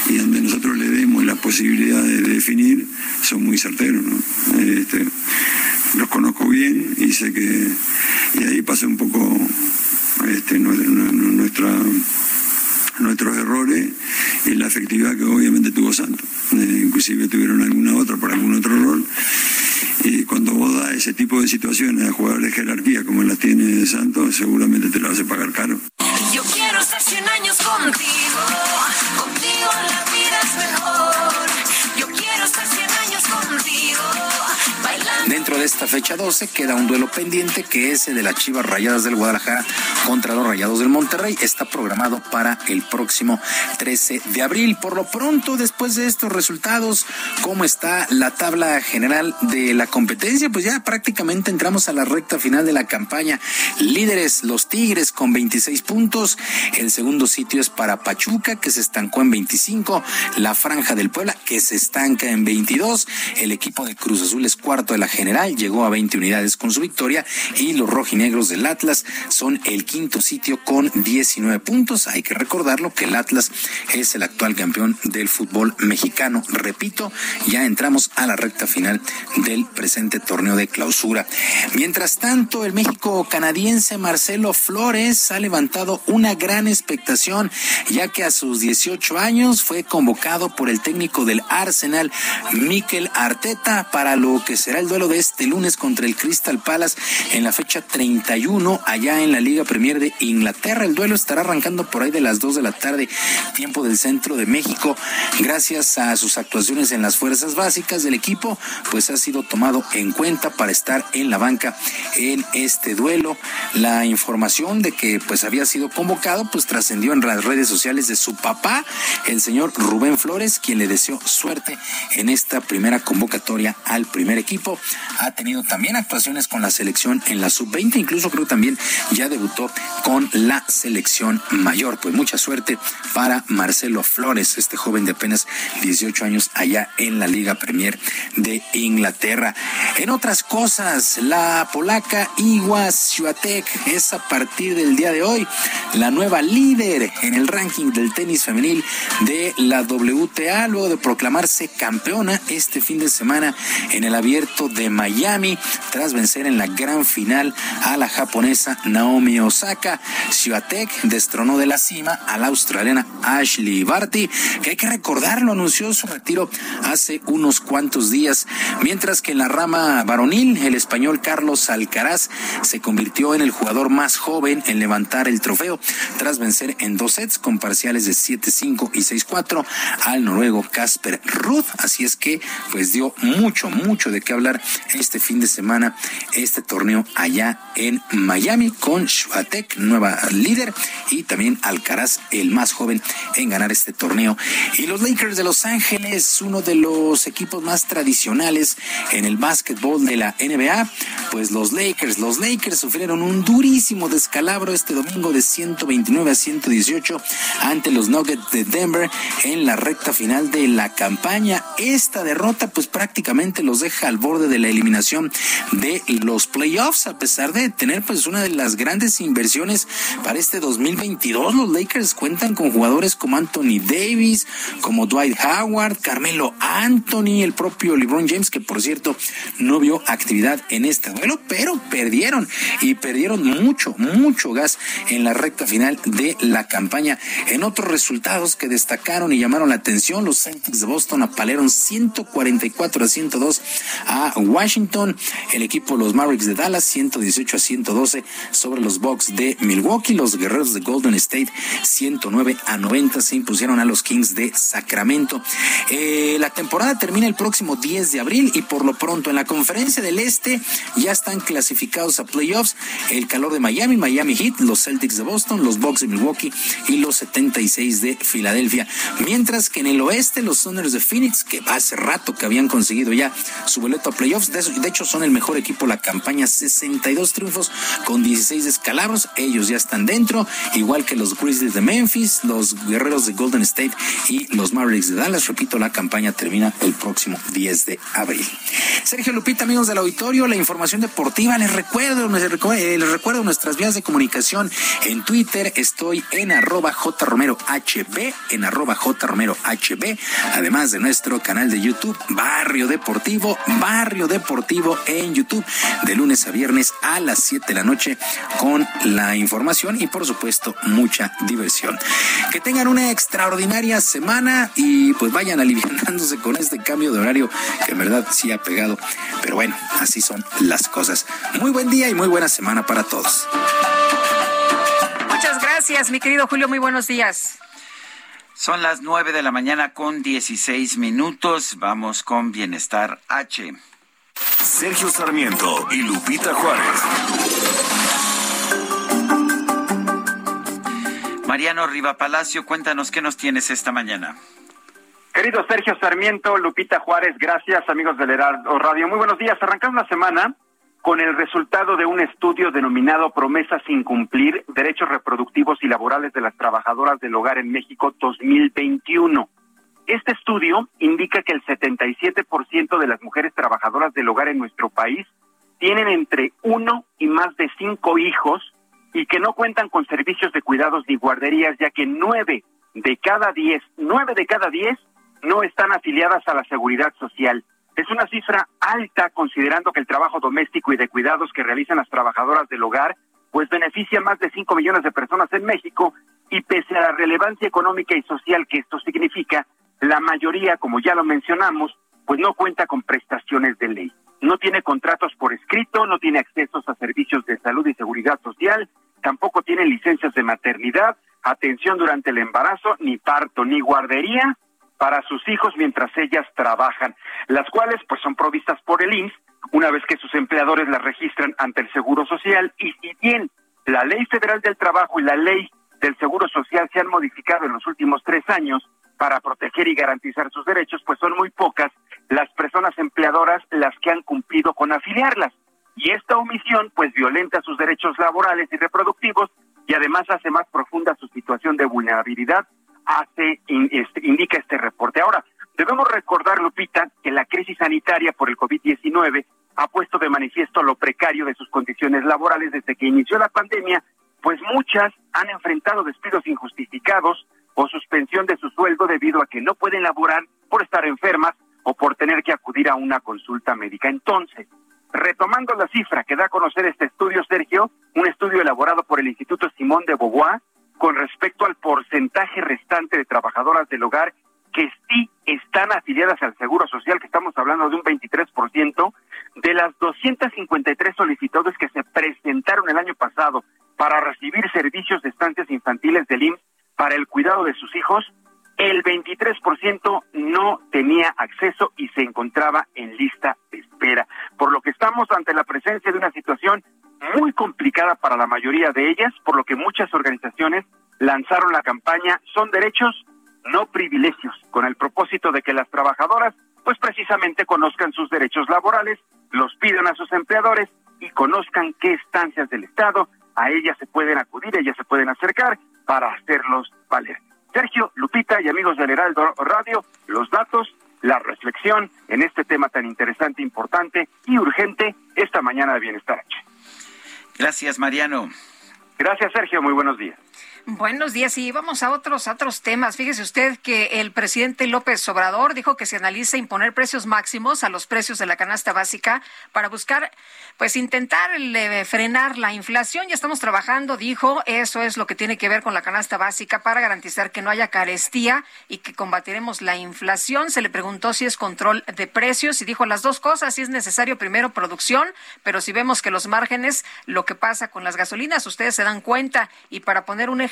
y donde nosotros le demos la posibilidad de definir, son muy certeros. ¿no? Este, los conozco bien y sé que y ahí pasa un poco este, nue- nue- nuestra nuestros errores y la efectividad que obviamente tuvo Santos. Eh, inclusive tuvieron alguna otra por algún otro rol. Y cuando vos das ese tipo de situaciones a jugadores de jerarquía como las tiene Santos, seguramente te lo hace pagar caro. Yo quiero estar 100 años contigo. De esta fecha 12 queda un duelo pendiente que es el de las Chivas Rayadas del Guadalajara contra los Rayados del Monterrey. Está programado para el próximo 13 de abril. Por lo pronto, después de estos resultados, ¿cómo está la tabla general de la competencia? Pues ya prácticamente entramos a la recta final de la campaña. Líderes, los Tigres con 26 puntos. El segundo sitio es para Pachuca, que se estancó en 25. La Franja del Puebla, que se estanca en 22. El equipo de Cruz Azul es cuarto de la general, llegó a 20 unidades con su victoria. Y los rojinegros del Atlas son el quinto sitio con 19 puntos. Hay que recordarlo que el Atlas es el actual campeón del fútbol mexicano. Repito, ya entramos a la recta final del presente torneo de clausura. Mientras tanto, el México canadiense Marcelo Flores ha levantado una gran expectación, ya que a sus 18 años fue convocado por el técnico del Arsenal, Mikel Arteta, para lo que será el duelo de este lunes contra el Crystal Palace en la fecha 31 allá en la Liga Premier de Inglaterra. El duelo estará arrancando por ahí de las 2 de la tarde, tiempo del centro de México. Gracias a sus actuaciones en las fuerzas básicas del equipo, pues ha sido tomado en cuenta para estar en la banca en este duelo. La información de que pues había sido convocado pues trascendió en las redes sociales de su papá, el señor Rubén Flores, quien le deseó suerte en esta primera convocatoria al primer equipo. Ha tenido también actuaciones con la selección en la sub-20, incluso creo también ya debutó con la selección mayor. Pues mucha suerte para Marcelo Flores, este joven de apenas 18 años allá en la Liga Premier de Inglaterra. En otras cosas, la polaca Iwa es a partir del día de hoy la nueva líder en el ranking del tenis femenil de la WTA luego de proclamarse campeona este fin de semana en el abierto de Miami tras vencer en la gran final a la japonesa Naomi Osaka. Swiatek destronó de la cima a la australiana Ashley Barty, que hay que recordarlo, anunció su retiro hace unos cuantos días, mientras que en la rama varonil, el español Carlos Alcaraz se convirtió en el jugador más joven en levantar el trofeo tras vencer en dos sets con parciales de 7-5 y 6-4 al noruego Casper Ruth. Así es que pues dio mucho, mucho de qué hablar este fin de semana este torneo allá en Miami con Shuatek, nueva líder, y también Alcaraz, el más joven en ganar este torneo. Y los Lakers de Los Ángeles, uno de los equipos más tradicionales en el básquetbol de la NBA, pues los Lakers, los Lakers sufrieron un durísimo descalabro este domingo de 129 a 118 ante los Nuggets de Denver en la recta final de la campaña. Esta derrota pues prácticamente los deja al borde de la eliminación de los playoffs a pesar de tener pues una de las grandes inversiones para este 2022. Los Lakers cuentan con jugadores como Anthony Davis, como Dwight Howard, Carmelo Anthony, el propio LeBron James que por cierto no vio actividad en este duelo, pero perdieron y perdieron mucho, mucho gas en la recta final de la campaña. En otros resultados que destacaron y llamaron la atención, los Celtics de Boston apalearon 144 a 102 a Washington, el equipo los Mavericks de Dallas 118 a 112 sobre los Bucks de Milwaukee, los Guerreros de Golden State 109 a 90 se impusieron a los Kings de Sacramento. Eh, la temporada termina el próximo 10 de abril y por lo pronto en la conferencia del Este ya están clasificados a playoffs el calor de Miami, Miami Heat, los Celtics de Boston, los Bucks de Milwaukee y los 76 de Filadelfia. Mientras que en el oeste los Thunders de Phoenix, que hace rato que habían conseguido ya su boleto a playoffs, hecho son el mejor equipo la campaña, 62 triunfos con 16 descalabros, ellos ya están dentro, igual que los Grizzlies de Memphis, los Guerreros de Golden State y los Mavericks de Dallas. Repito, la campaña termina el próximo 10 de abril. Sergio Lupita, amigos del auditorio, la información deportiva, les recuerdo, eh, les recuerdo nuestras vías de comunicación. En Twitter, estoy en arroba jromerohb, en arroba jromerohb, además de nuestro canal de YouTube, Barrio Deportivo, Barrio Deportivo en YouTube, de lunes a viernes a las 7 de la noche con la información y por supuesto mucha diversión. Que tengan una extraordinaria semana y pues vayan aliviándose con este cambio de horario que en verdad sí ha pegado. Pero bueno, así son las cosas. Muy buen día y muy buena semana para todos. Muchas gracias, mi querido Julio. Muy buenos días. Son las nueve de la mañana con 16 minutos. Vamos con Bienestar H. Sergio Sarmiento y Lupita Juárez. Mariano Riva Palacio, cuéntanos qué nos tienes esta mañana. Querido Sergio Sarmiento, Lupita Juárez, gracias amigos del Heraldo Radio. Muy buenos días. Arrancamos la semana con el resultado de un estudio denominado Promesas sin cumplir, derechos reproductivos y laborales de las trabajadoras del hogar en México 2021. Este estudio indica que el 77% de las mujeres trabajadoras del hogar en nuestro país tienen entre uno y más de cinco hijos y que no cuentan con servicios de cuidados ni guarderías, ya que nueve de cada diez, nueve de cada diez no están afiliadas a la seguridad social. Es una cifra alta considerando que el trabajo doméstico y de cuidados que realizan las trabajadoras del hogar pues beneficia a más de 5 millones de personas en México y pese a la relevancia económica y social que esto significa, la mayoría, como ya lo mencionamos, pues no cuenta con prestaciones de ley. No tiene contratos por escrito, no tiene accesos a servicios de salud y seguridad social, tampoco tiene licencias de maternidad, atención durante el embarazo, ni parto, ni guardería para sus hijos mientras ellas trabajan, las cuales pues son provistas por el IMSS una vez que sus empleadores las registran ante el Seguro Social y si bien la Ley Federal del Trabajo y la Ley del Seguro Social se han modificado en los últimos tres años para proteger y garantizar sus derechos, pues son muy pocas las personas empleadoras las que han cumplido con afiliarlas. Y esta omisión pues violenta sus derechos laborales y reproductivos y además hace más profunda su situación de vulnerabilidad hace este, indica este reporte. Ahora, debemos recordar, Lupita, que la crisis sanitaria por el COVID-19 ha puesto de manifiesto lo precario de sus condiciones laborales desde que inició la pandemia, pues muchas han enfrentado despidos injustificados o suspensión de su sueldo debido a que no pueden laborar por estar enfermas o por tener que acudir a una consulta médica. Entonces, retomando la cifra que da a conocer este estudio, Sergio, un estudio elaborado por el Instituto Simón de Beauvoir, con respecto al porcentaje restante de trabajadoras del hogar que sí están afiliadas al Seguro Social, que estamos hablando de un 23%, de las 253 solicitudes que se presentaron el año pasado para recibir servicios de estancias infantiles del IMSS para el cuidado de sus hijos, el 23% no tenía acceso y se encontraba en lista de espera, por lo que estamos ante la presencia de una situación muy complicada para la mayoría de ellas, por lo que muchas organizaciones lanzaron la campaña Son derechos, no privilegios, con el propósito de que las trabajadoras pues precisamente conozcan sus derechos laborales, los pidan a sus empleadores y conozcan qué estancias del Estado a ellas se pueden acudir, ellas se pueden acercar para hacerlos valer. Sergio, Lupita y amigos del Heraldo Radio, los datos, la reflexión en este tema tan interesante, importante y urgente esta mañana de Bienestar H. Gracias, Mariano. Gracias, Sergio. Muy buenos días. Buenos días y vamos a otros otros temas. Fíjese usted que el presidente López Obrador dijo que se analiza imponer precios máximos a los precios de la canasta básica para buscar, pues, intentar frenar la inflación. Ya estamos trabajando, dijo, eso es lo que tiene que ver con la canasta básica para garantizar que no haya carestía y que combatiremos la inflación. Se le preguntó si es control de precios y dijo las dos cosas. Si es necesario primero producción, pero si vemos que los márgenes, lo que pasa con las gasolinas, ustedes se dan cuenta y para poner un ejemplo,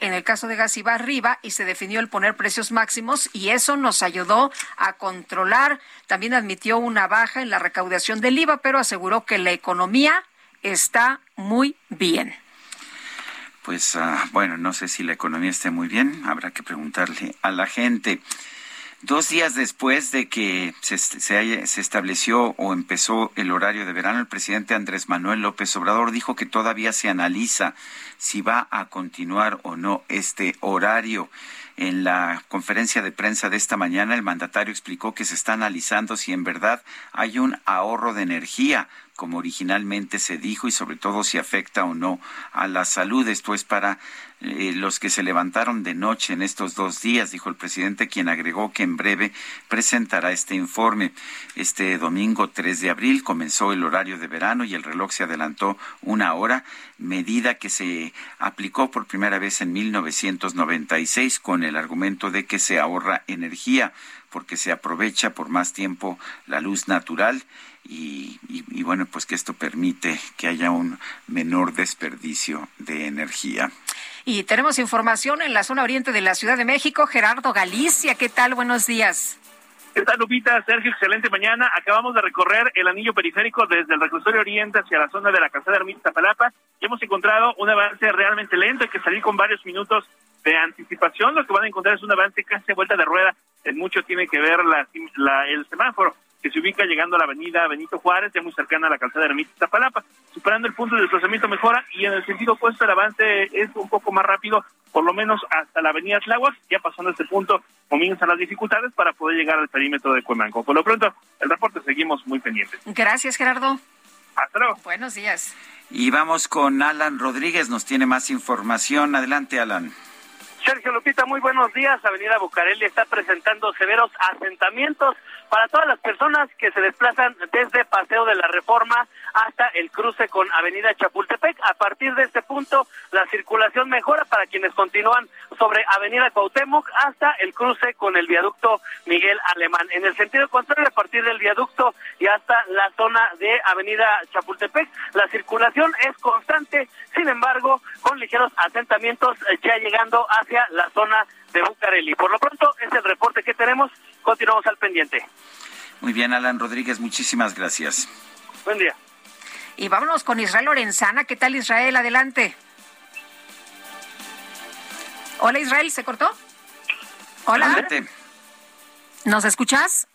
en el caso de gas iba arriba y se definió el poner precios máximos y eso nos ayudó a controlar. También admitió una baja en la recaudación del IVA, pero aseguró que la economía está muy bien. Pues uh, bueno, no sé si la economía esté muy bien, habrá que preguntarle a la gente. Dos días después de que se, se, se, estableció o empezó el horario de verano, el presidente Andrés Manuel López Obrador dijo que todavía se analiza si va a continuar o no este horario. En la conferencia de prensa de esta mañana, el mandatario explicó que se está analizando si en verdad hay un ahorro de energía como originalmente se dijo y sobre todo si afecta o no a la salud. Esto es para eh, los que se levantaron de noche en estos dos días, dijo el presidente, quien agregó que en breve presentará este informe. Este domingo 3 de abril comenzó el horario de verano y el reloj se adelantó una hora, medida que se aplicó por primera vez en 1996 con el argumento de que se ahorra energía porque se aprovecha por más tiempo la luz natural y, y, bueno, pues que esto permite que haya un menor desperdicio de energía. Y tenemos información en la zona oriente de la Ciudad de México. Gerardo Galicia, ¿qué tal? Buenos días. ¿Qué tal, Lupita? Sergio, excelente mañana. Acabamos de recorrer el anillo periférico desde el reclusorio oriente hacia la zona de la calzada Ermita Zapalapa y hemos encontrado un avance realmente lento. Hay que salir con varios minutos de anticipación. Lo que van a encontrar es un avance casi a vuelta de rueda. En mucho tiene que ver la, la, el semáforo que se ubica llegando a la avenida Benito Juárez, ya muy cercana a la calzada de Ermita Zapalapa. Superando el punto de desplazamiento mejora y en el sentido opuesto el avance es un poco más rápido, por lo menos hasta la avenida Tláhuac. Ya pasando este punto comienzan las dificultades para poder llegar al perímetro de Cuemanco. Por lo pronto, el reporte seguimos muy pendientes. Gracias, Gerardo. Hasta luego. Buenos días. Y vamos con Alan Rodríguez, nos tiene más información. Adelante, Alan. Sergio Lupita, muy buenos días. Avenida Bucareli está presentando severos asentamientos para todas las personas que se desplazan desde Paseo de la Reforma hasta el cruce con Avenida Chapultepec. A partir de este punto, la circulación mejora para quienes continúan sobre Avenida Cuauhtémoc hasta el cruce con el viaducto Miguel Alemán. En el sentido contrario, a partir del viaducto y hasta la zona de Avenida Chapultepec, la circulación es constante, sin embargo, con ligeros asentamientos ya llegando hacia la zona de Bucareli. Por lo pronto, es el reporte que tenemos. Continuamos al pendiente. Muy bien, Alan Rodríguez, muchísimas gracias. Buen día. Y vámonos con Israel Lorenzana. ¿Qué tal, Israel? Adelante. Hola, Israel, ¿se cortó? Hola. Adelante. ¿Nos escuchas?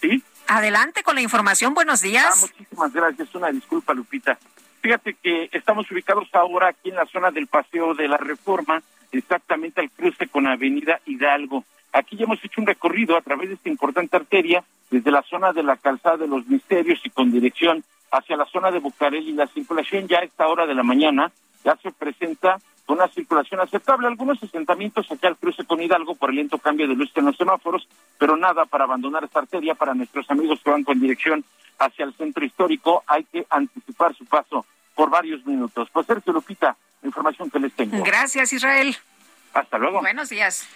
Sí. Adelante con la información. Buenos días. Ah, muchísimas gracias. Una disculpa, Lupita. Fíjate que estamos ubicados ahora aquí en la zona del Paseo de la Reforma, exactamente al cruce con Avenida Hidalgo. Aquí ya hemos hecho un recorrido a través de esta importante arteria, desde la zona de la calzada de los misterios y con dirección hacia la zona de Bucareli. La circulación ya a esta hora de la mañana ya se presenta una circulación aceptable. Algunos asentamientos aquí al cruce con Hidalgo por el lento cambio de luz en los semáforos, pero nada para abandonar esta arteria para nuestros amigos que van con dirección hacia el centro histórico. Hay que anticipar su paso por varios minutos. Pues Sergio Lupita, la información que les tengo. Gracias, Israel. Hasta luego. Buenos días.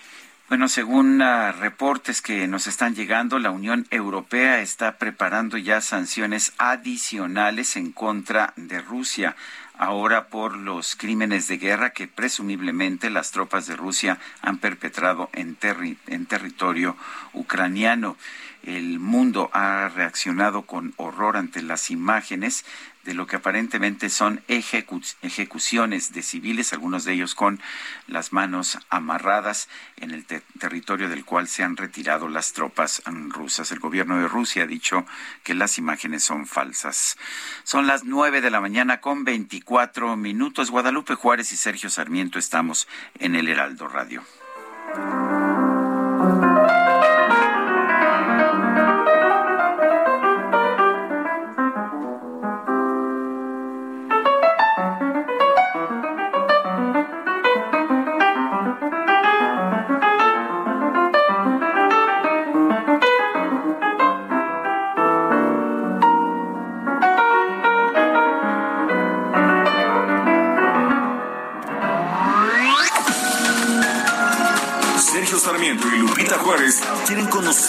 Bueno, según uh, reportes que nos están llegando, la Unión Europea está preparando ya sanciones adicionales en contra de Rusia, ahora por los crímenes de guerra que presumiblemente las tropas de Rusia han perpetrado en, terri en territorio ucraniano. El mundo ha reaccionado con horror ante las imágenes de lo que aparentemente son ejecu ejecuciones de civiles, algunos de ellos con las manos amarradas en el te territorio del cual se han retirado las tropas rusas. El gobierno de Rusia ha dicho que las imágenes son falsas. Son las nueve de la mañana con 24 minutos. Guadalupe Juárez y Sergio Sarmiento estamos en el Heraldo Radio.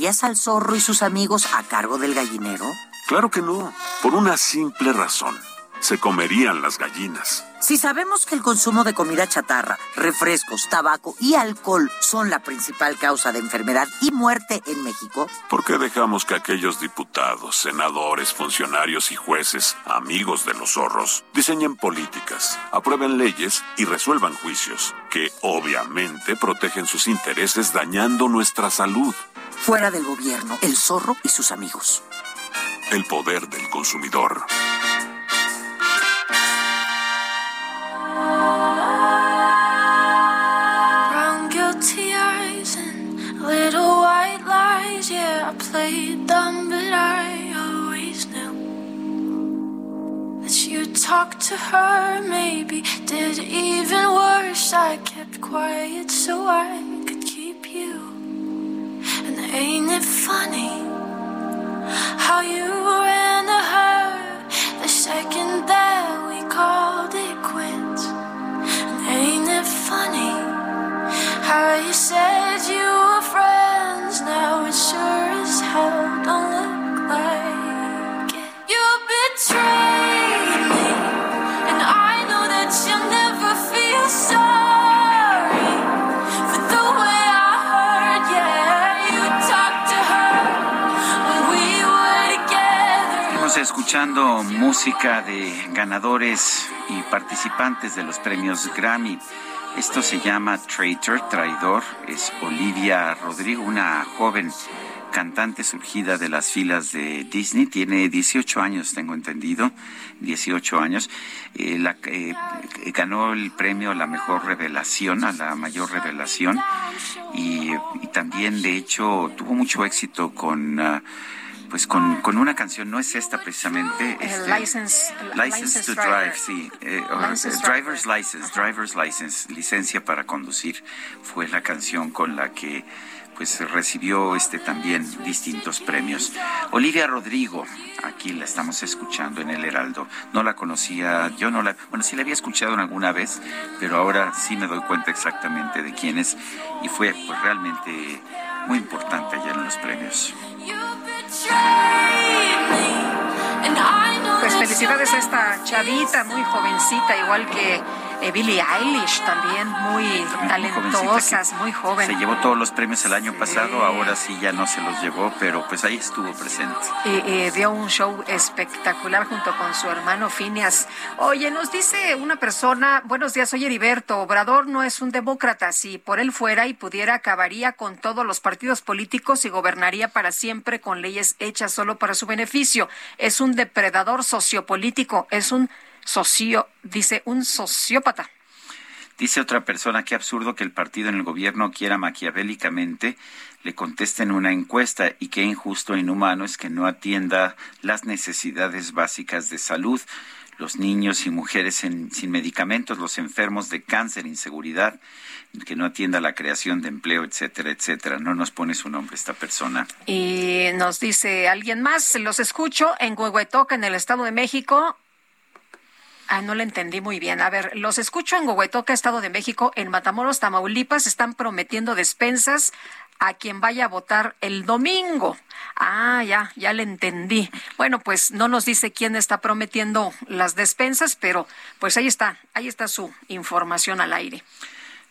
¿Dejarías al zorro y sus amigos a cargo del gallinero? Claro que no, por una simple razón. Se comerían las gallinas. Si sabemos que el consumo de comida chatarra, refrescos, tabaco y alcohol son la principal causa de enfermedad y muerte en México, ¿por qué dejamos que aquellos diputados, senadores, funcionarios y jueces, amigos de los zorros, diseñen políticas, aprueben leyes y resuelvan juicios que obviamente protegen sus intereses dañando nuestra salud? Fuera del gobierno, el zorro y sus amigos. El poder del consumidor. Brown guilty eyes and little white lies. Yeah, I played dumb, but I always knew that you talked to her. Maybe did even worse. I kept quiet so I ain't it funny how you ran to her the second that we called it quits. And ain't it funny how you said you were friends? Now it sure as hell don't look like it. You betrayed escuchando música de ganadores y participantes de los premios Grammy. Esto se llama Traitor, traidor. Es Olivia Rodrigo, una joven cantante surgida de las filas de Disney. Tiene 18 años, tengo entendido. 18 años. Eh, la- eh, ganó el premio a la mejor revelación, a la mayor revelación. Y, también, de hecho, tuvo mucho éxito con... ah, pues con, con una canción, no es esta precisamente. El este, license, License to driver. Drive, sí. eh, License eh, driver's License, Driver's License, licencia para conducir, fue la canción con la que pues recibió este también distintos premios. Olivia Rodrigo, aquí la estamos escuchando en el Heraldo. No la conocía, yo no la, bueno, sí la había escuchado en alguna vez, pero ahora sí me doy cuenta exactamente de quién es y fue pues realmente muy importante allá en los premios. Pues felicidades a esta chavita, muy jovencita, igual que eh, Billie Eilish, también muy talentosas, muy joven. Se llevó todos los premios el año pasado, ahora sí ya no se los llevó, pero pues ahí estuvo presente. y, y dio un show espectacular junto con su hermano Phineas. Oye, nos dice una persona, buenos días, oye Heriberto, Obrador no es un demócrata, si por él fuera y pudiera acabaría con todos los partidos políticos y gobernaría para siempre con leyes hechas solo para su beneficio. Es un depredador sociopolítico, es un socio, dice, un sociópata. Dice otra persona, qué absurdo que el partido en el gobierno quiera maquiavélicamente le contesten una encuesta y qué injusto e inhumano es que no atienda las necesidades básicas de salud, los niños y mujeres en- sin medicamentos, los enfermos de cáncer, inseguridad, que no atienda la creación de empleo, etcétera, etcétera. No nos pone su nombre esta persona. Y nos dice alguien más, los escucho en Huehuetoca, en el Estado de México. Ah, no le entendí muy bien. A ver, los escucho en Huehuetoca, Estado de México, en Matamoros, Tamaulipas, están prometiendo despensas a quien vaya a votar el domingo. Ah, ya, ya le entendí. Bueno, pues no nos dice quién está prometiendo las despensas, pero pues ahí está, ahí está su información al aire.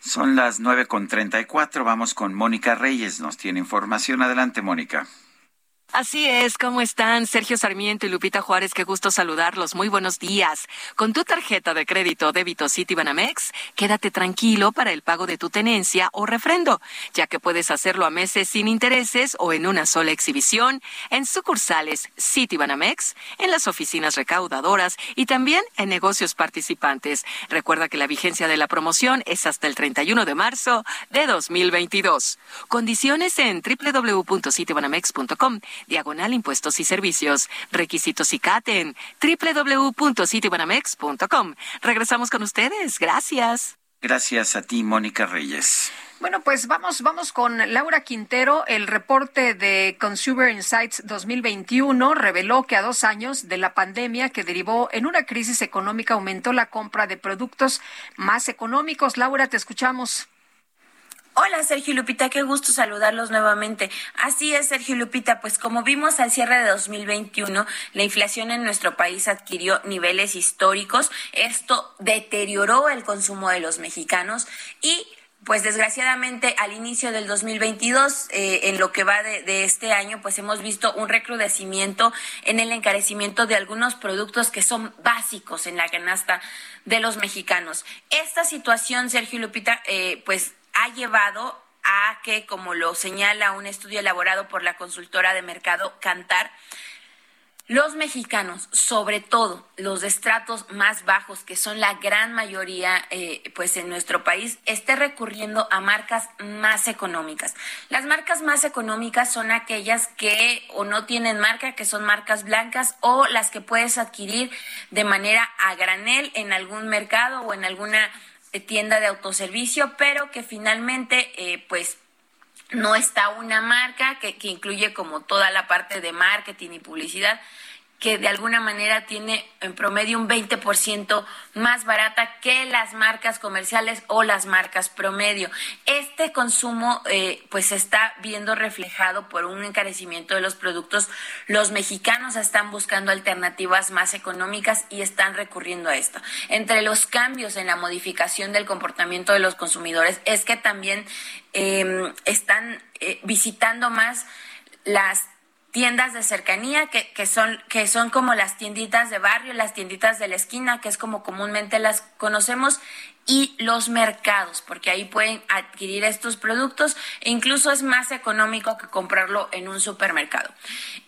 Son las nueve con treinta y cuatro. Vamos con Mónica Reyes. Nos tiene información. Adelante, Mónica. Así es, ¿cómo están? Sergio Sarmiento y Lupita Juárez, qué gusto saludarlos. Muy buenos días. Con tu tarjeta de crédito débito Citibanamex, quédate tranquilo para el pago de tu tenencia o refrendo, ya que puedes hacerlo a meses sin intereses o en una sola exhibición en sucursales Citibanamex, en las oficinas recaudadoras y también en negocios participantes. Recuerda que la vigencia de la promoción es hasta el 31 de marzo de 2022. Condiciones en www.citibanamex.com diagonal impuestos y servicios. Requisitos y CAT en www.citibanamex.com. Regresamos con ustedes. Gracias. Gracias a ti, Mónica Reyes. Bueno, pues vamos, vamos con Laura Quintero. El reporte de Consumer Insights 2021 reveló que a dos años de la pandemia que derivó en una crisis económica aumentó la compra de productos más económicos. Laura, te escuchamos. Hola Sergio Lupita, qué gusto saludarlos nuevamente. Así es, Sergio Lupita, pues como vimos al cierre de 2021, la inflación en nuestro país adquirió niveles históricos. Esto deterioró el consumo de los mexicanos y pues desgraciadamente al inicio del 2022, eh, en lo que va de, de, este año, pues hemos visto un recrudecimiento en el encarecimiento de algunos productos que son básicos en la canasta de los mexicanos. Esta situación, Sergio Lupita, eh, pues ha llevado a que, como lo señala un estudio elaborado por la consultora de mercado Cantar, los mexicanos, sobre todo los de estratos más bajos, que son la gran mayoría eh, pues en nuestro país, esté recurriendo a marcas más económicas. Las marcas más económicas son aquellas que o no tienen marca, que son marcas blancas, o las que puedes adquirir de manera a granel en algún mercado o en alguna tienda de autoservicio, pero que finalmente eh, pues no está una marca que, que incluye como toda la parte de marketing y publicidad que de alguna manera tiene en promedio un 20% más barata que las marcas comerciales o las marcas promedio. Este consumo eh, pues se está viendo reflejado por un encarecimiento de los productos. Los mexicanos están buscando alternativas más económicas y están recurriendo a esto. Entre los cambios en la modificación del comportamiento de los consumidores es que también em, están eh, visitando más las tiendas de cercanía que, que, son, que son como las tienditas de barrio, las tienditas de la esquina, que es como comúnmente las conocemos, y los mercados, porque ahí pueden adquirir estos productos e incluso es más económico que comprarlo en un supermercado.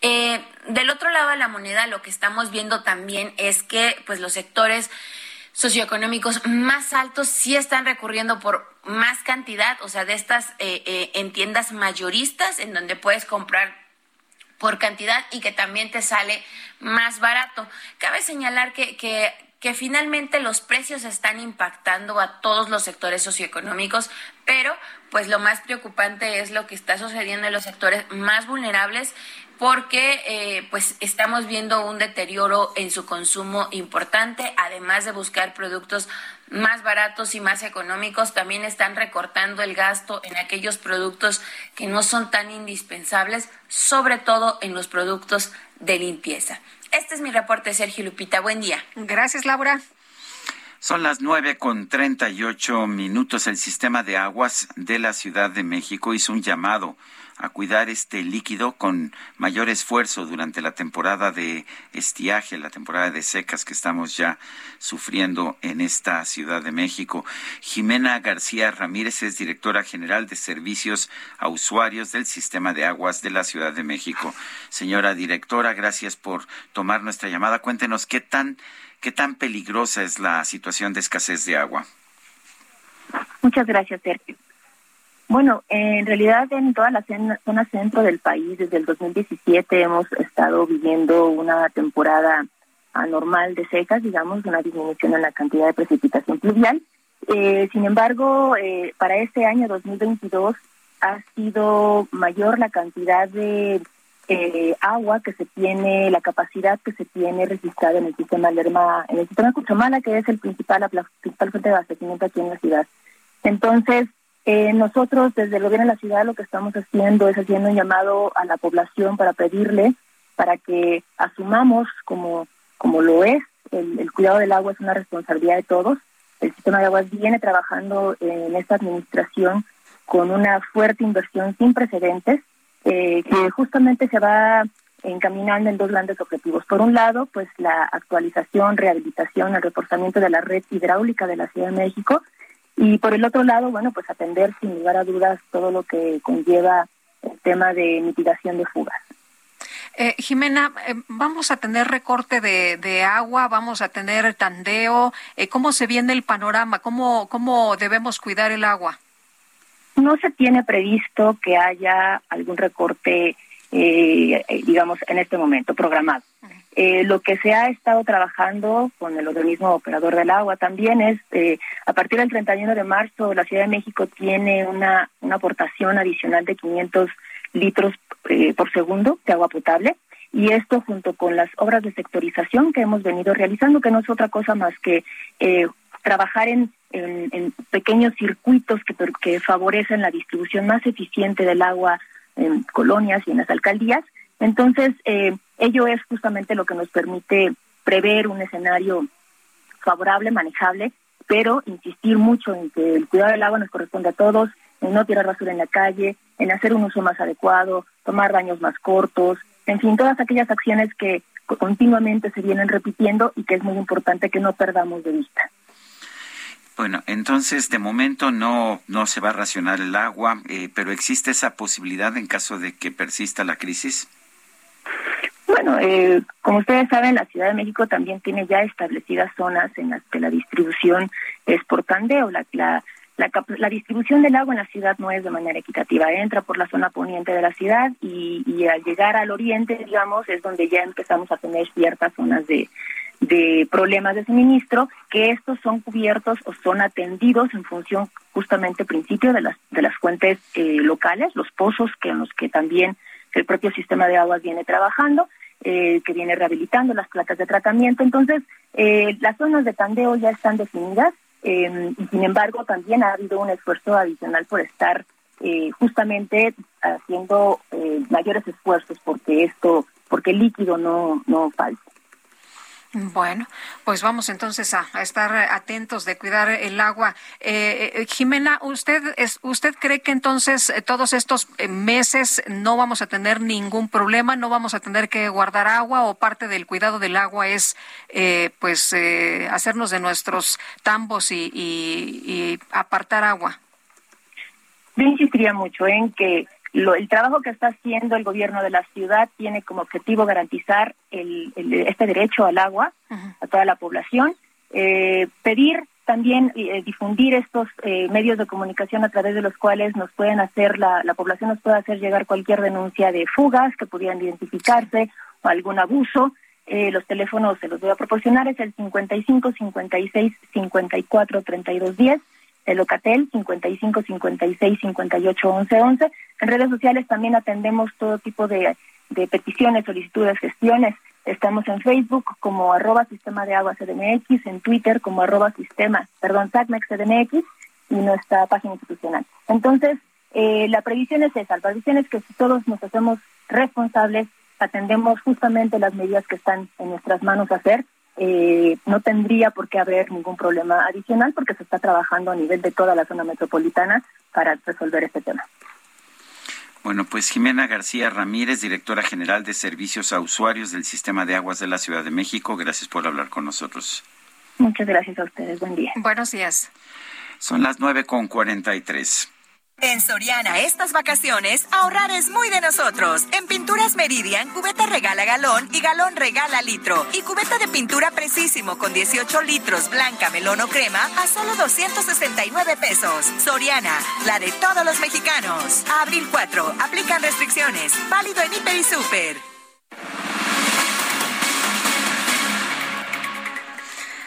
Eh, del otro lado de la moneda, lo que estamos viendo también es que pues, los sectores socioeconómicos más altos sí están recurriendo por más cantidad, o sea, de estas eh, eh, en tiendas mayoristas, en donde puedes comprar por cantidad y que también te sale más barato. Cabe señalar que, que, finalmente los precios están impactando a todos los sectores socioeconómicos, pero pues lo más preocupante es lo que está sucediendo en los sectores más vulnerables porque eh, pues estamos viendo un deterioro en su consumo importante, además de buscar productos más baratos y más económicos, también están recortando el gasto en aquellos productos que no son tan indispensables, sobre todo en los productos de limpieza. Este es mi reporte, Sergio Lupita. Buen día. Gracias, Laura. Son las nueve con treinta y ocho minutos. El sistema de aguas de la Ciudad de México hizo un llamado a cuidar este líquido con mayor esfuerzo durante la temporada de estiaje, la temporada de secas que estamos ya sufriendo en esta Ciudad de México. Jimena García Ramírez es directora general de servicios a usuarios del sistema de aguas de la Ciudad de México. Señora directora, gracias por tomar nuestra llamada. Cuéntenos qué tan qué tan peligrosa es la situación de escasez de agua. Muchas gracias, Sergio. Bueno, en realidad en toda la zona centro del país, desde el 2017 hemos estado viviendo una temporada anormal de secas, digamos, una disminución en la cantidad de precipitación pluvial. Eh, sin embargo, eh, para este año 2022 ha sido mayor la cantidad de eh, agua que se tiene, la capacidad que se tiene registrada en el sistema Lerma, en el sistema Cuchamala, que es el principal, la principal fuente de abastecimiento aquí en la ciudad. Entonces, eh, nosotros desde el gobierno de la ciudad lo que estamos haciendo es haciendo un llamado a la población para pedirle para que asumamos como, como lo es, el, cuidado del agua es una responsabilidad de todos. El sistema de aguas viene trabajando en esta administración con una fuerte inversión sin precedentes eh, que justamente se va encaminando en dos grandes objetivos. Por un lado, pues la actualización, rehabilitación, el reforzamiento de la red hidráulica de la Ciudad de México y por el otro lado, bueno, pues atender sin lugar a dudas todo lo que conlleva el tema de mitigación de fugas. Eh, Jimena, eh, vamos a tener recorte de, agua, vamos a tener tandeo. Eh, ¿Cómo se viene el panorama? ¿Cómo, ¿Cómo debemos cuidar el agua? No se tiene previsto que haya algún recorte, eh, digamos, en este momento programado. Eh, lo que se ha estado trabajando con el organismo operador del agua también es, eh, a partir del 31 de marzo, la Ciudad de México tiene una, una aportación adicional de 500 litros eh, por segundo de agua potable. Y esto junto con las obras de sectorización que hemos venido realizando, que no es otra cosa más que trabajar en, en, pequeños circuitos que, que favorecen la distribución más eficiente del agua en colonias y en las alcaldías. Entonces, eh, Ello es justamente lo que nos permite prever un escenario favorable, manejable, pero insistir mucho en que el cuidado del agua nos corresponde a todos, en no tirar basura en la calle, en hacer un uso más adecuado, tomar baños más cortos, en fin, todas aquellas acciones que continuamente se vienen repitiendo y que es muy importante que no perdamos de vista. Bueno, entonces de momento no, no se va a racionar el agua, eh, pero ¿existe esa posibilidad en caso de que persista la crisis? Bueno, eh, como ustedes saben, la Ciudad de México también tiene ya establecidas zonas en las que la distribución es por tandeo. La, la, la, distribución del agua en la ciudad no es de manera equitativa. Entra por la zona poniente de la ciudad y, y al llegar al oriente, digamos, es donde ya empezamos a tener ciertas zonas de, de problemas de suministro, que estos son cubiertos o son atendidos en función justamente principio de las de las fuentes eh, locales, los pozos que en los que también el propio sistema de aguas viene trabajando, eh, que viene rehabilitando las placas de tratamiento. Entonces, eh, las zonas de tandeo ya están definidas y sin embargo también ha habido un esfuerzo adicional por estar justamente haciendo mayores esfuerzos porque esto, porque el líquido no no falte. Bueno, pues vamos entonces a, estar atentos de cuidar el agua. Eh, eh, Jimena, ¿usted, es, ¿usted cree que entonces eh, todos estos meses no vamos a tener ningún problema, no vamos a tener que guardar agua o parte del cuidado del agua es pues hacernos de nuestros tambos y, y apartar agua? Yo insistiría mucho en que el trabajo que está haciendo el gobierno de la ciudad tiene como objetivo garantizar el, este derecho al agua a toda la población, eh, pedir también eh, difundir estos eh, medios de comunicación a través de los cuales nos pueden hacer la, la población nos puede hacer llegar cualquier denuncia de fugas que pudieran identificarse o algún abuso. los teléfonos se los voy a proporcionar es el 55 56 54 32 10 el Locatel 55 56 58 11 11. En redes sociales también atendemos todo tipo de, de peticiones, solicitudes, gestiones. Estamos en Facebook como arroba sistema de aguas CDMX, en Twitter como arroba sistema, perdón, SACMEX CDMX y nuestra página institucional. Entonces, eh, la previsión es esa, la previsión es que si todos nos hacemos responsables, atendemos justamente las medidas que están en nuestras manos hacer eh, no tendría por qué haber ningún problema adicional porque se está trabajando a nivel de toda la zona metropolitana para resolver este tema. Bueno, pues Jimena García Ramírez, directora general de Servicios a Usuarios del Sistema de Aguas de la Ciudad de México, gracias por hablar con nosotros. Muchas gracias a ustedes, buen día. Buenos días. Son las 9.43. En Soriana, estas vacaciones, ahorrar es muy de nosotros. En Pinturas Meridian, cubeta regala galón y galón regala litro. Y cubeta de pintura precisísimo con 18 litros, blanca, melón o crema, a solo 269 pesos. Soriana, la de todos los mexicanos. abril 4, aplican restricciones. Válido en Hiper y Super.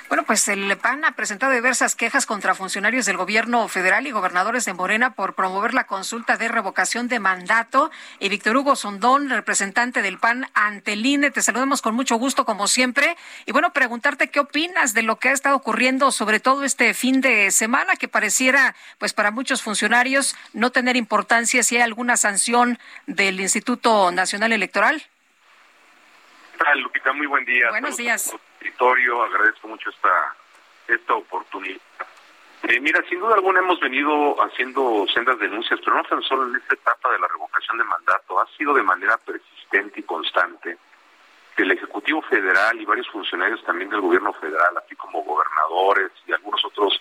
Bueno, pues el PAN ha presentado diversas quejas contra funcionarios del gobierno federal y gobernadores de Morena por promover la consulta de revocación de mandato. Y Víctor Hugo Sondón, representante del PAN ante el INE, te saludamos con mucho gusto como siempre. Y bueno, preguntarte qué opinas de lo que ha estado ocurriendo, sobre todo este fin de semana, que pareciera, pues para muchos funcionarios, no tener importancia si hay alguna sanción del Instituto Nacional Electoral. Lupita? Muy buen día. Buenos días agradezco mucho esta, esta oportunidad. Eh, mira, sin duda alguna hemos venido haciendo sendas denuncias, pero no tan solo en esta etapa de la revocación de mandato, ha sido de manera persistente y constante que el Ejecutivo Federal y varios funcionarios también del Gobierno Federal, así como gobernadores y algunos otros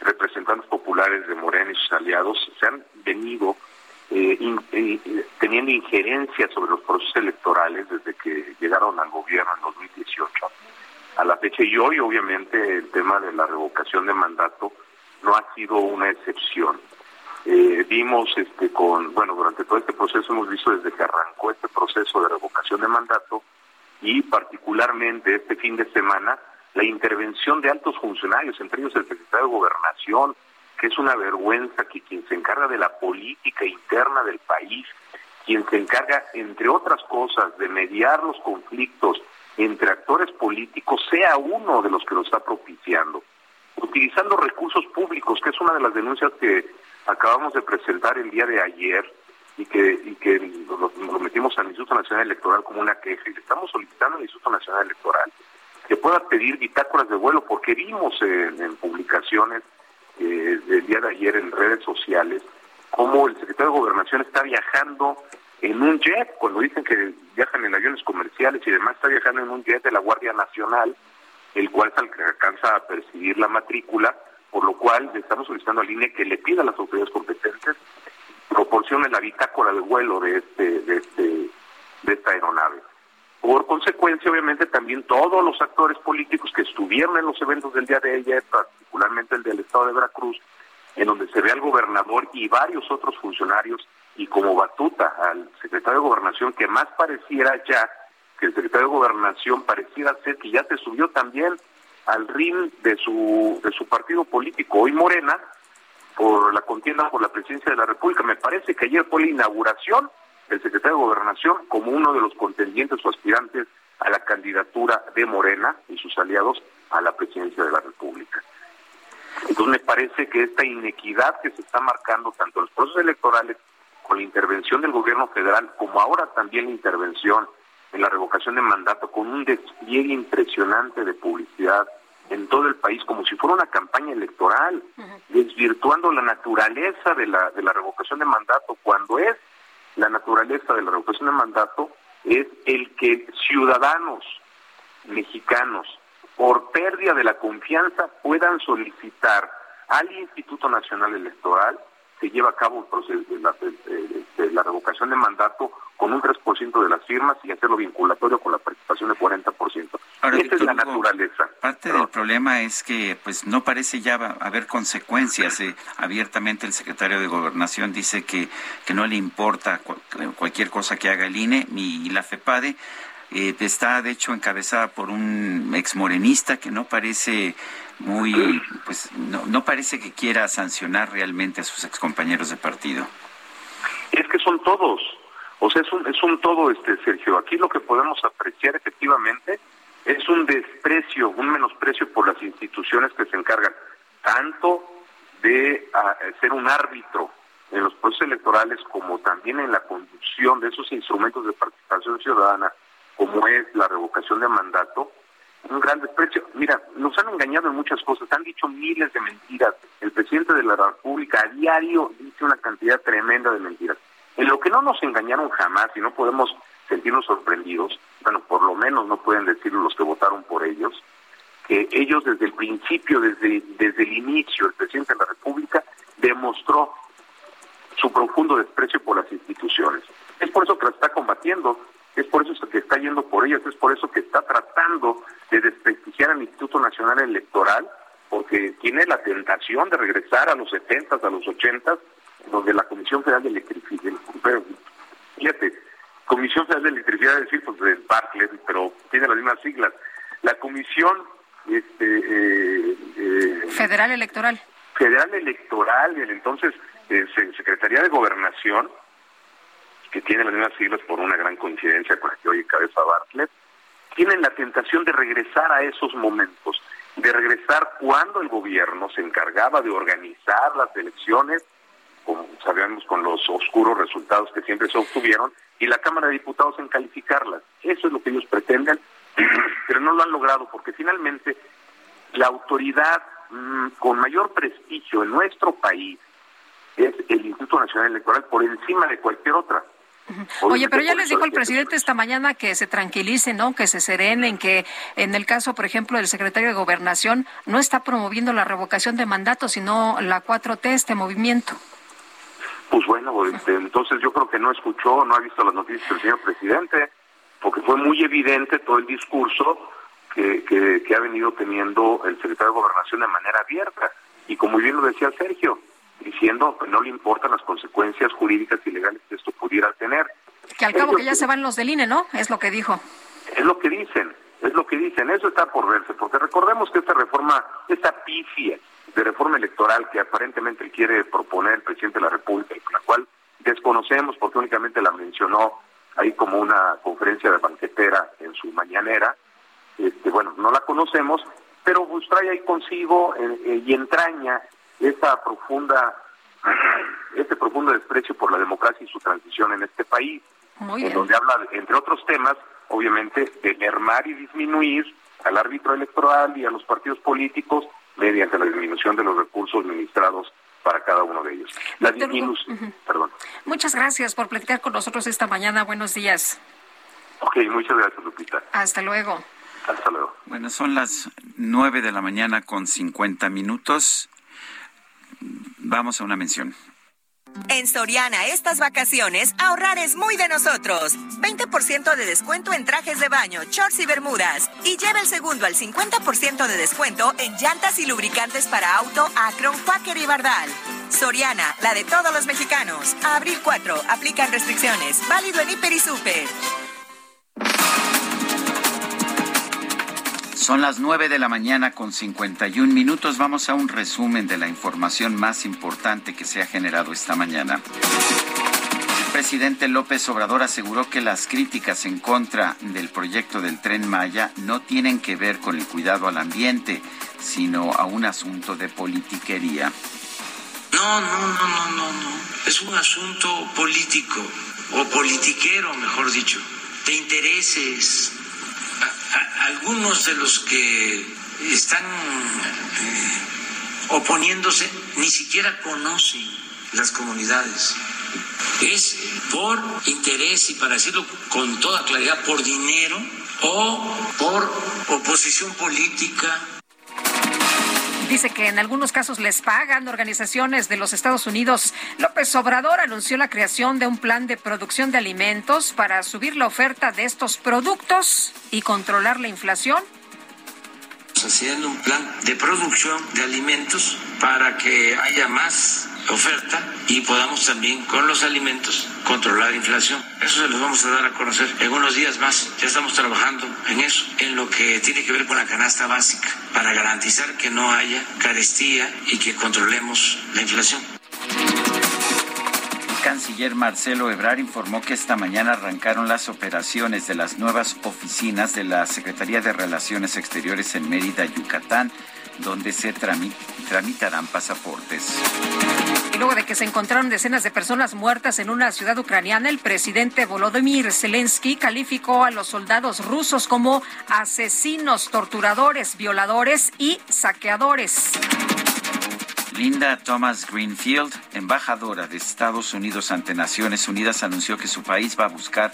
representantes populares de Morena y sus aliados, se han venido eh, eh, teniendo injerencia sobre los procesos electorales desde que llegaron al gobierno en 2018 a la fecha y hoy obviamente el tema de la revocación de mandato no ha sido una excepción. Eh, vimos este con, bueno, durante todo este proceso hemos visto desde que arrancó este proceso de revocación de mandato y particularmente este fin de semana la intervención de altos funcionarios, entre ellos el secretario de Gobernación, que es una vergüenza que quien se encarga de la política interna del país, quien se encarga, entre otras cosas, de mediar los conflictos entre actores políticos sea uno de los que lo está propiciando, utilizando recursos públicos, que es una de las denuncias que acabamos de presentar el día de ayer y que, y que lo, metimos al Instituto Nacional Electoral como una queja. Y le estamos solicitando al Instituto Nacional Electoral que pueda pedir bitácoras de vuelo porque vimos en, publicaciones eh, del día de ayer en redes sociales cómo el secretario de Gobernación está viajando en un jet, cuando dicen que viajan en aviones comerciales y demás, está viajando en un jet de la Guardia Nacional, el cual alcanza a percibir la matrícula, por lo cual le estamos solicitando al INE que le pida a las autoridades competentes proporcione la bitácora de vuelo de este, de este, de esta aeronave. Por consecuencia, obviamente, también todos los actores políticos que estuvieron en los eventos del día de ayer, particularmente el del Estado de Veracruz, en donde se ve al gobernador y varios otros funcionarios y como batuta al secretario de Gobernación que más pareciera ya que el secretario de Gobernación pareciera ser que ya se subió también al ring de su, de su partido político, hoy Morena, por la contienda por la presidencia de la República. Me parece que ayer fue la inauguración del secretario de Gobernación como uno de los contendientes o aspirantes a la candidatura de Morena y sus aliados a la presidencia de la República. Entonces me parece que esta inequidad que se está marcando tanto en los procesos electorales con la intervención del gobierno federal como ahora también la intervención en la revocación de mandato con un despliegue impresionante de publicidad en todo el país como si fuera una campaña electoral, desvirtuando la naturaleza de la, de la revocación de mandato, cuando es la naturaleza de la revocación de mandato, es el que ciudadanos mexicanos, por pérdida de la confianza, puedan solicitar al Instituto Nacional Electoral se lleva a cabo el proceso de la, de la revocación de mandato con un 3% de las firmas y hacerlo vinculatorio con la participación del 40%. Esa es la naturaleza. Parte del problema es que pues no parece ya haber consecuencias. Eh, abiertamente el secretario de Gobernación dice que, que no le importa cualquier cosa que haga el INE y la FEPADE. Eh, está de hecho encabezada por un exmorenista que no parece muy, pues no, no parece que quiera sancionar realmente a sus excompañeros de partido. Es que son todos, o sea, es un, es un todo, este Sergio. Aquí lo que podemos apreciar efectivamente es un desprecio, un menosprecio por las instituciones que se encargan tanto de ah, ser un árbitro en los procesos electorales como también en la conducción de esos instrumentos de participación ciudadana, como es la revocación de mandato, un gran desprecio. Mira, nos han engañado en muchas cosas, han dicho miles de mentiras. El presidente de la República a diario dice una cantidad tremenda de mentiras. En lo que no nos engañaron jamás y no podemos sentirnos sorprendidos, bueno, por lo menos no pueden decirlo los que votaron por ellos, que ellos desde el principio, desde, desde el inicio, el presidente de la República demostró su profundo desprecio por las instituciones. Es por eso que las está combatiendo, es por eso que está yendo por ellas, es por eso que está tratando de desprestigiar al Instituto Nacional Electoral, porque tiene la tentación de regresar a los 70, a los 80, donde la Comisión Federal de Electricidad, fíjate, Comisión Federal de Electricidad, es decir, pues de Barclay, pero tiene las mismas siglas, la Comisión este, eh, eh, Federal Electoral. Federal Electoral, el entonces eh, Secretaría de Gobernación, que tiene las mismas siglas por una gran coincidencia con la que hoy cabeza Bartlett, tienen la tentación de regresar a esos momentos, de regresar cuando el gobierno se encargaba de organizar las elecciones como sabemos con los oscuros resultados que siempre se obtuvieron, y la Cámara de Diputados en calificarlas. Eso es lo que ellos pretenden, <clears throat> pero no lo han logrado porque finalmente la autoridad mm, con mayor prestigio en nuestro país es el Instituto Nacional Electoral por encima de cualquier otra. Oye, pero ya les dijo el presidente esta mañana que se tranquilicen, ¿no? Que se serenen, que en el caso, por ejemplo, del secretario de Gobernación no está promoviendo la revocación de mandato, sino la 4T, este movimiento. Pues bueno, este, entonces yo creo que no escuchó, no ha visto las noticias del señor presidente, porque fue muy evidente todo el discurso que, que, ha venido teniendo el secretario de Gobernación de manera abierta. Y como bien lo decía Sergio, diciendo que no le importan las consecuencias jurídicas y legales que esto pudiera tener. Que al cabo que ya se van los del INE, ¿no? Es lo que dijo. Es lo que dicen, es lo que dicen. Eso está por verse, porque recordemos que esta reforma, esta pifia de reforma electoral que aparentemente quiere proponer el presidente de la República, la cual desconocemos porque únicamente la mencionó ahí como una conferencia de banquetera en su mañanera, este, bueno, no la conocemos, pero pues trae ahí consigo eh, eh, y entraña esa profunda, <clears throat> este profundo desprecio por la democracia y su transición en este país, en donde habla, entre otros temas, obviamente, de mermar y disminuir al árbitro electoral y a los partidos políticos mediante la disminución de los recursos administrados para cada uno de ellos. La disminución, perdón. Muchas gracias por platicar con nosotros esta mañana. Buenos días. Ok, muchas gracias, Lupita. Hasta luego. Hasta luego. Bueno, son las nueve de la mañana con cincuenta minutos. Vamos a una mención. En Soriana estas vacaciones, ahorrar es muy de nosotros. 20% de descuento en trajes de baño, shorts y bermudas. Y lleva el segundo al 50% de descuento en llantas y lubricantes para auto Acron, Quaker y Bardal. Soriana, la de todos los mexicanos. A abril 4, aplican restricciones. Válido en Hiper y Super. Son las 9 de la mañana con 51 minutos. Vamos a un resumen de la información más importante que se ha generado esta mañana. El presidente López Obrador aseguró que las críticas en contra del proyecto del tren Maya no tienen que ver con el cuidado al ambiente, sino a un asunto de politiquería. No, no, no, no, no, no. Es un asunto político o politiquero, mejor dicho, de intereses algunos de los que están eh, oponiéndose ni siquiera conocen las comunidades. Es por interés y para decirlo con toda claridad, por dinero o por oposición política Dice que en algunos casos les pagan organizaciones de los Estados Unidos. López Obrador anunció la creación de un plan de producción de alimentos para subir la oferta de estos productos y controlar la inflación haciendo un plan de producción de alimentos para que haya más oferta y podamos también con los alimentos controlar la inflación. Eso se los vamos a dar a conocer en unos días más. Ya estamos trabajando en eso, en lo que tiene que ver con la canasta básica, para garantizar que no haya carestía y que controlemos la inflación. El canciller Marcelo Ebrard informó que esta mañana arrancaron las operaciones de las nuevas oficinas de la Secretaría de Relaciones Exteriores en Mérida, Yucatán donde se tramitarán pasaportes. Y luego de que se encontraron decenas de personas muertas en una ciudad ucraniana, el presidente Volodymyr Zelensky calificó a los soldados rusos como asesinos, torturadores, violadores y saqueadores. Linda Thomas Greenfield, embajadora de Estados Unidos ante Naciones Unidas, anunció que su país va a buscar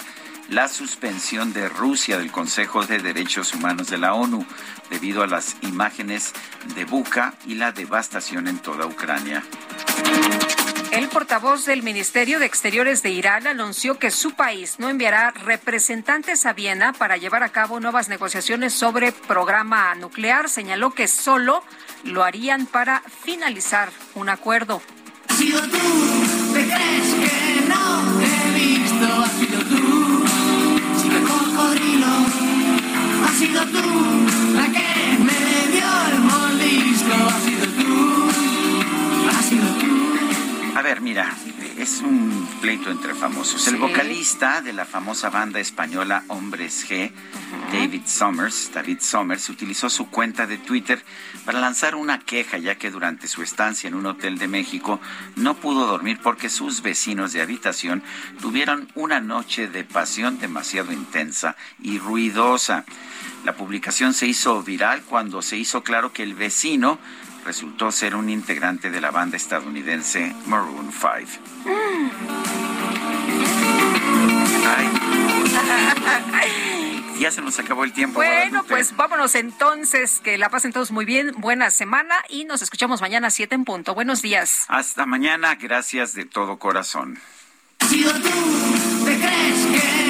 la suspensión de Rusia del Consejo de Derechos Humanos de la ONU debido a las imágenes de Buka y la devastación en toda Ucrania. El portavoz del Ministerio de Exteriores de Irán anunció que su país no enviará representantes a Viena para llevar a cabo nuevas negociaciones sobre programa nuclear. Señaló que solo lo harían para finalizar un acuerdo. sido tú, ¿te crees que no he visto? Sido tú la que me dio el sido tú, sido tú. A ver, mira, es un pleito entre famosos. El vocalista de la famosa banda española Hombres G, David Summers, David Summers, utilizó su cuenta de Twitter para lanzar una queja ya que durante su estancia en un hotel de México no pudo dormir porque sus vecinos de habitación tuvieron una noche de pasión demasiado intensa y ruidosa. La publicación se hizo viral cuando se hizo claro que el vecino resultó ser un integrante de la banda estadounidense Maroon 5. <laughs> ya se nos acabó el tiempo. Bueno, pues vámonos entonces. Que la pasen todos muy bien. Buena semana y nos escuchamos mañana a 7 en punto. Buenos días. Hasta mañana. Gracias de todo corazón. sido tú, ¿te crees que